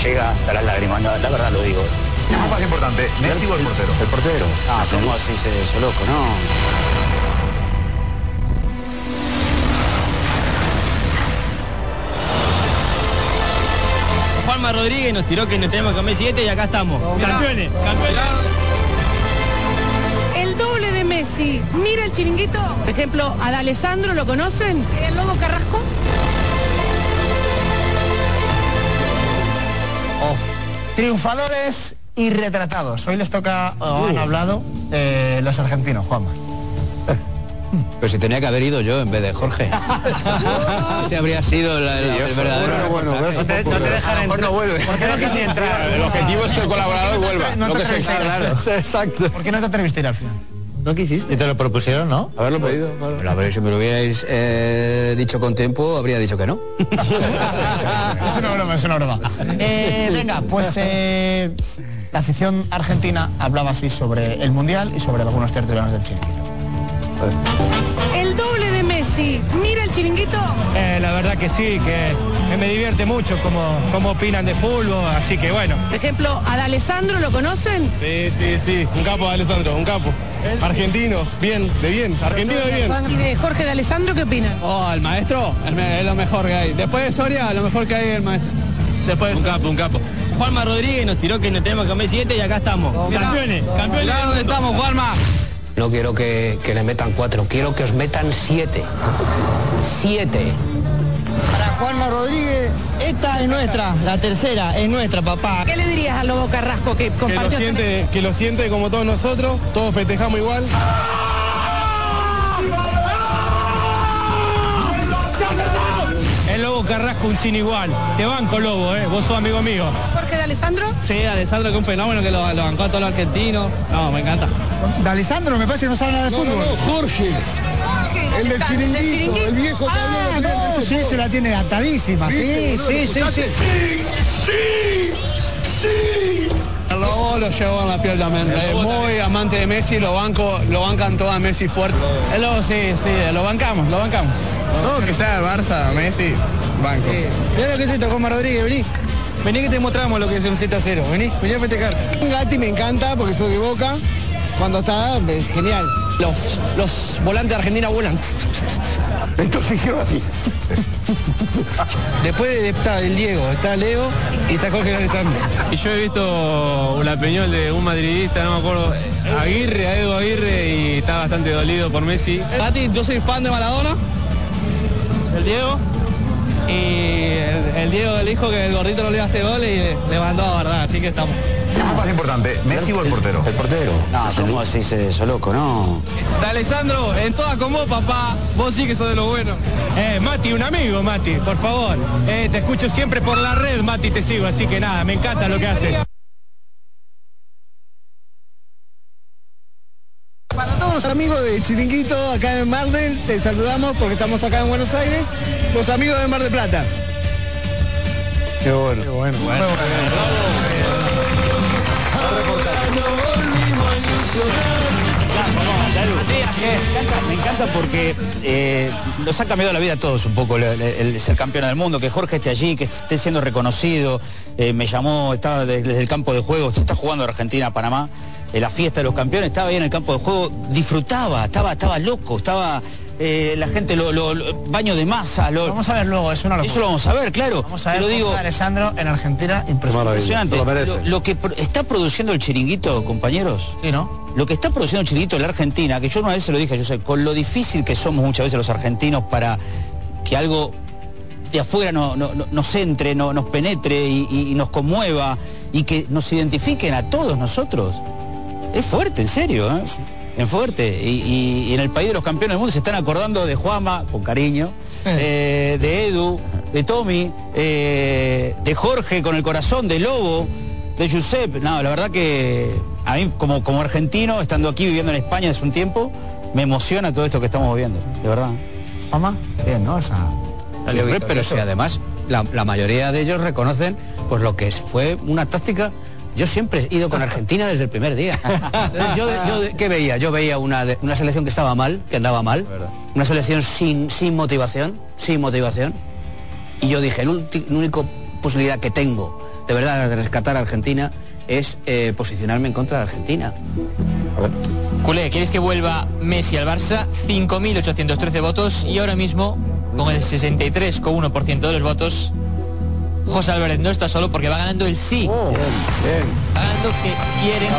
llega hasta las lágrimas, la, verdad lo digo. ¿Qué más importante, Messi o el portero? El portero. Ah, ¿cómo no? así se eso, loco? No. Juanma Rodríguez nos tiró que nos tenemos que comer siete y acá estamos. Campeones, oh, campeones. El doble de Messi. Mira el chiringuito. Por ejemplo, a ¿lo conocen? El Lobo Carrasco. Triunfadores y retratados. Hoy les toca, o han hablado, eh, los argentinos, Juanma. Pero si tenía que haber ido yo en vez de Jorge. Ese habría sido la- la- el verdadero. Bueno, bueno, No te, no te dejan entrar. no vuelve. ¿Por qué no quisiste entrar? El objetivo es que el colaborador vuelva. No te atreviste ir. Exacto. ¿Por qué no te atreviste a ir al final? No quisiste. Y te lo propusieron, ¿no? Haberlo pedido. Pero a ver, si me lo hubierais eh, dicho con tiempo, habría dicho que no. Es una broma, es una broma. Eh, venga, pues eh, la afición argentina hablaba así sobre el Mundial y sobre algunos tertulianos del Chile. El doble de. Mira el chiringuito. Eh, la verdad que sí, que me divierte mucho como, como opinan de fútbol, así que bueno. Por ejemplo, a D'Alessandro lo conocen. Sí, sí, sí. Un capo, Alessandro, un capo. Argentino, bien, de bien. Argentino de bien. Y de Jorge D'Alessandro, ¿qué opinan? Oh, el maestro es lo mejor que hay. Después de Soria, lo mejor que hay es el maestro. Después Un capo, un capo. Juanma Rodríguez nos tiró que nos tenemos que comer 7 y acá estamos. Campeones, campeones. Dónde estamos, Juanma. No quiero que, que le metan cuatro, quiero que os metan siete. Siete. Para Juanma Rodríguez, esta es nuestra, la tercera es nuestra, papá. ¿Qué le dirías al Lobo Carrasco que Que lo compartió? siente, que lo siente como todos nosotros, todos festejamos igual. Lobo Carrasco un sin igual. Te banco, Lobo, ¿eh? Vos sos amigo mío. Jorge D'Alessandro. Sí, Alessandro, que un fenómeno que lo, lo bancó a todos los argentinos. No, me encanta. De Alessandro me parece que no sabe nada de fútbol. Jorge. El del chiringuito, el viejo Ah, de no, sí, se la tiene atadísima. Sí, sí, sí, sí. El lobo lo llevó en la piel también. Es muy amante de Messi, lo banco, lo bancan todos a Messi fuerte. El lobo sí, sí, lo bancamos, lo bancamos. Todo que sea Barça, Messi, banco. Mira lo que es esto, Juanma Rodríguez, vení. Vení que te mostramos lo que es un Z0. Vení, vení a festejar. Gatti me encanta porque soy de Boca. Cuando está, es genial. Los, los volantes de Argentina vuelan. Entonces hicieron así. Después de- está el Diego, está Leo y está Jorge Alessandro. Y yo he visto una opinión de un madridista, no me acuerdo, Aguirre, a Edu Aguirre, y está bastante dolido por Messi. Mati, yo soy fan de Maradona. El Diego, Y el, el Diego le dijo que el gordito no le iba a hacer gol y le, le mandó a verdad, así que estamos. ¿Qué es más importante, Messi o el portero? El portero. No, ¿cómo se dice eso, loco? No. De Alessandro, en toda con vos, papá. Vos sí que sos de lo bueno. Eh, Mati, un amigo, Mati, por favor. Eh, te escucho siempre por la red, Mati, te sigo, así que nada, me encanta lo que haces. Los amigos de Chiringuito acá en Mar del, te saludamos porque estamos acá en Buenos Aires. Los amigos de Mar de Plata. Qué bueno. Qué bueno. Me encanta, me encanta porque eh, nos ha cambiado la vida a todos un poco el, el- el ser campeón del mundo, que Jorge esté allí, que esté siendo reconocido, eh, me llamó, estaba de- desde el campo de juego, se está jugando Argentina, Panamá, en la fiesta de los campeones, estaba ahí en el campo de juego, disfrutaba, estaba, estaba loco, estaba eh, la gente, lo, lo- lo- baño de masa, lo, Vamos a ver luego, es una locura. eso lo vamos a ver, claro. Vamos a ver Pero digo, Alessandro en Argentina, impresionante. lo. Lo, lo que pro- está produciendo el chiringuito, compañeros, Sí, ¿no? lo que está produciendo el chiringuito en la Argentina, que yo una vez se lo dije, yo sé, con lo difícil que somos muchas veces los argentinos para que algo de afuera no, no- no- nos entre, no, nos penetre y, y- y nos conmueva y que nos identifiquen a todos nosotros. Es fuerte, en serio, ¿eh? Es fuerte. Y, y- y en el país de los campeones del mundo se están acordando de Juama, con cariño, eh, de Edu, de Tommy, eh, de Jorge con el corazón, de Lobo, de Giuseppe. No, la verdad que a mí como, como argentino, estando aquí viviendo en España hace un tiempo, me emociona todo esto que estamos viendo, de verdad. Mamá, bien, ¿no? Esa... Siempre, pero sí, además, la, la mayoría de ellos reconocen pues lo que fue una táctica. Yo siempre he ido con Argentina desde el primer día. Entonces, yo, yo, ¿Qué veía? Yo veía una, una selección que estaba mal, que andaba mal, una selección sin, sin motivación, sin motivación. Y yo dije, la única posibilidad que tengo de verdad de rescatar a Argentina es eh, posicionarme en contra de Argentina. Culé, ¿quieres que vuelva Messi al Barça? 5.813 votos y ahora mismo, con el 63,1% de los votos, José Álvarez no está solo porque va ganando el sí. Oh, bien, Va ganando que quieren.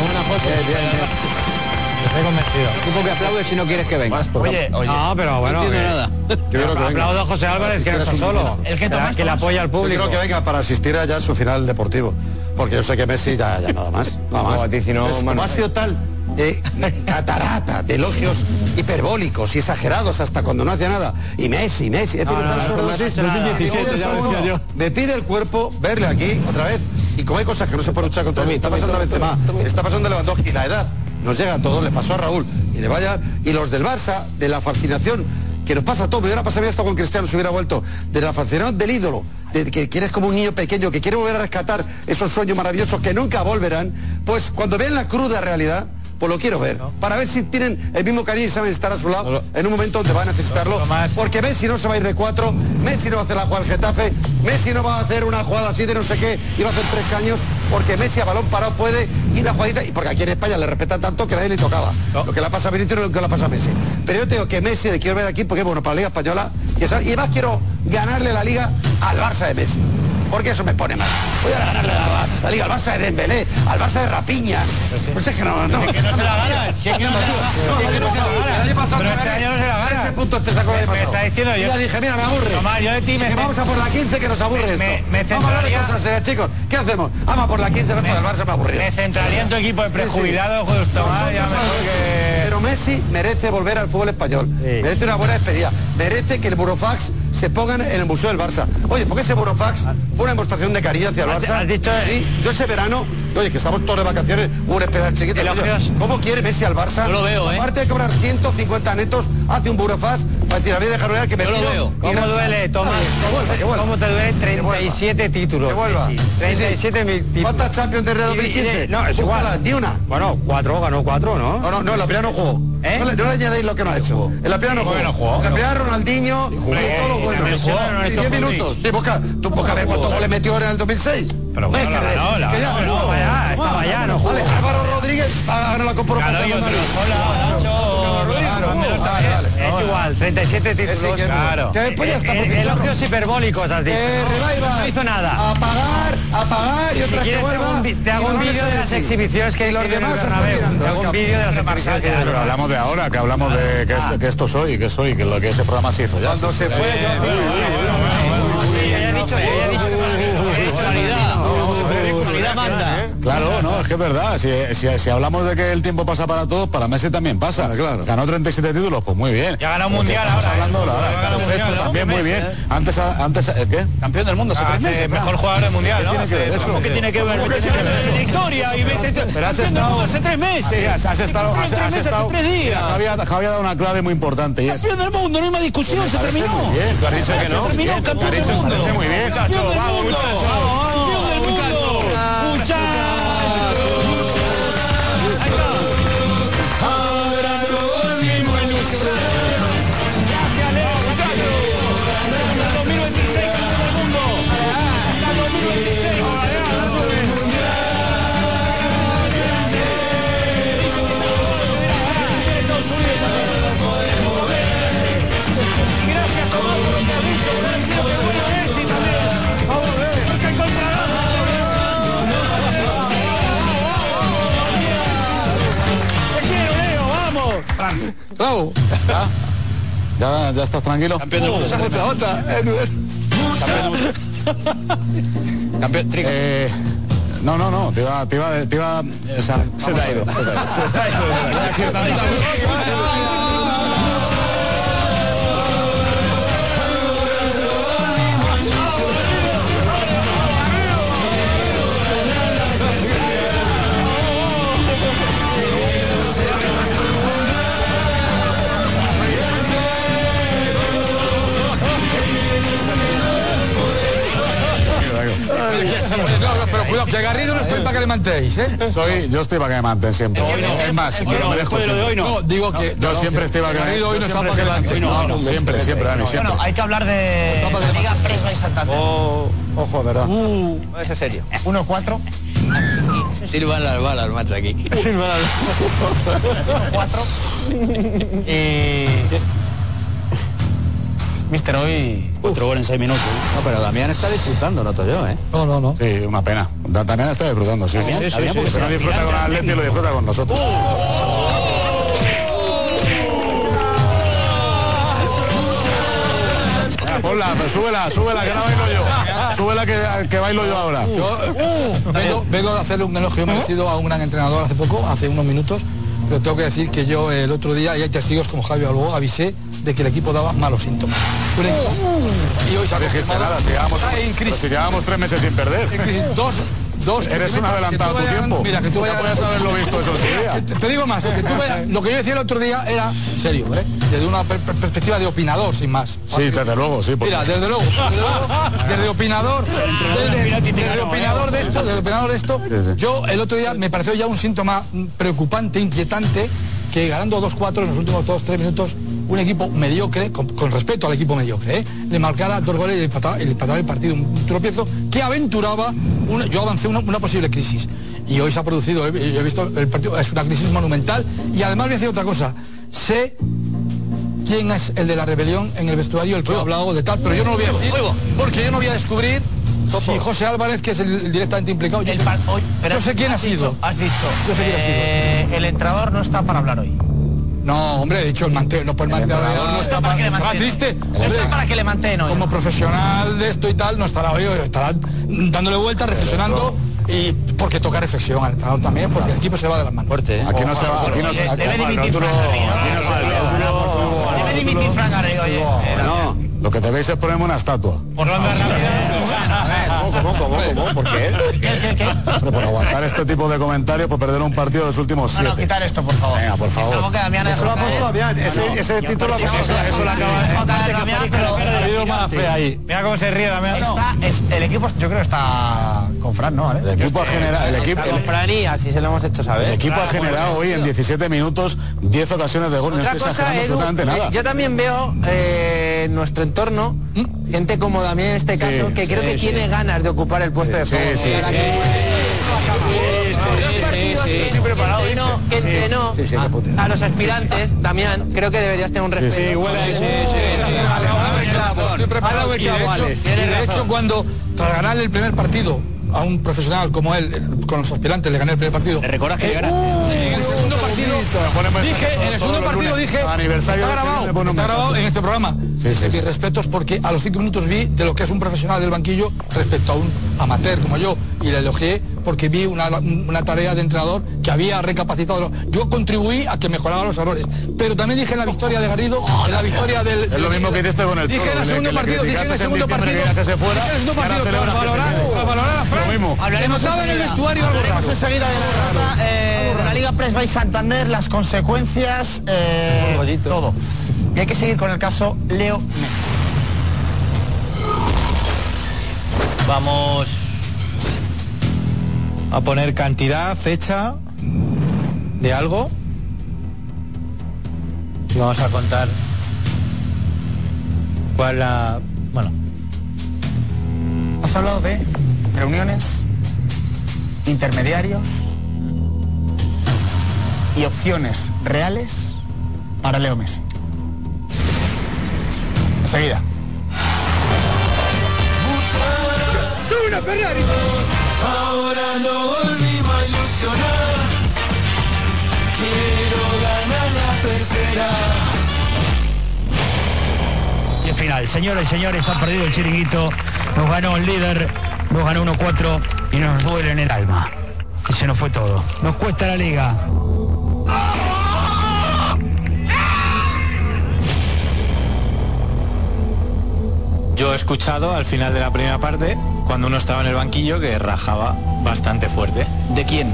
Estoy convencido. Tipo que aplaude si no quieres que venga. Oye, oye. No, pero bueno. No entiendo que- nada. Yo creo que venga. Aplaudo a José Álvarez, que no está solo. El que, la- que le apoya al Yo público. creo que venga para asistir allá a su final deportivo. Porque yo sé que Messi ya, ya nada más. Nada más. No, vaticinó, Entonces, como Manu. ha sido tal de catarata, de elogios hiperbólicos y exagerados hasta cuando no hacía nada. Y Messi, Messi, he tenido no, tal no, sobredosis. no, no, no, no, 2017 ya no, decía yo. Me pide el cuerpo verle aquí otra vez. Y como hay cosas que no se puede luchar contra mí, está pasando a Benzema, está pasando a Lewandowski, la edad nos llega a todos, le pasó a Raúl y le vaya y los del Barça, de la fascinación que nos pasa a todos, me hubiera pasado esto con Cristiano si hubiera vuelto, de la fascinación del ídolo, de que quieres como un niño pequeño, que quiere volver a rescatar esos sueños maravillosos que nunca volverán, pues cuando ven la cruda realidad, pues lo quiero ver, para ver si tienen el mismo cariño y saben estar a su lado en un momento donde va a necesitarlo, porque Messi no se va a ir de cuatro, Messi no va a hacer la jugada al Getafe, Messi no va a hacer una jugada así de no sé qué, y va a hacer tres caños, porque Messi a balón parado puede ir a jugadita, y porque aquí en España le respetan tanto que nadie le tocaba. Lo que le pasa a Vinicius no es lo que le pasa a Messi. Pero yo tengo que Messi le quiero ver aquí porque bueno, para la Liga Española, y además quiero ganarle la Liga al Barça de Messi. Porque eso me pone mal. Voy a ganarle la, la Liga al Barça de Dembélé, al Barça de Rapiña. Pues es que no, no. que no se la gana. Si es que no la. Si es que no se la gana. El año pasado Pero este año no se la gana. 13 puntos te sacó el año Me pasado. está diciendo yo- ya dije, mira, me aburre. Tomás, yo de ti me cen- vamos a por la 15 que nos aburre esto. me- vamos a hablar de cosas serias, chicos. ¿Qué hacemos? Vamos a por la 15 después del Barça me aburrido. Me centraría en tu equipo de prejubilados, justo que... Pero Messi merece volver al fútbol español. Merece una buena despedida. Merece que el Burofax se pongan en el Museo del Barça. Oye, porque ese Burofax fue una demostración de cariño hacia el Barça. has dicho- Sí, yo ese verano, oye, que estamos todos de vacaciones, hubo un especial chiquito. Elogios. coño, ¿Cómo quiere Messi al Barça? Yo lo veo, ¿eh? Aparte de cobrar 150 netos, hace un Burofax para decir, a mí dejar que me Yo lo tiro veo. ¿Cómo gran- duele, Tomás? Que vuelva, que vuelva. ¿Cómo te duele Que vuelva. 37 títulos? Que vuelva. Messi? Sí, sí. 37 mil títulos. ¿Cuántas Champions Y- y- 2015? No, es Búscala, igual. Ni una. Bueno, cuatro, ganó cuatro, ¿no? No, no, no, la primera no jugó. ¿Eh? No, le, no le añadéis lo que no ha hecho. En la primera no jugó. ¿Cómo que no jugó? En la primera Ronaldinho jugó, no Sí, estos 10 minutos. Sí, busca, tú busca cuántos goles metió en el 2006. Pero No, bueno, no, no, ya, no, estaba ya, no jugó. Vale, Álvaro Rodríguez va a ganar la Copa Europa. Es igual, 37 títulos. claro. que después ya está por Eh, eh. Elogios hiperbólicos, has dicho. Eh, ¿no? No hizo nada. A pagar, a pagar y otra que quieres te hago vuelva. te hago un vídeo de las exhibiciones que los hay el demás. Te hago un vídeo de las exhibiciones que Pero hablamos de ahora, que hablamos de que, esto, soy, que soy, que lo que ese programa se hizo ya. Cuando se fue, yo he dicho, he dicho, he dicho la realidad. Calidad manda. Claro, no, es que es verdad. Si, si- si hablamos de que el tiempo pasa para todos, para Messi también pasa. claro. Ganó 37 títulos, pues muy bien. Ya ganado un mundial ahora, ¿eh? hablando de la Ya ha hora. ganado un Perfecto, mundial, ¿no? también muy bien. Meses, Antes, antes, ¿eh, ¿qué? Campeón del mundo hace meses. mejor jugador del mundial, ¿no? tiene que ver eso? ¿Cómo que tiene que ver? ¿Cómo que Tiene se historia y vete Pero has campeón del estado- mundo hace tres meses. Has, estado, hace tres días. Javi, ha- dado una clave muy importante y es. Campeón del mundo, no hay más discusión, se parece terminó. muy bien, tú has dicho que Se no. terminó, campeón del mundo. muy bien. Del Vamos, mundo. Bravo. ¿Ya? ¿Ya, ya estás tranquilo? Campeón del mundo. Esa otra, otra. Campeón, eh, no, no, no, te iba, te iba, te iba, o sea, se te ha ido. Se te ha ido. Pero cuidado, que Garrido no estoy para que le mantéis, ¿eh? Soy, yo estoy para que me manten siempre. Es más, yo me dejo. No, digo que... Yo siempre estoy para que me Garrido hoy no está para que le No, no, siempre, siempre, Dani, siempre. Bueno, hay que hablar de la Liga Presba y Santander. Ojo, ¿verdad? Ese es serio. 1-4. Sirvan las balas, macho, aquí. 4. Eh, Mister, hoy... Otro gol en seis minutos. No, pero Damián está disfrutando, noto yo, ¿eh? No, no, no. Sí, una pena. Da- Damián está disfrutando, sí. Damián, sí, sí, Damián, sí, porque no se disfruta con el Atleti, lo disfruta con nosotros. Venga, ponla, pues súbela, súbela, que la bailo yo. Súbela que, que bailo yo ahora. Yo eh, vengo, vengo de hacerle un elogio merecido a un gran entrenador hace poco, hace unos minutos, pero tengo que decir que yo el otro día, y hay testigos como Javier Albo, avisé de que el equipo daba malos síntomas. Y hoy se ha confirmado- nada, si llevamos, Está en crisis. si llevamos tres meses sin perder. Dos, dos. Eres un adelantado a tu tiempo. Mira, que tú Ya vayas. podías haberlo visto eso día. Te, te digo más, que tú vayas- lo que yo decía el otro día era serio, ¿eh? Desde una per- per- perspectiva de opinador, sin más. Sí, desde luego, sí. porque- Mira, desde luego, desde, luego, desde opinador, desde, desde opinador de esto, desde opinador de esto, yo el otro día me pareció ya un síntoma mm, preocupante, inquietante, que ganando 2-4 en los últimos 2-3 minutos, un equipo mediocre, con, con respeto al equipo mediocre, ¿eh? le marcara dos goles y empataba, el partido, un, un tropiezo que aventuraba, una- yo avancé una, una posible crisis. Y hoy se ha producido, he, he visto el partido, es una crisis monumental, y además voy a decir otra cosa, sé quién es el de la rebelión en el vestuario, el que ha hablado de tal, pero yo no lo voy a decir, porque yo no voy a descubrir si José Álvarez, que es el, directamente implicado, yo, sé, yo sé quién ha sido. Has dicho, Yo sé quién ha sido. eh, el entrenador no está para hablar hoy. No, hombre, he dicho el manteo, no por el manteo. no está para que le mantengan. triste. No está para que le mantengan hoy. Como profesional de esto y tal, no estará hoy, estará dándole vueltas, reflexionando. Y porque toca reflexión al entrenador también, porque el equipo se va de las manos. Fuerte, ¿eh? Aquí no se va, aquí no se va. Debe dimitir Fran Garrido. Debe dimitir Fran Garrido, oye. No, lo que debéis es ponerme una estatua. Por la ¿Cómo, cómo, cómo? ¿Por qué? Hombre, por aguantar este tipo de comentarios, por perder un partido de los últimos siete. no, quitar esto, por favor. Venga, por favor. Damián Eso lo ha puesto Damián, ese, ese título puesto Eso lo acaba Mira cómo se ríe Damián. Está, el equipo, yo creo que está con Fran, ¿no? ¿Vale? El equipo ha generado, el equipo, Con Fran y así se lo hemos hecho saber. el equipo ha generado hoy en 17 minutos 10 ocasiones de gol. No Otra estoy cosa, exagerando Edu, absolutamente nada. eh, yo también veo eh, en nuestro entorno gente como Damián en este caso que creo que tiene ganas de ocupar el puesto de Sí, juego. sí, sí. que- que entrenó- Sí, sí, a, a los aspirantes, Damián, creo que deberías tener un respeto. Estoy preparado y de hecho, y de hecho cuando tras ganarle el primer partido a un profesional como él, con los aspirantes le gané el primer partido. ¿Le recuerdas que eh, en el segundo partido dije, en el segundo partido dije, Aniversario está grabado, está en este programa. Sí, sí, Mis respetos porque a los cinco minutos vi de lo que es un profesional del banquillo respecto a un amateur como yo y le elogié porque vi una, una tarea de entrenador que había recapacitado. Yo contribuí a que mejorara los errores, pero también dije en la victoria de Garrido, en la victoria del... Es lo mismo que hiciste con el Dije en el segundo partido, dije en el segundo partido, que se fuera, dije en el segundo y partido, tras valorar, tras valorar a Fran, Lo mismo. Hablaremos en el vestuario Hablaremos enseguida de la derrota eh, de la Liga Press by Santander, las consecuencias, eh, todo. Y hay que seguir con el caso Leo Messi. Vamos a poner cantidad, fecha de algo. Y vamos a contar cuál la... Bueno, Has hablado de reuniones, intermediarios y opciones reales para Leo Messi. Enseguida. ¡Soy una Ferrari! Ahora no volvimos a ilusionar. Quiero ganar la tercera. Y el final, señoras y señores, han perdido el chiringuito, nos ganó el líder, nos ganó 1-4 y nos duele en el alma. Y se nos fue todo. Nos cuesta la liga. yo he escuchado al final de la primera parte, cuando uno estaba en el banquillo, que rajaba bastante fuerte. ¿De quién?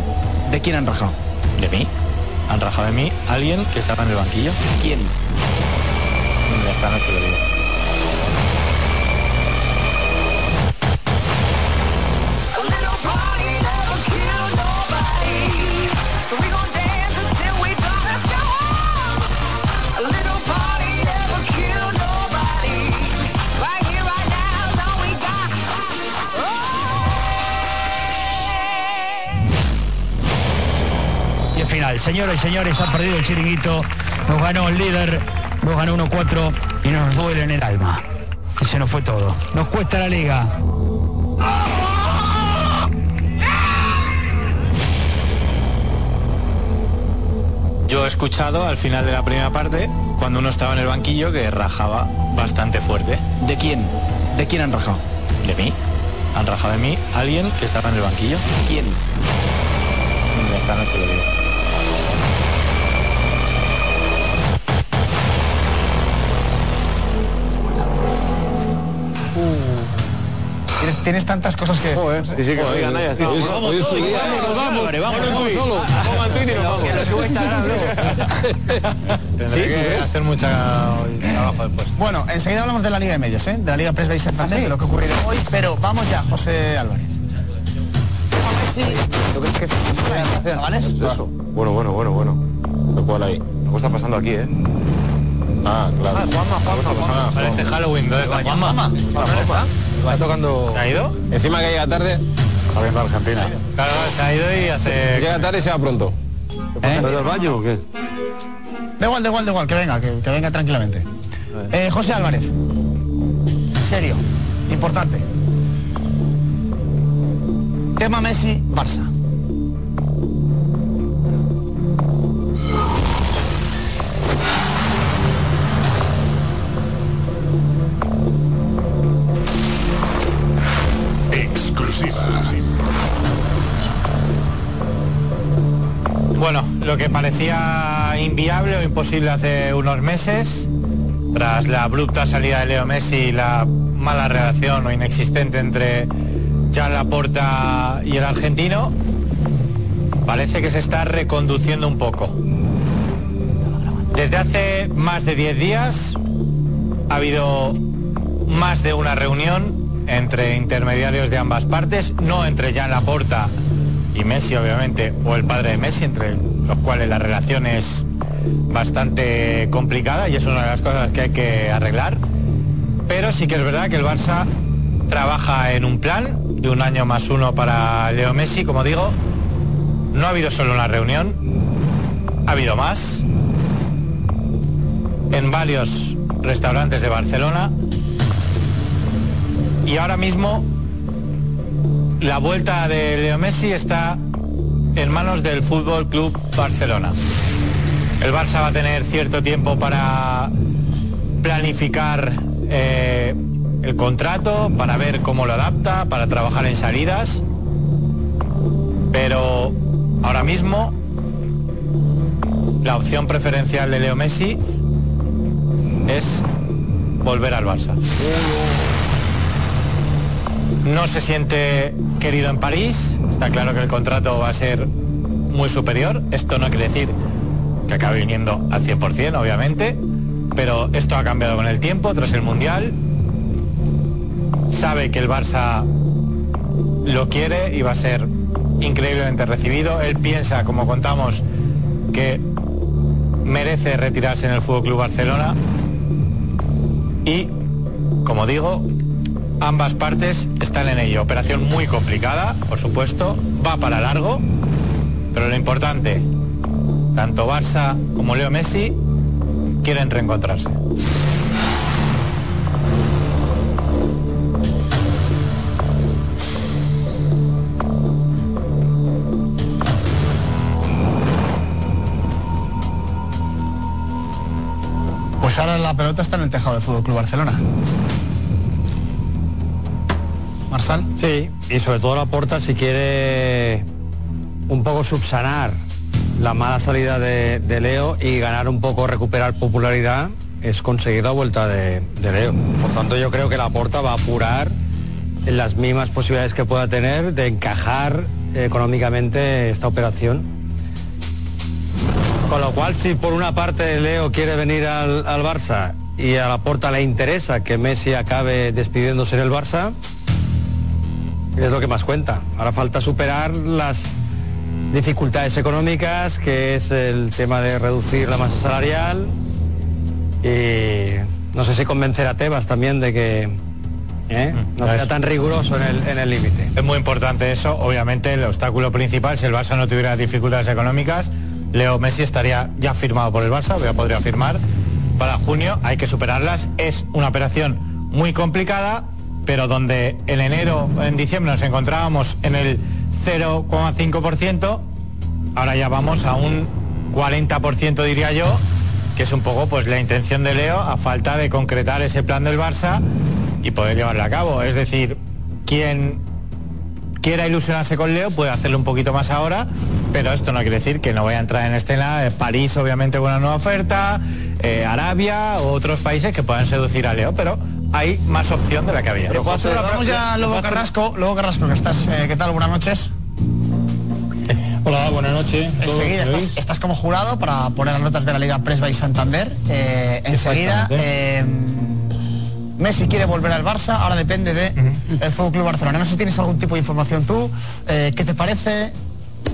¿De quién han rajado? De mí. Han rajado de mí alguien que estaba en el banquillo. ¿Quién? Esta noche lo digo. Final, señoras y señores, han perdido el chiringuito, nos ganó el líder, nos ganó 1-4 y nos duele en el alma. Y se nos fue todo. Nos cuesta la liga. Yo he escuchado al final de la primera parte, cuando uno estaba en el banquillo, que rajaba bastante fuerte. ¿De quién? ¿De quién han rajado? De mí. Han rajado de mí alguien que estaba en el banquillo. ¿Quién? Esta noche lo digo. Tienes, tantas cosas que... Sí, sí, que Joder, oigan, ya está. sí, Hoy es su día. Vamos, vamos, vamos, vamos, vamos, solo. Y nos vamos. Que lo suba a Instagram Tendré ¿Sí? ¿Tú que hacer mucha trabajo después. Bueno, enseguida hablamos de la Liga de Medios, ¿eh? de la Liga Press Bay Santander, de lo que ha ocurrido hoy, pero vamos ya, José Álvarez. Sí, ¿tú crees que es una inflación, chavales? Eso. Bueno, bueno, bueno, bueno. Lo cual ahí. Algo está pasando aquí, ¿eh? Ah, claro. Juanma, Juanma, Juanma. Parece Halloween, ¿dónde está Juanma? Está tocando. ¿Se ha ido? Encima que llega tarde. Está viendo Argentina. Claro, se ha ido y hace... Llega tarde y se va pronto. ¿Eh? al baño o qué? Da igual, da igual, da igual, que venga, que, que venga tranquilamente. Eh, José Álvarez. Serio, importante. Tema Messi, Barça. Bueno, lo que parecía inviable o imposible hace unos meses, tras la abrupta salida de Leo Messi y la mala relación o inexistente entre Jan Laporta y el argentino, parece que se está reconduciendo un poco. Desde hace más de 10 días ha habido más de una reunión entre intermediarios de ambas partes, no entre Jan Laporta y Messi obviamente, o el padre de Messi, entre los cuales la relación es bastante complicada y es una de las cosas que hay que arreglar. Pero sí que es verdad que el Barça trabaja en un plan de un año más uno para Leo Messi, como digo. No ha habido solo una reunión, ha habido más en varios restaurantes de Barcelona y ahora mismo la vuelta de Leo Messi está en manos del Fútbol Club Barcelona. El Barça va a tener cierto tiempo para planificar eh, el contrato, para ver cómo lo adapta, para trabajar en salidas. Pero ahora mismo la opción preferencial de Leo Messi es volver al Barça. No se siente querido en París, está claro que el contrato va a ser muy superior, esto no quiere decir que acabe viniendo al 100%, obviamente, pero esto ha cambiado con el tiempo, tras el Mundial, sabe que el Barça lo quiere y va a ser increíblemente recibido, él piensa, como contamos, que merece retirarse en el Fútbol Club Barcelona. Y, como digo, ambas partes están en ello. Operación muy complicada, por supuesto, va para largo, pero lo importante, tanto Barça como Leo Messi quieren reencontrarse. Pues ahora la pelota está en el tejado del Fútbol Club Barcelona. Marsal. Sí, y sobre todo la porta si quiere un poco subsanar la mala salida de, de Leo y ganar un poco, recuperar popularidad, es conseguir la vuelta de, de Leo. Por tanto, yo creo que la porta va a apurar en las mismas posibilidades que pueda tener de encajar económicamente esta operación. Con lo cual, si por una parte Leo quiere venir al, al Barça y a la porta le interesa que Messi acabe despidiéndose en el Barça, es lo que más cuenta. Ahora falta superar las dificultades económicas, que es el tema de reducir la masa salarial. Y no sé si convencer a Tebas también de que ¿eh? no sea tan riguroso en el en el límite. Es muy importante eso. Obviamente el obstáculo principal, si el Barça no tuviera dificultades económicas, Leo Messi estaría ya firmado por el Barça, ya podría firmar. para junio, hay que superarlas. Es una operación muy complicada, pero donde en enero, en diciembre nos encontrábamos en el 0,5%, ahora ya vamos a un 40% diría yo, que es un poco pues la intención de Leo a falta de concretar ese plan del Barça y poder llevarlo a cabo. Es decir, quien quiera ilusionarse con Leo puede hacerlo un poquito más ahora, pero esto no quiere decir que no vaya a entrar en escena eh, París obviamente con una nueva oferta, eh, Arabia u otros países que puedan seducir a Leo, pero hay más opción de la que había. Pero, José, vamos ya a Lobo Carrasco. Lobo Carrasco, que estás, eh, ¿qué tal? Buenas noches. Hola, buenas noches. ¿Todos Enseguida estás, estás como jurado para poner las notas de la Liga Presba y Santander. Eh, enseguida, eh, Messi quiere volver al Barça, ahora depende de el Fútbol Club Barcelona. No sé si tienes algún tipo de información tú. eh, ¿Qué te parece?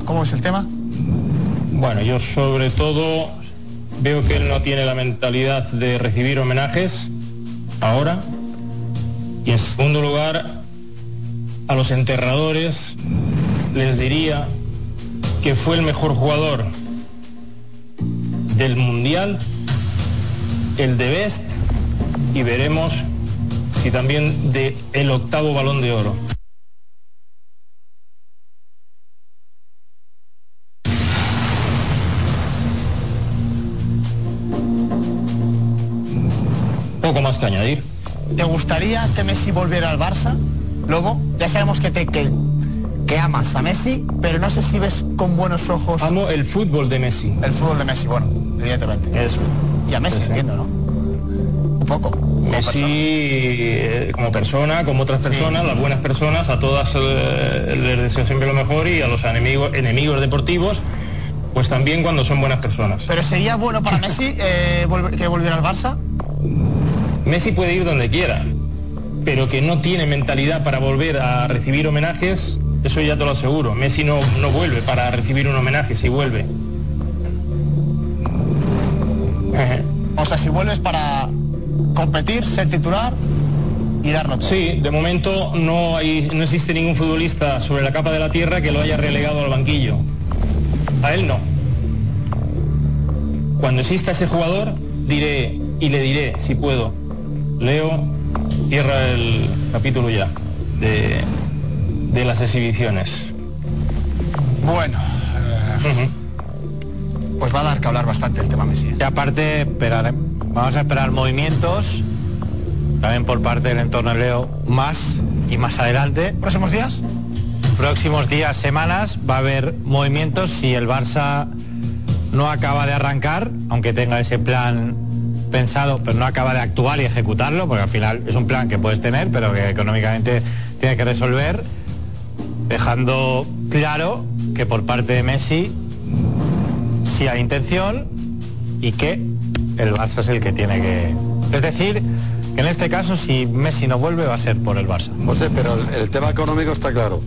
¿Cómo es el tema? Bueno, yo sobre todo veo que él no tiene la mentalidad de recibir homenajes ahora. Y en segundo lugar, a los enterradores les diría que fue el mejor jugador del Mundial, el de Best, y veremos si también de el octavo balón de oro. Gustaría que Messi volviera al Barça? Lobo, ya sabemos que te que, que amas a Messi, pero no sé si ves con buenos ojos. Amo el fútbol de Messi. El fútbol de Messi, bueno, evidentemente. Eso. Y a Messi, entiendo, ¿no? Un poco. Messi eh, como persona, como otras personas, las buenas personas, a todas eh, les deseo siempre lo mejor y a los enemigos, enemigos deportivos, pues también cuando son buenas personas. Pero sería bueno para Messi eh, volver- que volviera al Barça. Messi puede ir donde quiera, pero que no tiene mentalidad para volver a recibir homenajes, eso ya te lo aseguro. Messi no, no vuelve para recibir un homenaje, si vuelve. O sea, si vuelves para competir, ser titular y darlo todo. Sí, de momento no hay, no existe ningún futbolista sobre la capa de la tierra que lo haya relegado al banquillo. A él no. Cuando exista ese jugador, diré y le diré, si puedo, Leo, cierra el capítulo ya de, de las exhibiciones. Bueno, eh, pues va a dar que hablar bastante el tema Messi. Y aparte, esperar- vamos a esperar movimientos, también por parte del entorno de Leo, más y más adelante. ¿Próximos días? Próximos días, semanas, va a haber movimientos si el Barça no acaba de arrancar, aunque tenga ese plan pensado, pero no acaba de actuar y ejecutarlo, porque al final es un plan que puedes tener, pero que económicamente tiene que resolver, dejando claro que por parte de Messi sí hay intención y que el Barça es el que tiene que... Es decir, que en este caso si Messi no vuelve va a ser por el Barça. José, pero el, tema económico está claro.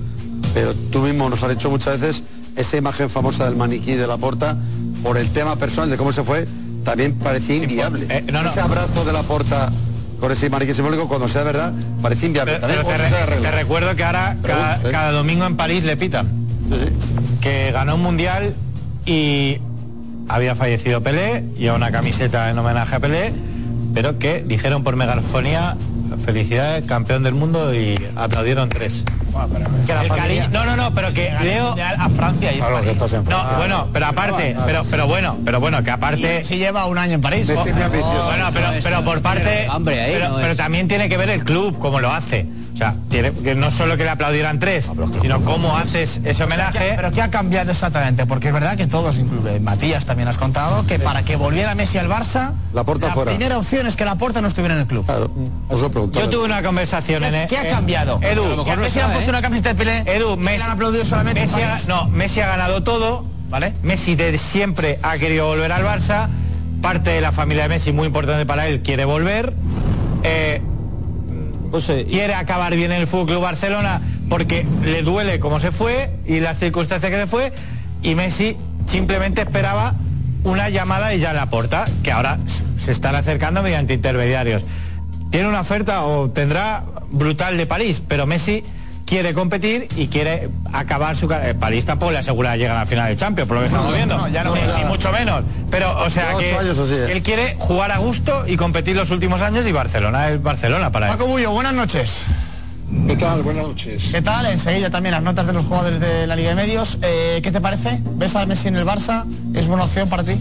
Pero tú mismo nos has dicho muchas veces esa imagen famosa del maniquí de la porta, por el tema personal de cómo se fue, también parecía inviable. eh, no, no. Ese abrazo de la porta con ese maniquí simbólico, cuando sea verdad, parecía inviable. Pero te, re- recuerdo que ahora Pero cada, bueno, sí. cada domingo en París le pitan. Que ganó un mundial y había fallecido Pelé, y una camiseta en homenaje a Pelé, pero que dijeron por megafonía felicidades, campeón del mundo y aplaudieron tres. Que la El familia- cariño- no, no, no, pero que Leo a Francia y Claro, que estás en No, bueno, pero aparte, pero, pero bueno, pero bueno, que aparte. Si lleva un año en París. Oh, Bueno, pero, por parte. ahí, pero, pero también tiene que ver el club, cómo lo hace. O sea, tiene, que no solo que le aplaudieran tres, sino cómo haces ese homenaje. Pero ¿qué ha cambiado exactamente? Porque es verdad que todos, incluye Matías también has contado, que para que volviera Messi al Barça, La Porta fuera. primera opción es que la Porta no estuviera en el club. Claro, os pregunto. Yo tuve una conversación ¿Qué- en el- qué ha eh, cambiado? A lo Edu, mejor que a no Messi sabe, han puesto ¿eh? una camiseta de Pelé. Edu, Messi, han aplaudido solamente Messi ha, no, Messi ha ganado todo, ¿vale? Messi de siempre ha querido volver al Barça. Parte de la familia de Messi, muy importante para él, quiere volver. Eh, quiere acabar bien en el Fútbol Barcelona porque le duele cómo se fue y las circunstancias que se fue. Y Messi simplemente esperaba una llamada y ya la porta, que ahora se están acercando mediante intermediarios. Tiene una oferta o tendrá brutal de París, pero Messi quiere competir y quiere acabar su carrera. Palista pues le asegura llegar a la final de Champions, por lo que estamos viendo. no, ya no, ni, ya. ni mucho menos. Pero, o sea, que, años ¿eh? él quiere jugar a gusto y competir los últimos años y Barcelona es Barcelona para él. Paco Bullo, buenas noches. ¿Qué tal? Buenas noches. ¿Qué tal? Enseguida también las notas de los jugadores de la Liga de Medios. Eh, ¿Qué te parece? ¿Ves a Messi en el Barça? ¿Es buena opción para ti?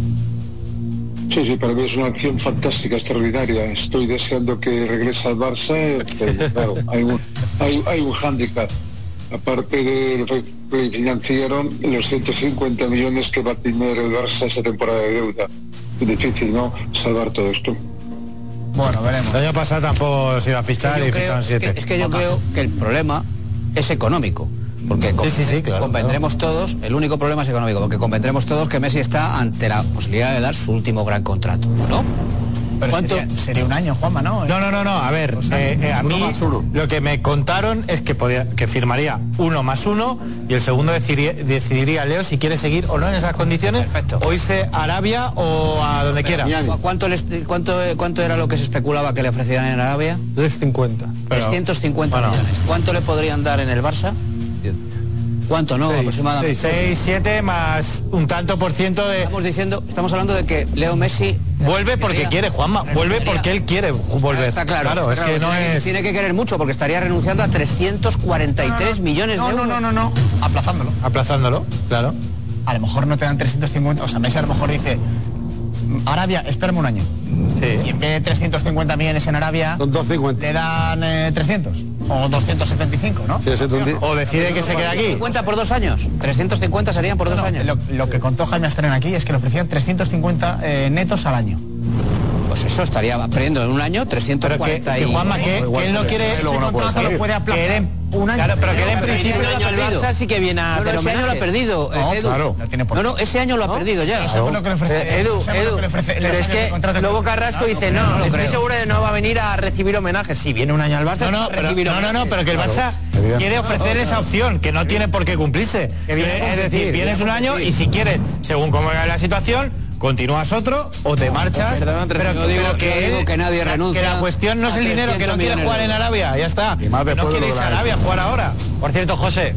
Sí, sí, para mí es una acción fantástica, extraordinaria. Estoy deseando que regrese al Barça, eh, pero claro, hay un, hay, hay un hándicap. Aparte del re- refinanciaron los 150 millones que va a tener el Barça esa temporada de deuda. Es difícil, ¿no? Salvar todo esto. Bueno, veremos. El año pasado tampoco se iba a fichar Yo y creo- ficharon es siete. que- es que yo creo que el problema es económico. Porque con- sí, sí, claro, convendremos todos, el único problema es económico, porque convendremos todos que Messi está ante la posibilidad de dar su último gran contrato, ¿no? Pero ¿Cuánto? Sería, sería un año, Juanma, ¿no? No, no, no, no, a ver, eh, eh, a mí lo que me contaron es que podía, que firmaría uno más uno y el segundo decidiría, decidiría Leo si quiere seguir o no en esas condiciones o irse a Arabia o a donde quiera. ¿Cu- ¿Cuánto, les- cuánto, ¿Cuánto era lo que se especulaba que le ofrecían en Arabia? 350. 350 millones. ¿Cuánto le podrían dar en el Barça? ¿Cuánto, no? aproximadamente. 6, 7 más un tanto por ciento de... Estamos diciendo, estamos hablando de que Leo Messi... Vuelve porque quiere, Juanma, vuelve porque él quiere volver. Está claro, está que claro, no tiene, es... tiene que querer mucho porque estaría renunciando a 343 millones No, de no, euros. no, no, no. Aplazándolo. Aplazándolo, claro. A lo mejor no te dan 350, o sea, Messi a lo mejor dice, "Mm, Arabia, espérame un año. Y en vez de 350 millones en Arabia, te dan eh, 300 o 275, ¿no? O decide que se queda aquí. 50 por dos años. 350 serían por dos No, años. Lo, lo que contó Jaime Astrén aquí es que le ofrecían 350 eh, netos al año. Pues eso estaría perdiendo en un año 340 que, y... Juanma, que, que él no quiere... Ese contrato lo puede aplazar Que un año. Claro, pero que él en principio... ese año el Barça sí que viene a No, no, hacer ese año lo ha perdido, No, Edu. claro. No tiene por No, qué. no, ese año lo ha perdido ya. Eso fue lo que le ofrece- Eh, Edu, lo Edu, pero es que luego Carrasco dice, no, lo estoy seguro de que no va a venir a recibir homenajes. Si viene un año al Barça, No, no, no, no, no, homenajes. pero que el Barça quiere ofrecer esa opción, que no tiene por qué cumplirse. Es decir, vienes viene un año y si quieres, según cómo vaya la situación, continúas otro o te marchas. Yo Pero, digo- pero yo digo él- que nadie renuncia Que la cuestión no es el dinero, que 300 no quiere jugar en. Arabia, ya está. Y más Que no quiere irse que a Arabia a jugar ahora. Por cierto, José,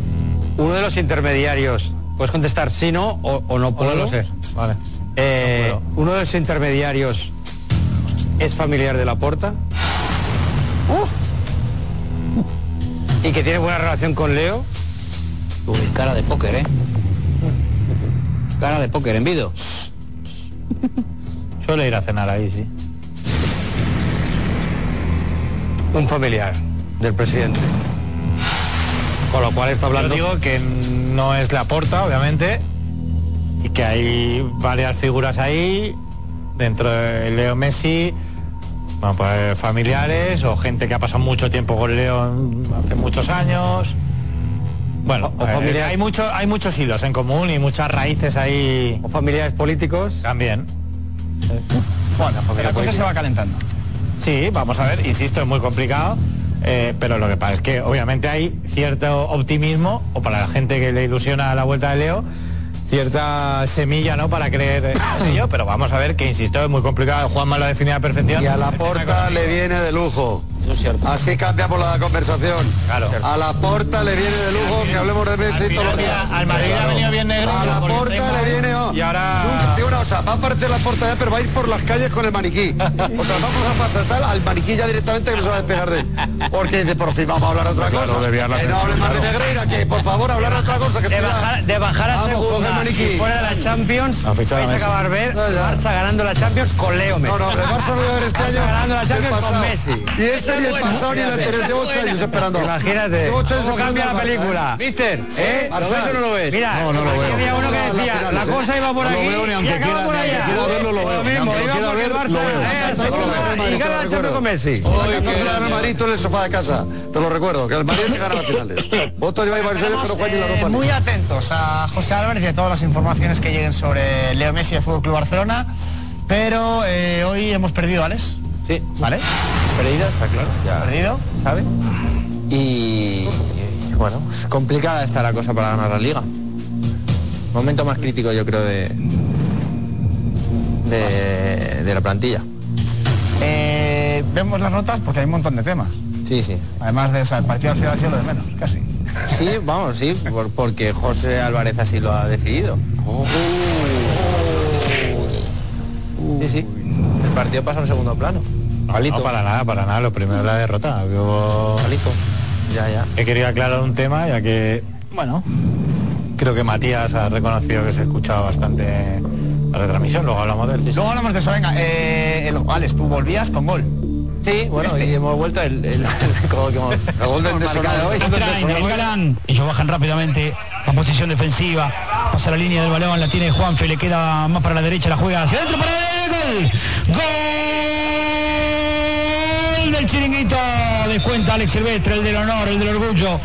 uno de los intermediarios, puedes contestar sí, no o, o no O puedo. no lo sé. Vale. Eh, uno de los intermediarios es familiar de la Porta. Y que tiene buena relación con Leo. Uy, cara de póker, ¿eh? Cara de póker, en Vido. Suele ir a cenar ahí, sí. Un familiar del presidente. Con lo cual está Yo hablando. digo que no es la porta, obviamente, y que hay varias figuras ahí, dentro de Leo Messi, bueno, pues familiares o gente que ha pasado mucho tiempo con Leo hace muchos años. Bueno, O- o eh, familiares. hay, mucho, hay muchos hilos en común y muchas raíces ahí. O familiares políticos. También. Bueno, la cosa se va calentando. Sí, vamos a ver, insisto, es muy complicado, eh, pero lo que pasa es que obviamente hay cierto optimismo, o para la gente que le ilusiona la vuelta de Leo, cierta semilla, ¿no?, para creer en ello, pero vamos a ver que, insisto, es muy complicado, Juanma lo ha definido a perfección. Y a la porta le viene de lujo. Así cambiamos la conversación. Claro. A la porta le viene de lujo que hablemos de Messi todos los días. Al Madrid le ha venido bien negro. A la porta le viene. oh, Y ahora... Nunca- una cosa, va a aparecer la porta ya, pero va a ir por las calles con el maniquí. O sea, vamos a pasar tal al maniquí ya directamente que no se va a despegar de él. Porque dice, por fin vamos a hablar de otra Claro, cosa. Que no hable más de Negreira, que por favor hablar otra cosa. Que De bajar, de bajar a Vamos, coge el segunda maniquí. y fuera de la Champions, A vais a acabar ver. Barça ganando la Champions con Leo Messi. No, no, el Barça lo voy a ver este Barça año. ganando la Champions con. Messi. Y este ni el pasado ni el anterior. Llevo ocho años esperando. Imagínate. Llevo ocho años ¿Cómo esperando cambia la película? ¿eh? Mister, ¿eh? ¿Lo Barça. ves o no lo ves? Mira, No, no lo aquí veo. había uno que decía, la finales, cosa iba por aquí y acaba por allá. verlo, lo veo. Lo Ni mismo, iba el Barça veo. eh, al Te lo segundo recuerdo, y te lo gana la Champions recuerdo. con Messi. La 14 la Real Madrid, tú en el sofá de casa. Te lo recuerdo, que el Madrid que gana las finales. Vosotros lleváis varios años que no jugáis ni la Eh, muy atentos a José Álvarez y a todas las informaciones que lleguen sobre Leo Messi y el Fútbol Club Barcelona. Pero eh, hoy hemos perdido, Alex. Sí, ¿Vale? perdido, está claro. Ya, Perdido. ¿sabe? Y, y, bueno, es complicada está la cosa para ganar la liga. Momento más crítico yo creo de de, de la plantilla. Eh, vemos las notas porque hay un montón de temas. Sí, sí. Además de, o sea, el partido al final ha sido lo de menos, casi. Sí, vamos, sí, por- porque José Álvarez así lo ha decidido. Sí, sí. El partido pasa en segundo plano. No, para nada, para nada. Lo primero es la derrota. Yo Ya, ya. he querido aclarar un tema, ya que, bueno, creo que Matías ha reconocido que se escuchaba bastante la retransmisión. Luego hablamos de él. Luego hablamos de eso, venga. Eh, el- Alex, tú volvías con gol. Sí, bueno, y hemos vuelto el, el, como- como- gol del hemos marcado hoy. El galán. Ellos bajan rápidamente a posición defensiva. Pasa la línea del balón, la tiene Juanfe, le queda más para la derecha, la juega hacia adentro para gol. Gol del chiringuito. Descuenta Alex Silvestre, el del honor, el del orgullo.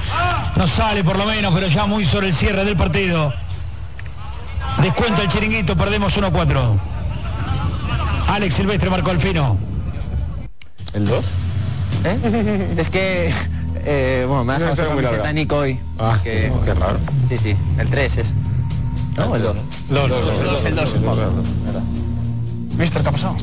No sale por lo menos, pero ya muy sobre el cierre del partido. Descuenta el chiringuito, perdemos 1-4. Alex Silvestre marcó el fino. ¿El 2? ¿Eh? es que, eh, bueno, me ha dejado muy camiseta. Nico hoy. Ah, que- qué raro. Sí, sí, el 3 es. No, el 2. Los dos, El dos, el dos, el dos. Mister, ¿qué ha pasado?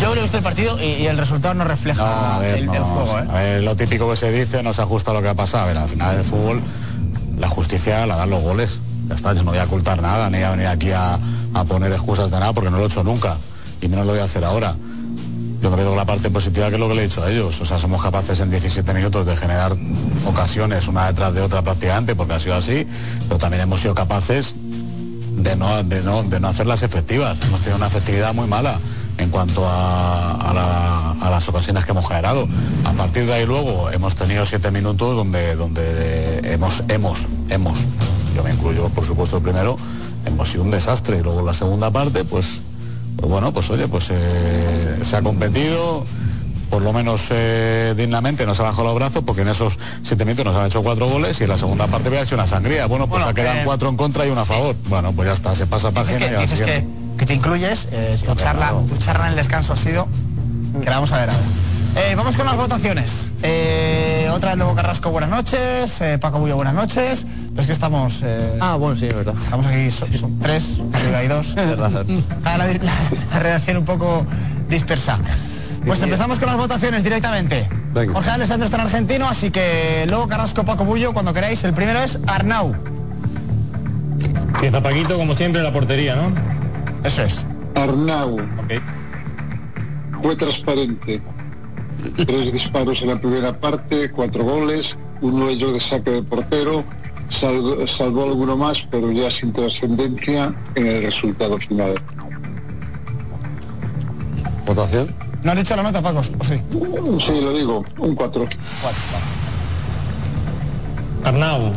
Yo creo que este el partido y, y el resultado no refleja No, a ver, el, no, el juego, ¿eh? a ver, lo típico que se dice no se ajusta a lo que ha pasado. A ver, al final del fútbol, la justicia la dan los goles. Ya está, yo no voy a ocultar nada, ni voy a venir aquí a, a poner excusas de nada, porque no lo he hecho nunca. Y menos lo voy a hacer ahora. Yo me quedo con la parte positiva que es lo que le he dicho a ellos. O sea, somos capaces en 17 minutos de generar ocasiones una detrás de otra prácticamente, porque ha sido así, pero también hemos sido capaces de no, de no, de no hacerlas efectivas. Hemos tenido una efectividad muy mala en cuanto a, a la- a las ocasiones que hemos generado. A partir de ahí luego hemos tenido siete minutos donde, donde hemos, hemos, hemos, yo me incluyo por supuesto primero, hemos sido un desastre. Y luego la segunda parte, pues, pues bueno, pues oye, pues eh, se ha competido, por lo menos eh, dignamente nos ha bajado los brazos porque en esos siete minutos nos han hecho cuatro goles y en la segunda parte había sido una sangría. Bueno, pues Bueno, se quedan eh, cuatro en contra y uno a favor. Bueno, pues ya está, se pasa página que y dices que, que te incluyes, eh, tu, charla, tu charla en el descanso ha sido, que la vamos a ver ahora. Eh, vamos con las votaciones. Eh, otra vez Lobo Carrasco, buenas noches. eh, Paco Bullo, buenas noches. Es que estamos... ah, bueno, sí, es verdad. Estamos aquí, son, son tres, arriba hay dos. La, la- la redacción un poco dispersa. Pues empezamos con las votaciones directamente. Jorge Alessandro está en argentino, así que Lobo Carrasco, Paco Bullo, cuando queráis. El primero es Arnau. Empieza Paquito, como siempre, la portería, ¿no? Eso es. Arnau fue transparente. Tres disparos en la primera parte, cuatro goles, uno de ellos de saque de portero, salvó, salvó alguno más, pero ya sin trascendencia en el resultado final. ¿Votación? ¿No has dicho la nota, Paco? ¿O sí? Sí, lo digo, un 4. Arnau.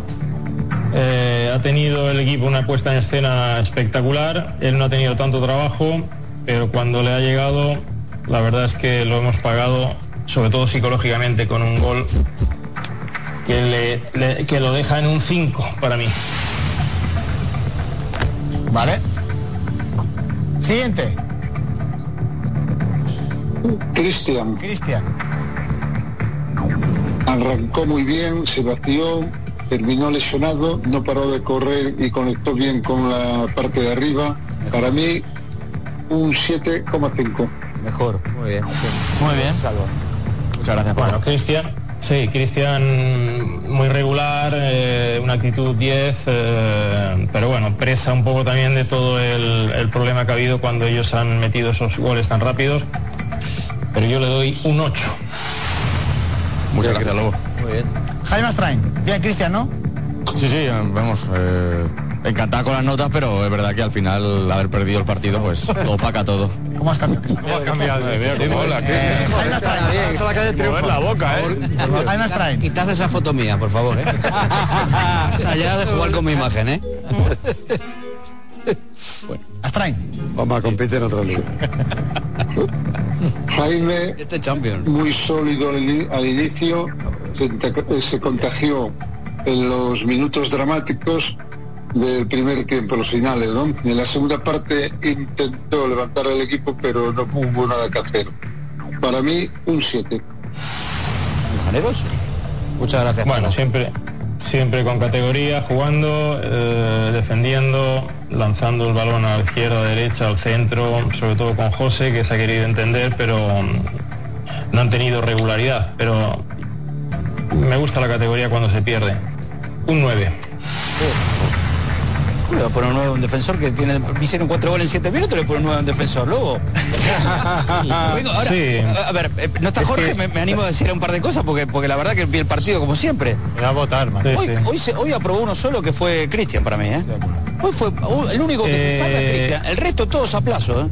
eh, ha tenido el equipo una puesta en escena espectacular. Él no ha tenido tanto trabajo, pero cuando le ha llegado, la verdad es que lo hemos pagado, sobre todo psicológicamente, con un gol que, le- le- que lo deja en un 5 para mí. Vale. Siguiente. Cristian. Cristian. Arrancó muy bien, se vació, terminó lesionado, no paró de correr y conectó bien con la parte de arriba. Para mí, un 7,5. Mejor, muy bien. Muy bien. Muchas gracias, Bueno, Cristian, sí, Cristian muy regular, eh, una actitud 10, eh, pero bueno, presa un poco también de todo el, el problema que ha habido cuando ellos han metido esos goles tan rápidos. Pero yo le doy un 8. Muchas gracias, Lobo. Muy bien. Jaime Astrain. Bien, Cristian, ¿no? Sí, sí, vamos, eh, encantado con las notas, pero es verdad que al final haber perdido el partido, pues lo opaca todo. ¿Cómo has cambiado? ¿Cómo has cambiado? hola, Eh, Jaime Astrain. Esa es la calle Triunfo. Mover la boca, ¿eh? Jaime Astrain. Quitad esa foto mía, por favor, ¿eh? Allá de jugar con mi imagen, ¿eh? Astrain. Vamos a competir en otra liga. Jaime, Este champion. muy sólido al, ini- al inicio, se, contagió en los minutos dramáticos del primer tiempo, los finales, ¿no? En la segunda parte intentó levantar el equipo, pero no hubo nada que hacer. Para mí, un 7. ¿Janeros? Muchas gracias. Bueno, siempre, siempre con categoría, jugando, eh, defendiendo, lanzando el balón a la izquierda, a la derecha, al centro, sobre todo con José, que se ha querido entender, pero mm, no han tenido regularidad. Pero me gusta la categoría cuando se pierde. Un 9. Le voy a poner un 9 a un defensor que tiene, hicieron cuatro goles en 7 minutos, le pone un 9 a un defensor, Lobo. Vengo, ahora, Sí. a, a ver, eh, no está Es Jorge, que- me, me animo a decir un par de cosas porque, porque la verdad que vi el partido como siempre. Va a votar, man. Hoy, hoy, se- hoy aprobó uno solo que fue Cristian para mí, ¿eh? Hoy fue el único que se Eh, salva es Cristian. El resto todos a plazo, ¿eh?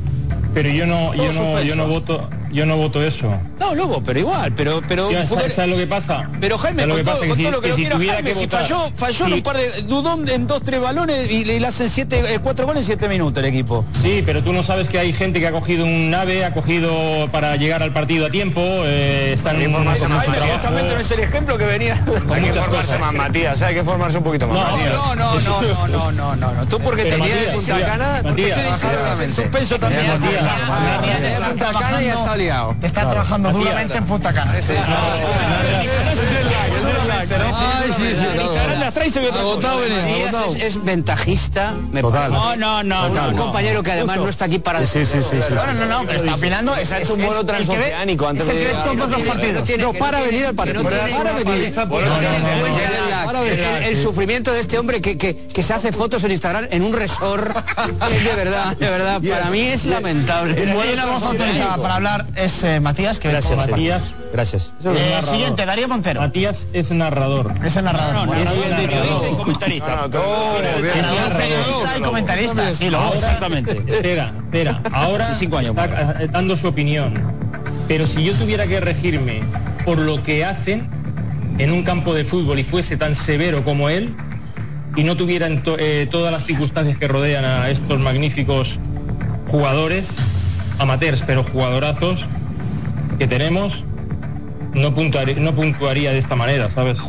Pero yo no, yo no, yo no voto, yo no voto eso. No, Lobo, pero igual, pero... pero Ya, ¿sabes, sabes lo que pasa? Pero Jaime, ¿Sabes lo con, que todo, pasa? con Que todo si- lo que, que lo si quiera tuviera Jaime, que si votar- falló, falló en un par de... Dudón en dos, tres balones y le, le hacen siete, eh, cuatro goles en siete minutos el equipo. Sí, pero tú no sabes que hay gente que ha cogido un nave, ha cogido para llegar al partido a tiempo, eh, están Jaime trabajo. justamente no es el ejemplo que venía... Hay que formarse cosas. más, Matías, hay que formarse un poquito más. No, Matías. No, no, no, no, no, no, no. Tú porque Pero tenías Matías, Punta Matías, Cana, porque Matías, estoy diciendo que es el suspenso también. Está Punta Cana y ya está liado. Está trabajando duramente en Punta Cana. Ay, sí, sí, claro. Es- ventajista, me Total. No, no, no, Un- compañero que además no está aquí para Sí, sí, sí. No, no, no, pero está opinando. Es, un vuelo transoceánico antes de todos los partidos. No, para venir al partido. Para venir. No el- sufrimiento de este hombre que, que, que se hace fotos en Instagram en un resort. Es de verdad, de verdad. Para mí es lamentable. Y una voz autorizada para hablar es eh, Matías, que Gracias, Matías, Gracias. Eh, siguiente, Darío Montero. Matías es narrador. Es el narrador. No, Bueno, narrador, narrador. periodista y comentarista. narrador, periodista y comentarista. Sí, lo Ahora- Exactamente. Espera, espera. Ahora Cinco años está eh, dando su opinión. Pero si yo tuviera que regirme por lo que hacen en un campo de fútbol y fuese tan severo como él y no tuviera en to- eh, todas las circunstancias que rodean a estos magníficos jugadores, amateurs pero jugadorazos que tenemos, no puntuaría, no puntuaría de esta manera, ¿sabes?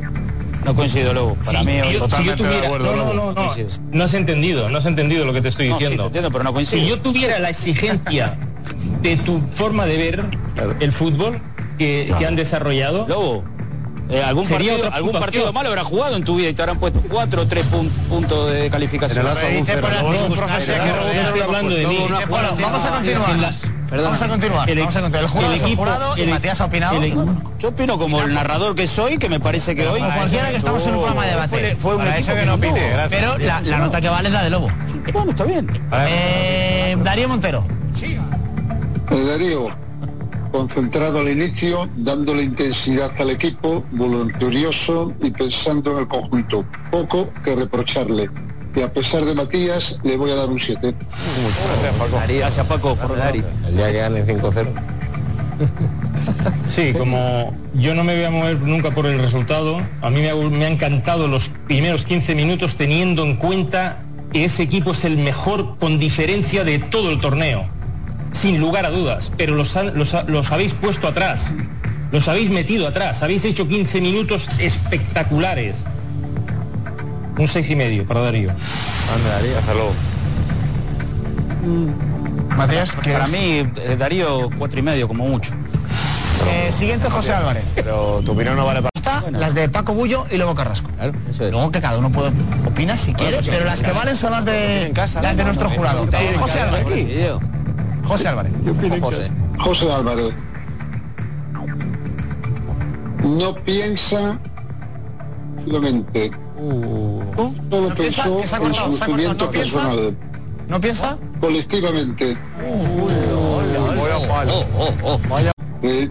No coincido, Lobo. Para mí yo- hoy si yo totalmente de tuviera- acuerdo, no, no, Lobo. no, no, Coincido. no has entendido, no has entendido lo que te estoy No, sí, diciendo. te entiendo, pero no coincido. Si yo tuviera la exigencia de tu forma de ver el fútbol que, que han desarrollado, Lobo, eh, algún, Sería partido, algún partido malo habrás jugado en tu vida y te habrán puesto cuatro o tres pun- puntos de calificación. Bueno, vamos a continuar. Vamos a continuar. El Vamos a continuar. El jurado el es el equipo- jurado y el- Matías ha opinado. El- Yo opino como el narrador que soy, que me parece que hoy... Cualquiera que estamos en un programa de debate. Fue, fue un eso que no opine, gracias. Pero la, la nota que vale es la de Lobo. Bueno, está bien. Eh, Darío Montero. Eh, Darío, concentrado al inicio, dándole intensidad al equipo, voluntarioso y pensando en el conjunto. Poco que reprocharle. Y a pesar de Matías, le voy a dar un 7. Gracias, Paco, por Dari. El día que ganen 5-0. Sí, como yo no me voy a mover nunca por el resultado, a mí me ha, me ha encantado los primeros 15 minutos teniendo en cuenta que ese equipo es el mejor con diferencia de todo el torneo, sin lugar a dudas, pero los, han- los los habéis puesto atrás, los habéis metido atrás, habéis hecho 15 minutos espectaculares. Un seis y medio para Darío. Anda, Darío, hasta luego. Matías, que Para mí, eh, Darío, cuatro y medio, como mucho. Eh, siguiente, José Álvarez. Pero tu opinión no vale para... Está las de Paco Bullo y Lobo Carrasco. Luego que cada uno puede opinar si quiere, pero las que valen son las de las de nuestro jurado. José Álvarez. José Álvarez. José. José Álvarez. No piensa solamente. Todo ¿No piensa? pensó Que se ha en su se ha cortado. lucimiento ¿No piensa? personal. ¿No piensa? Colectivamente. Eh,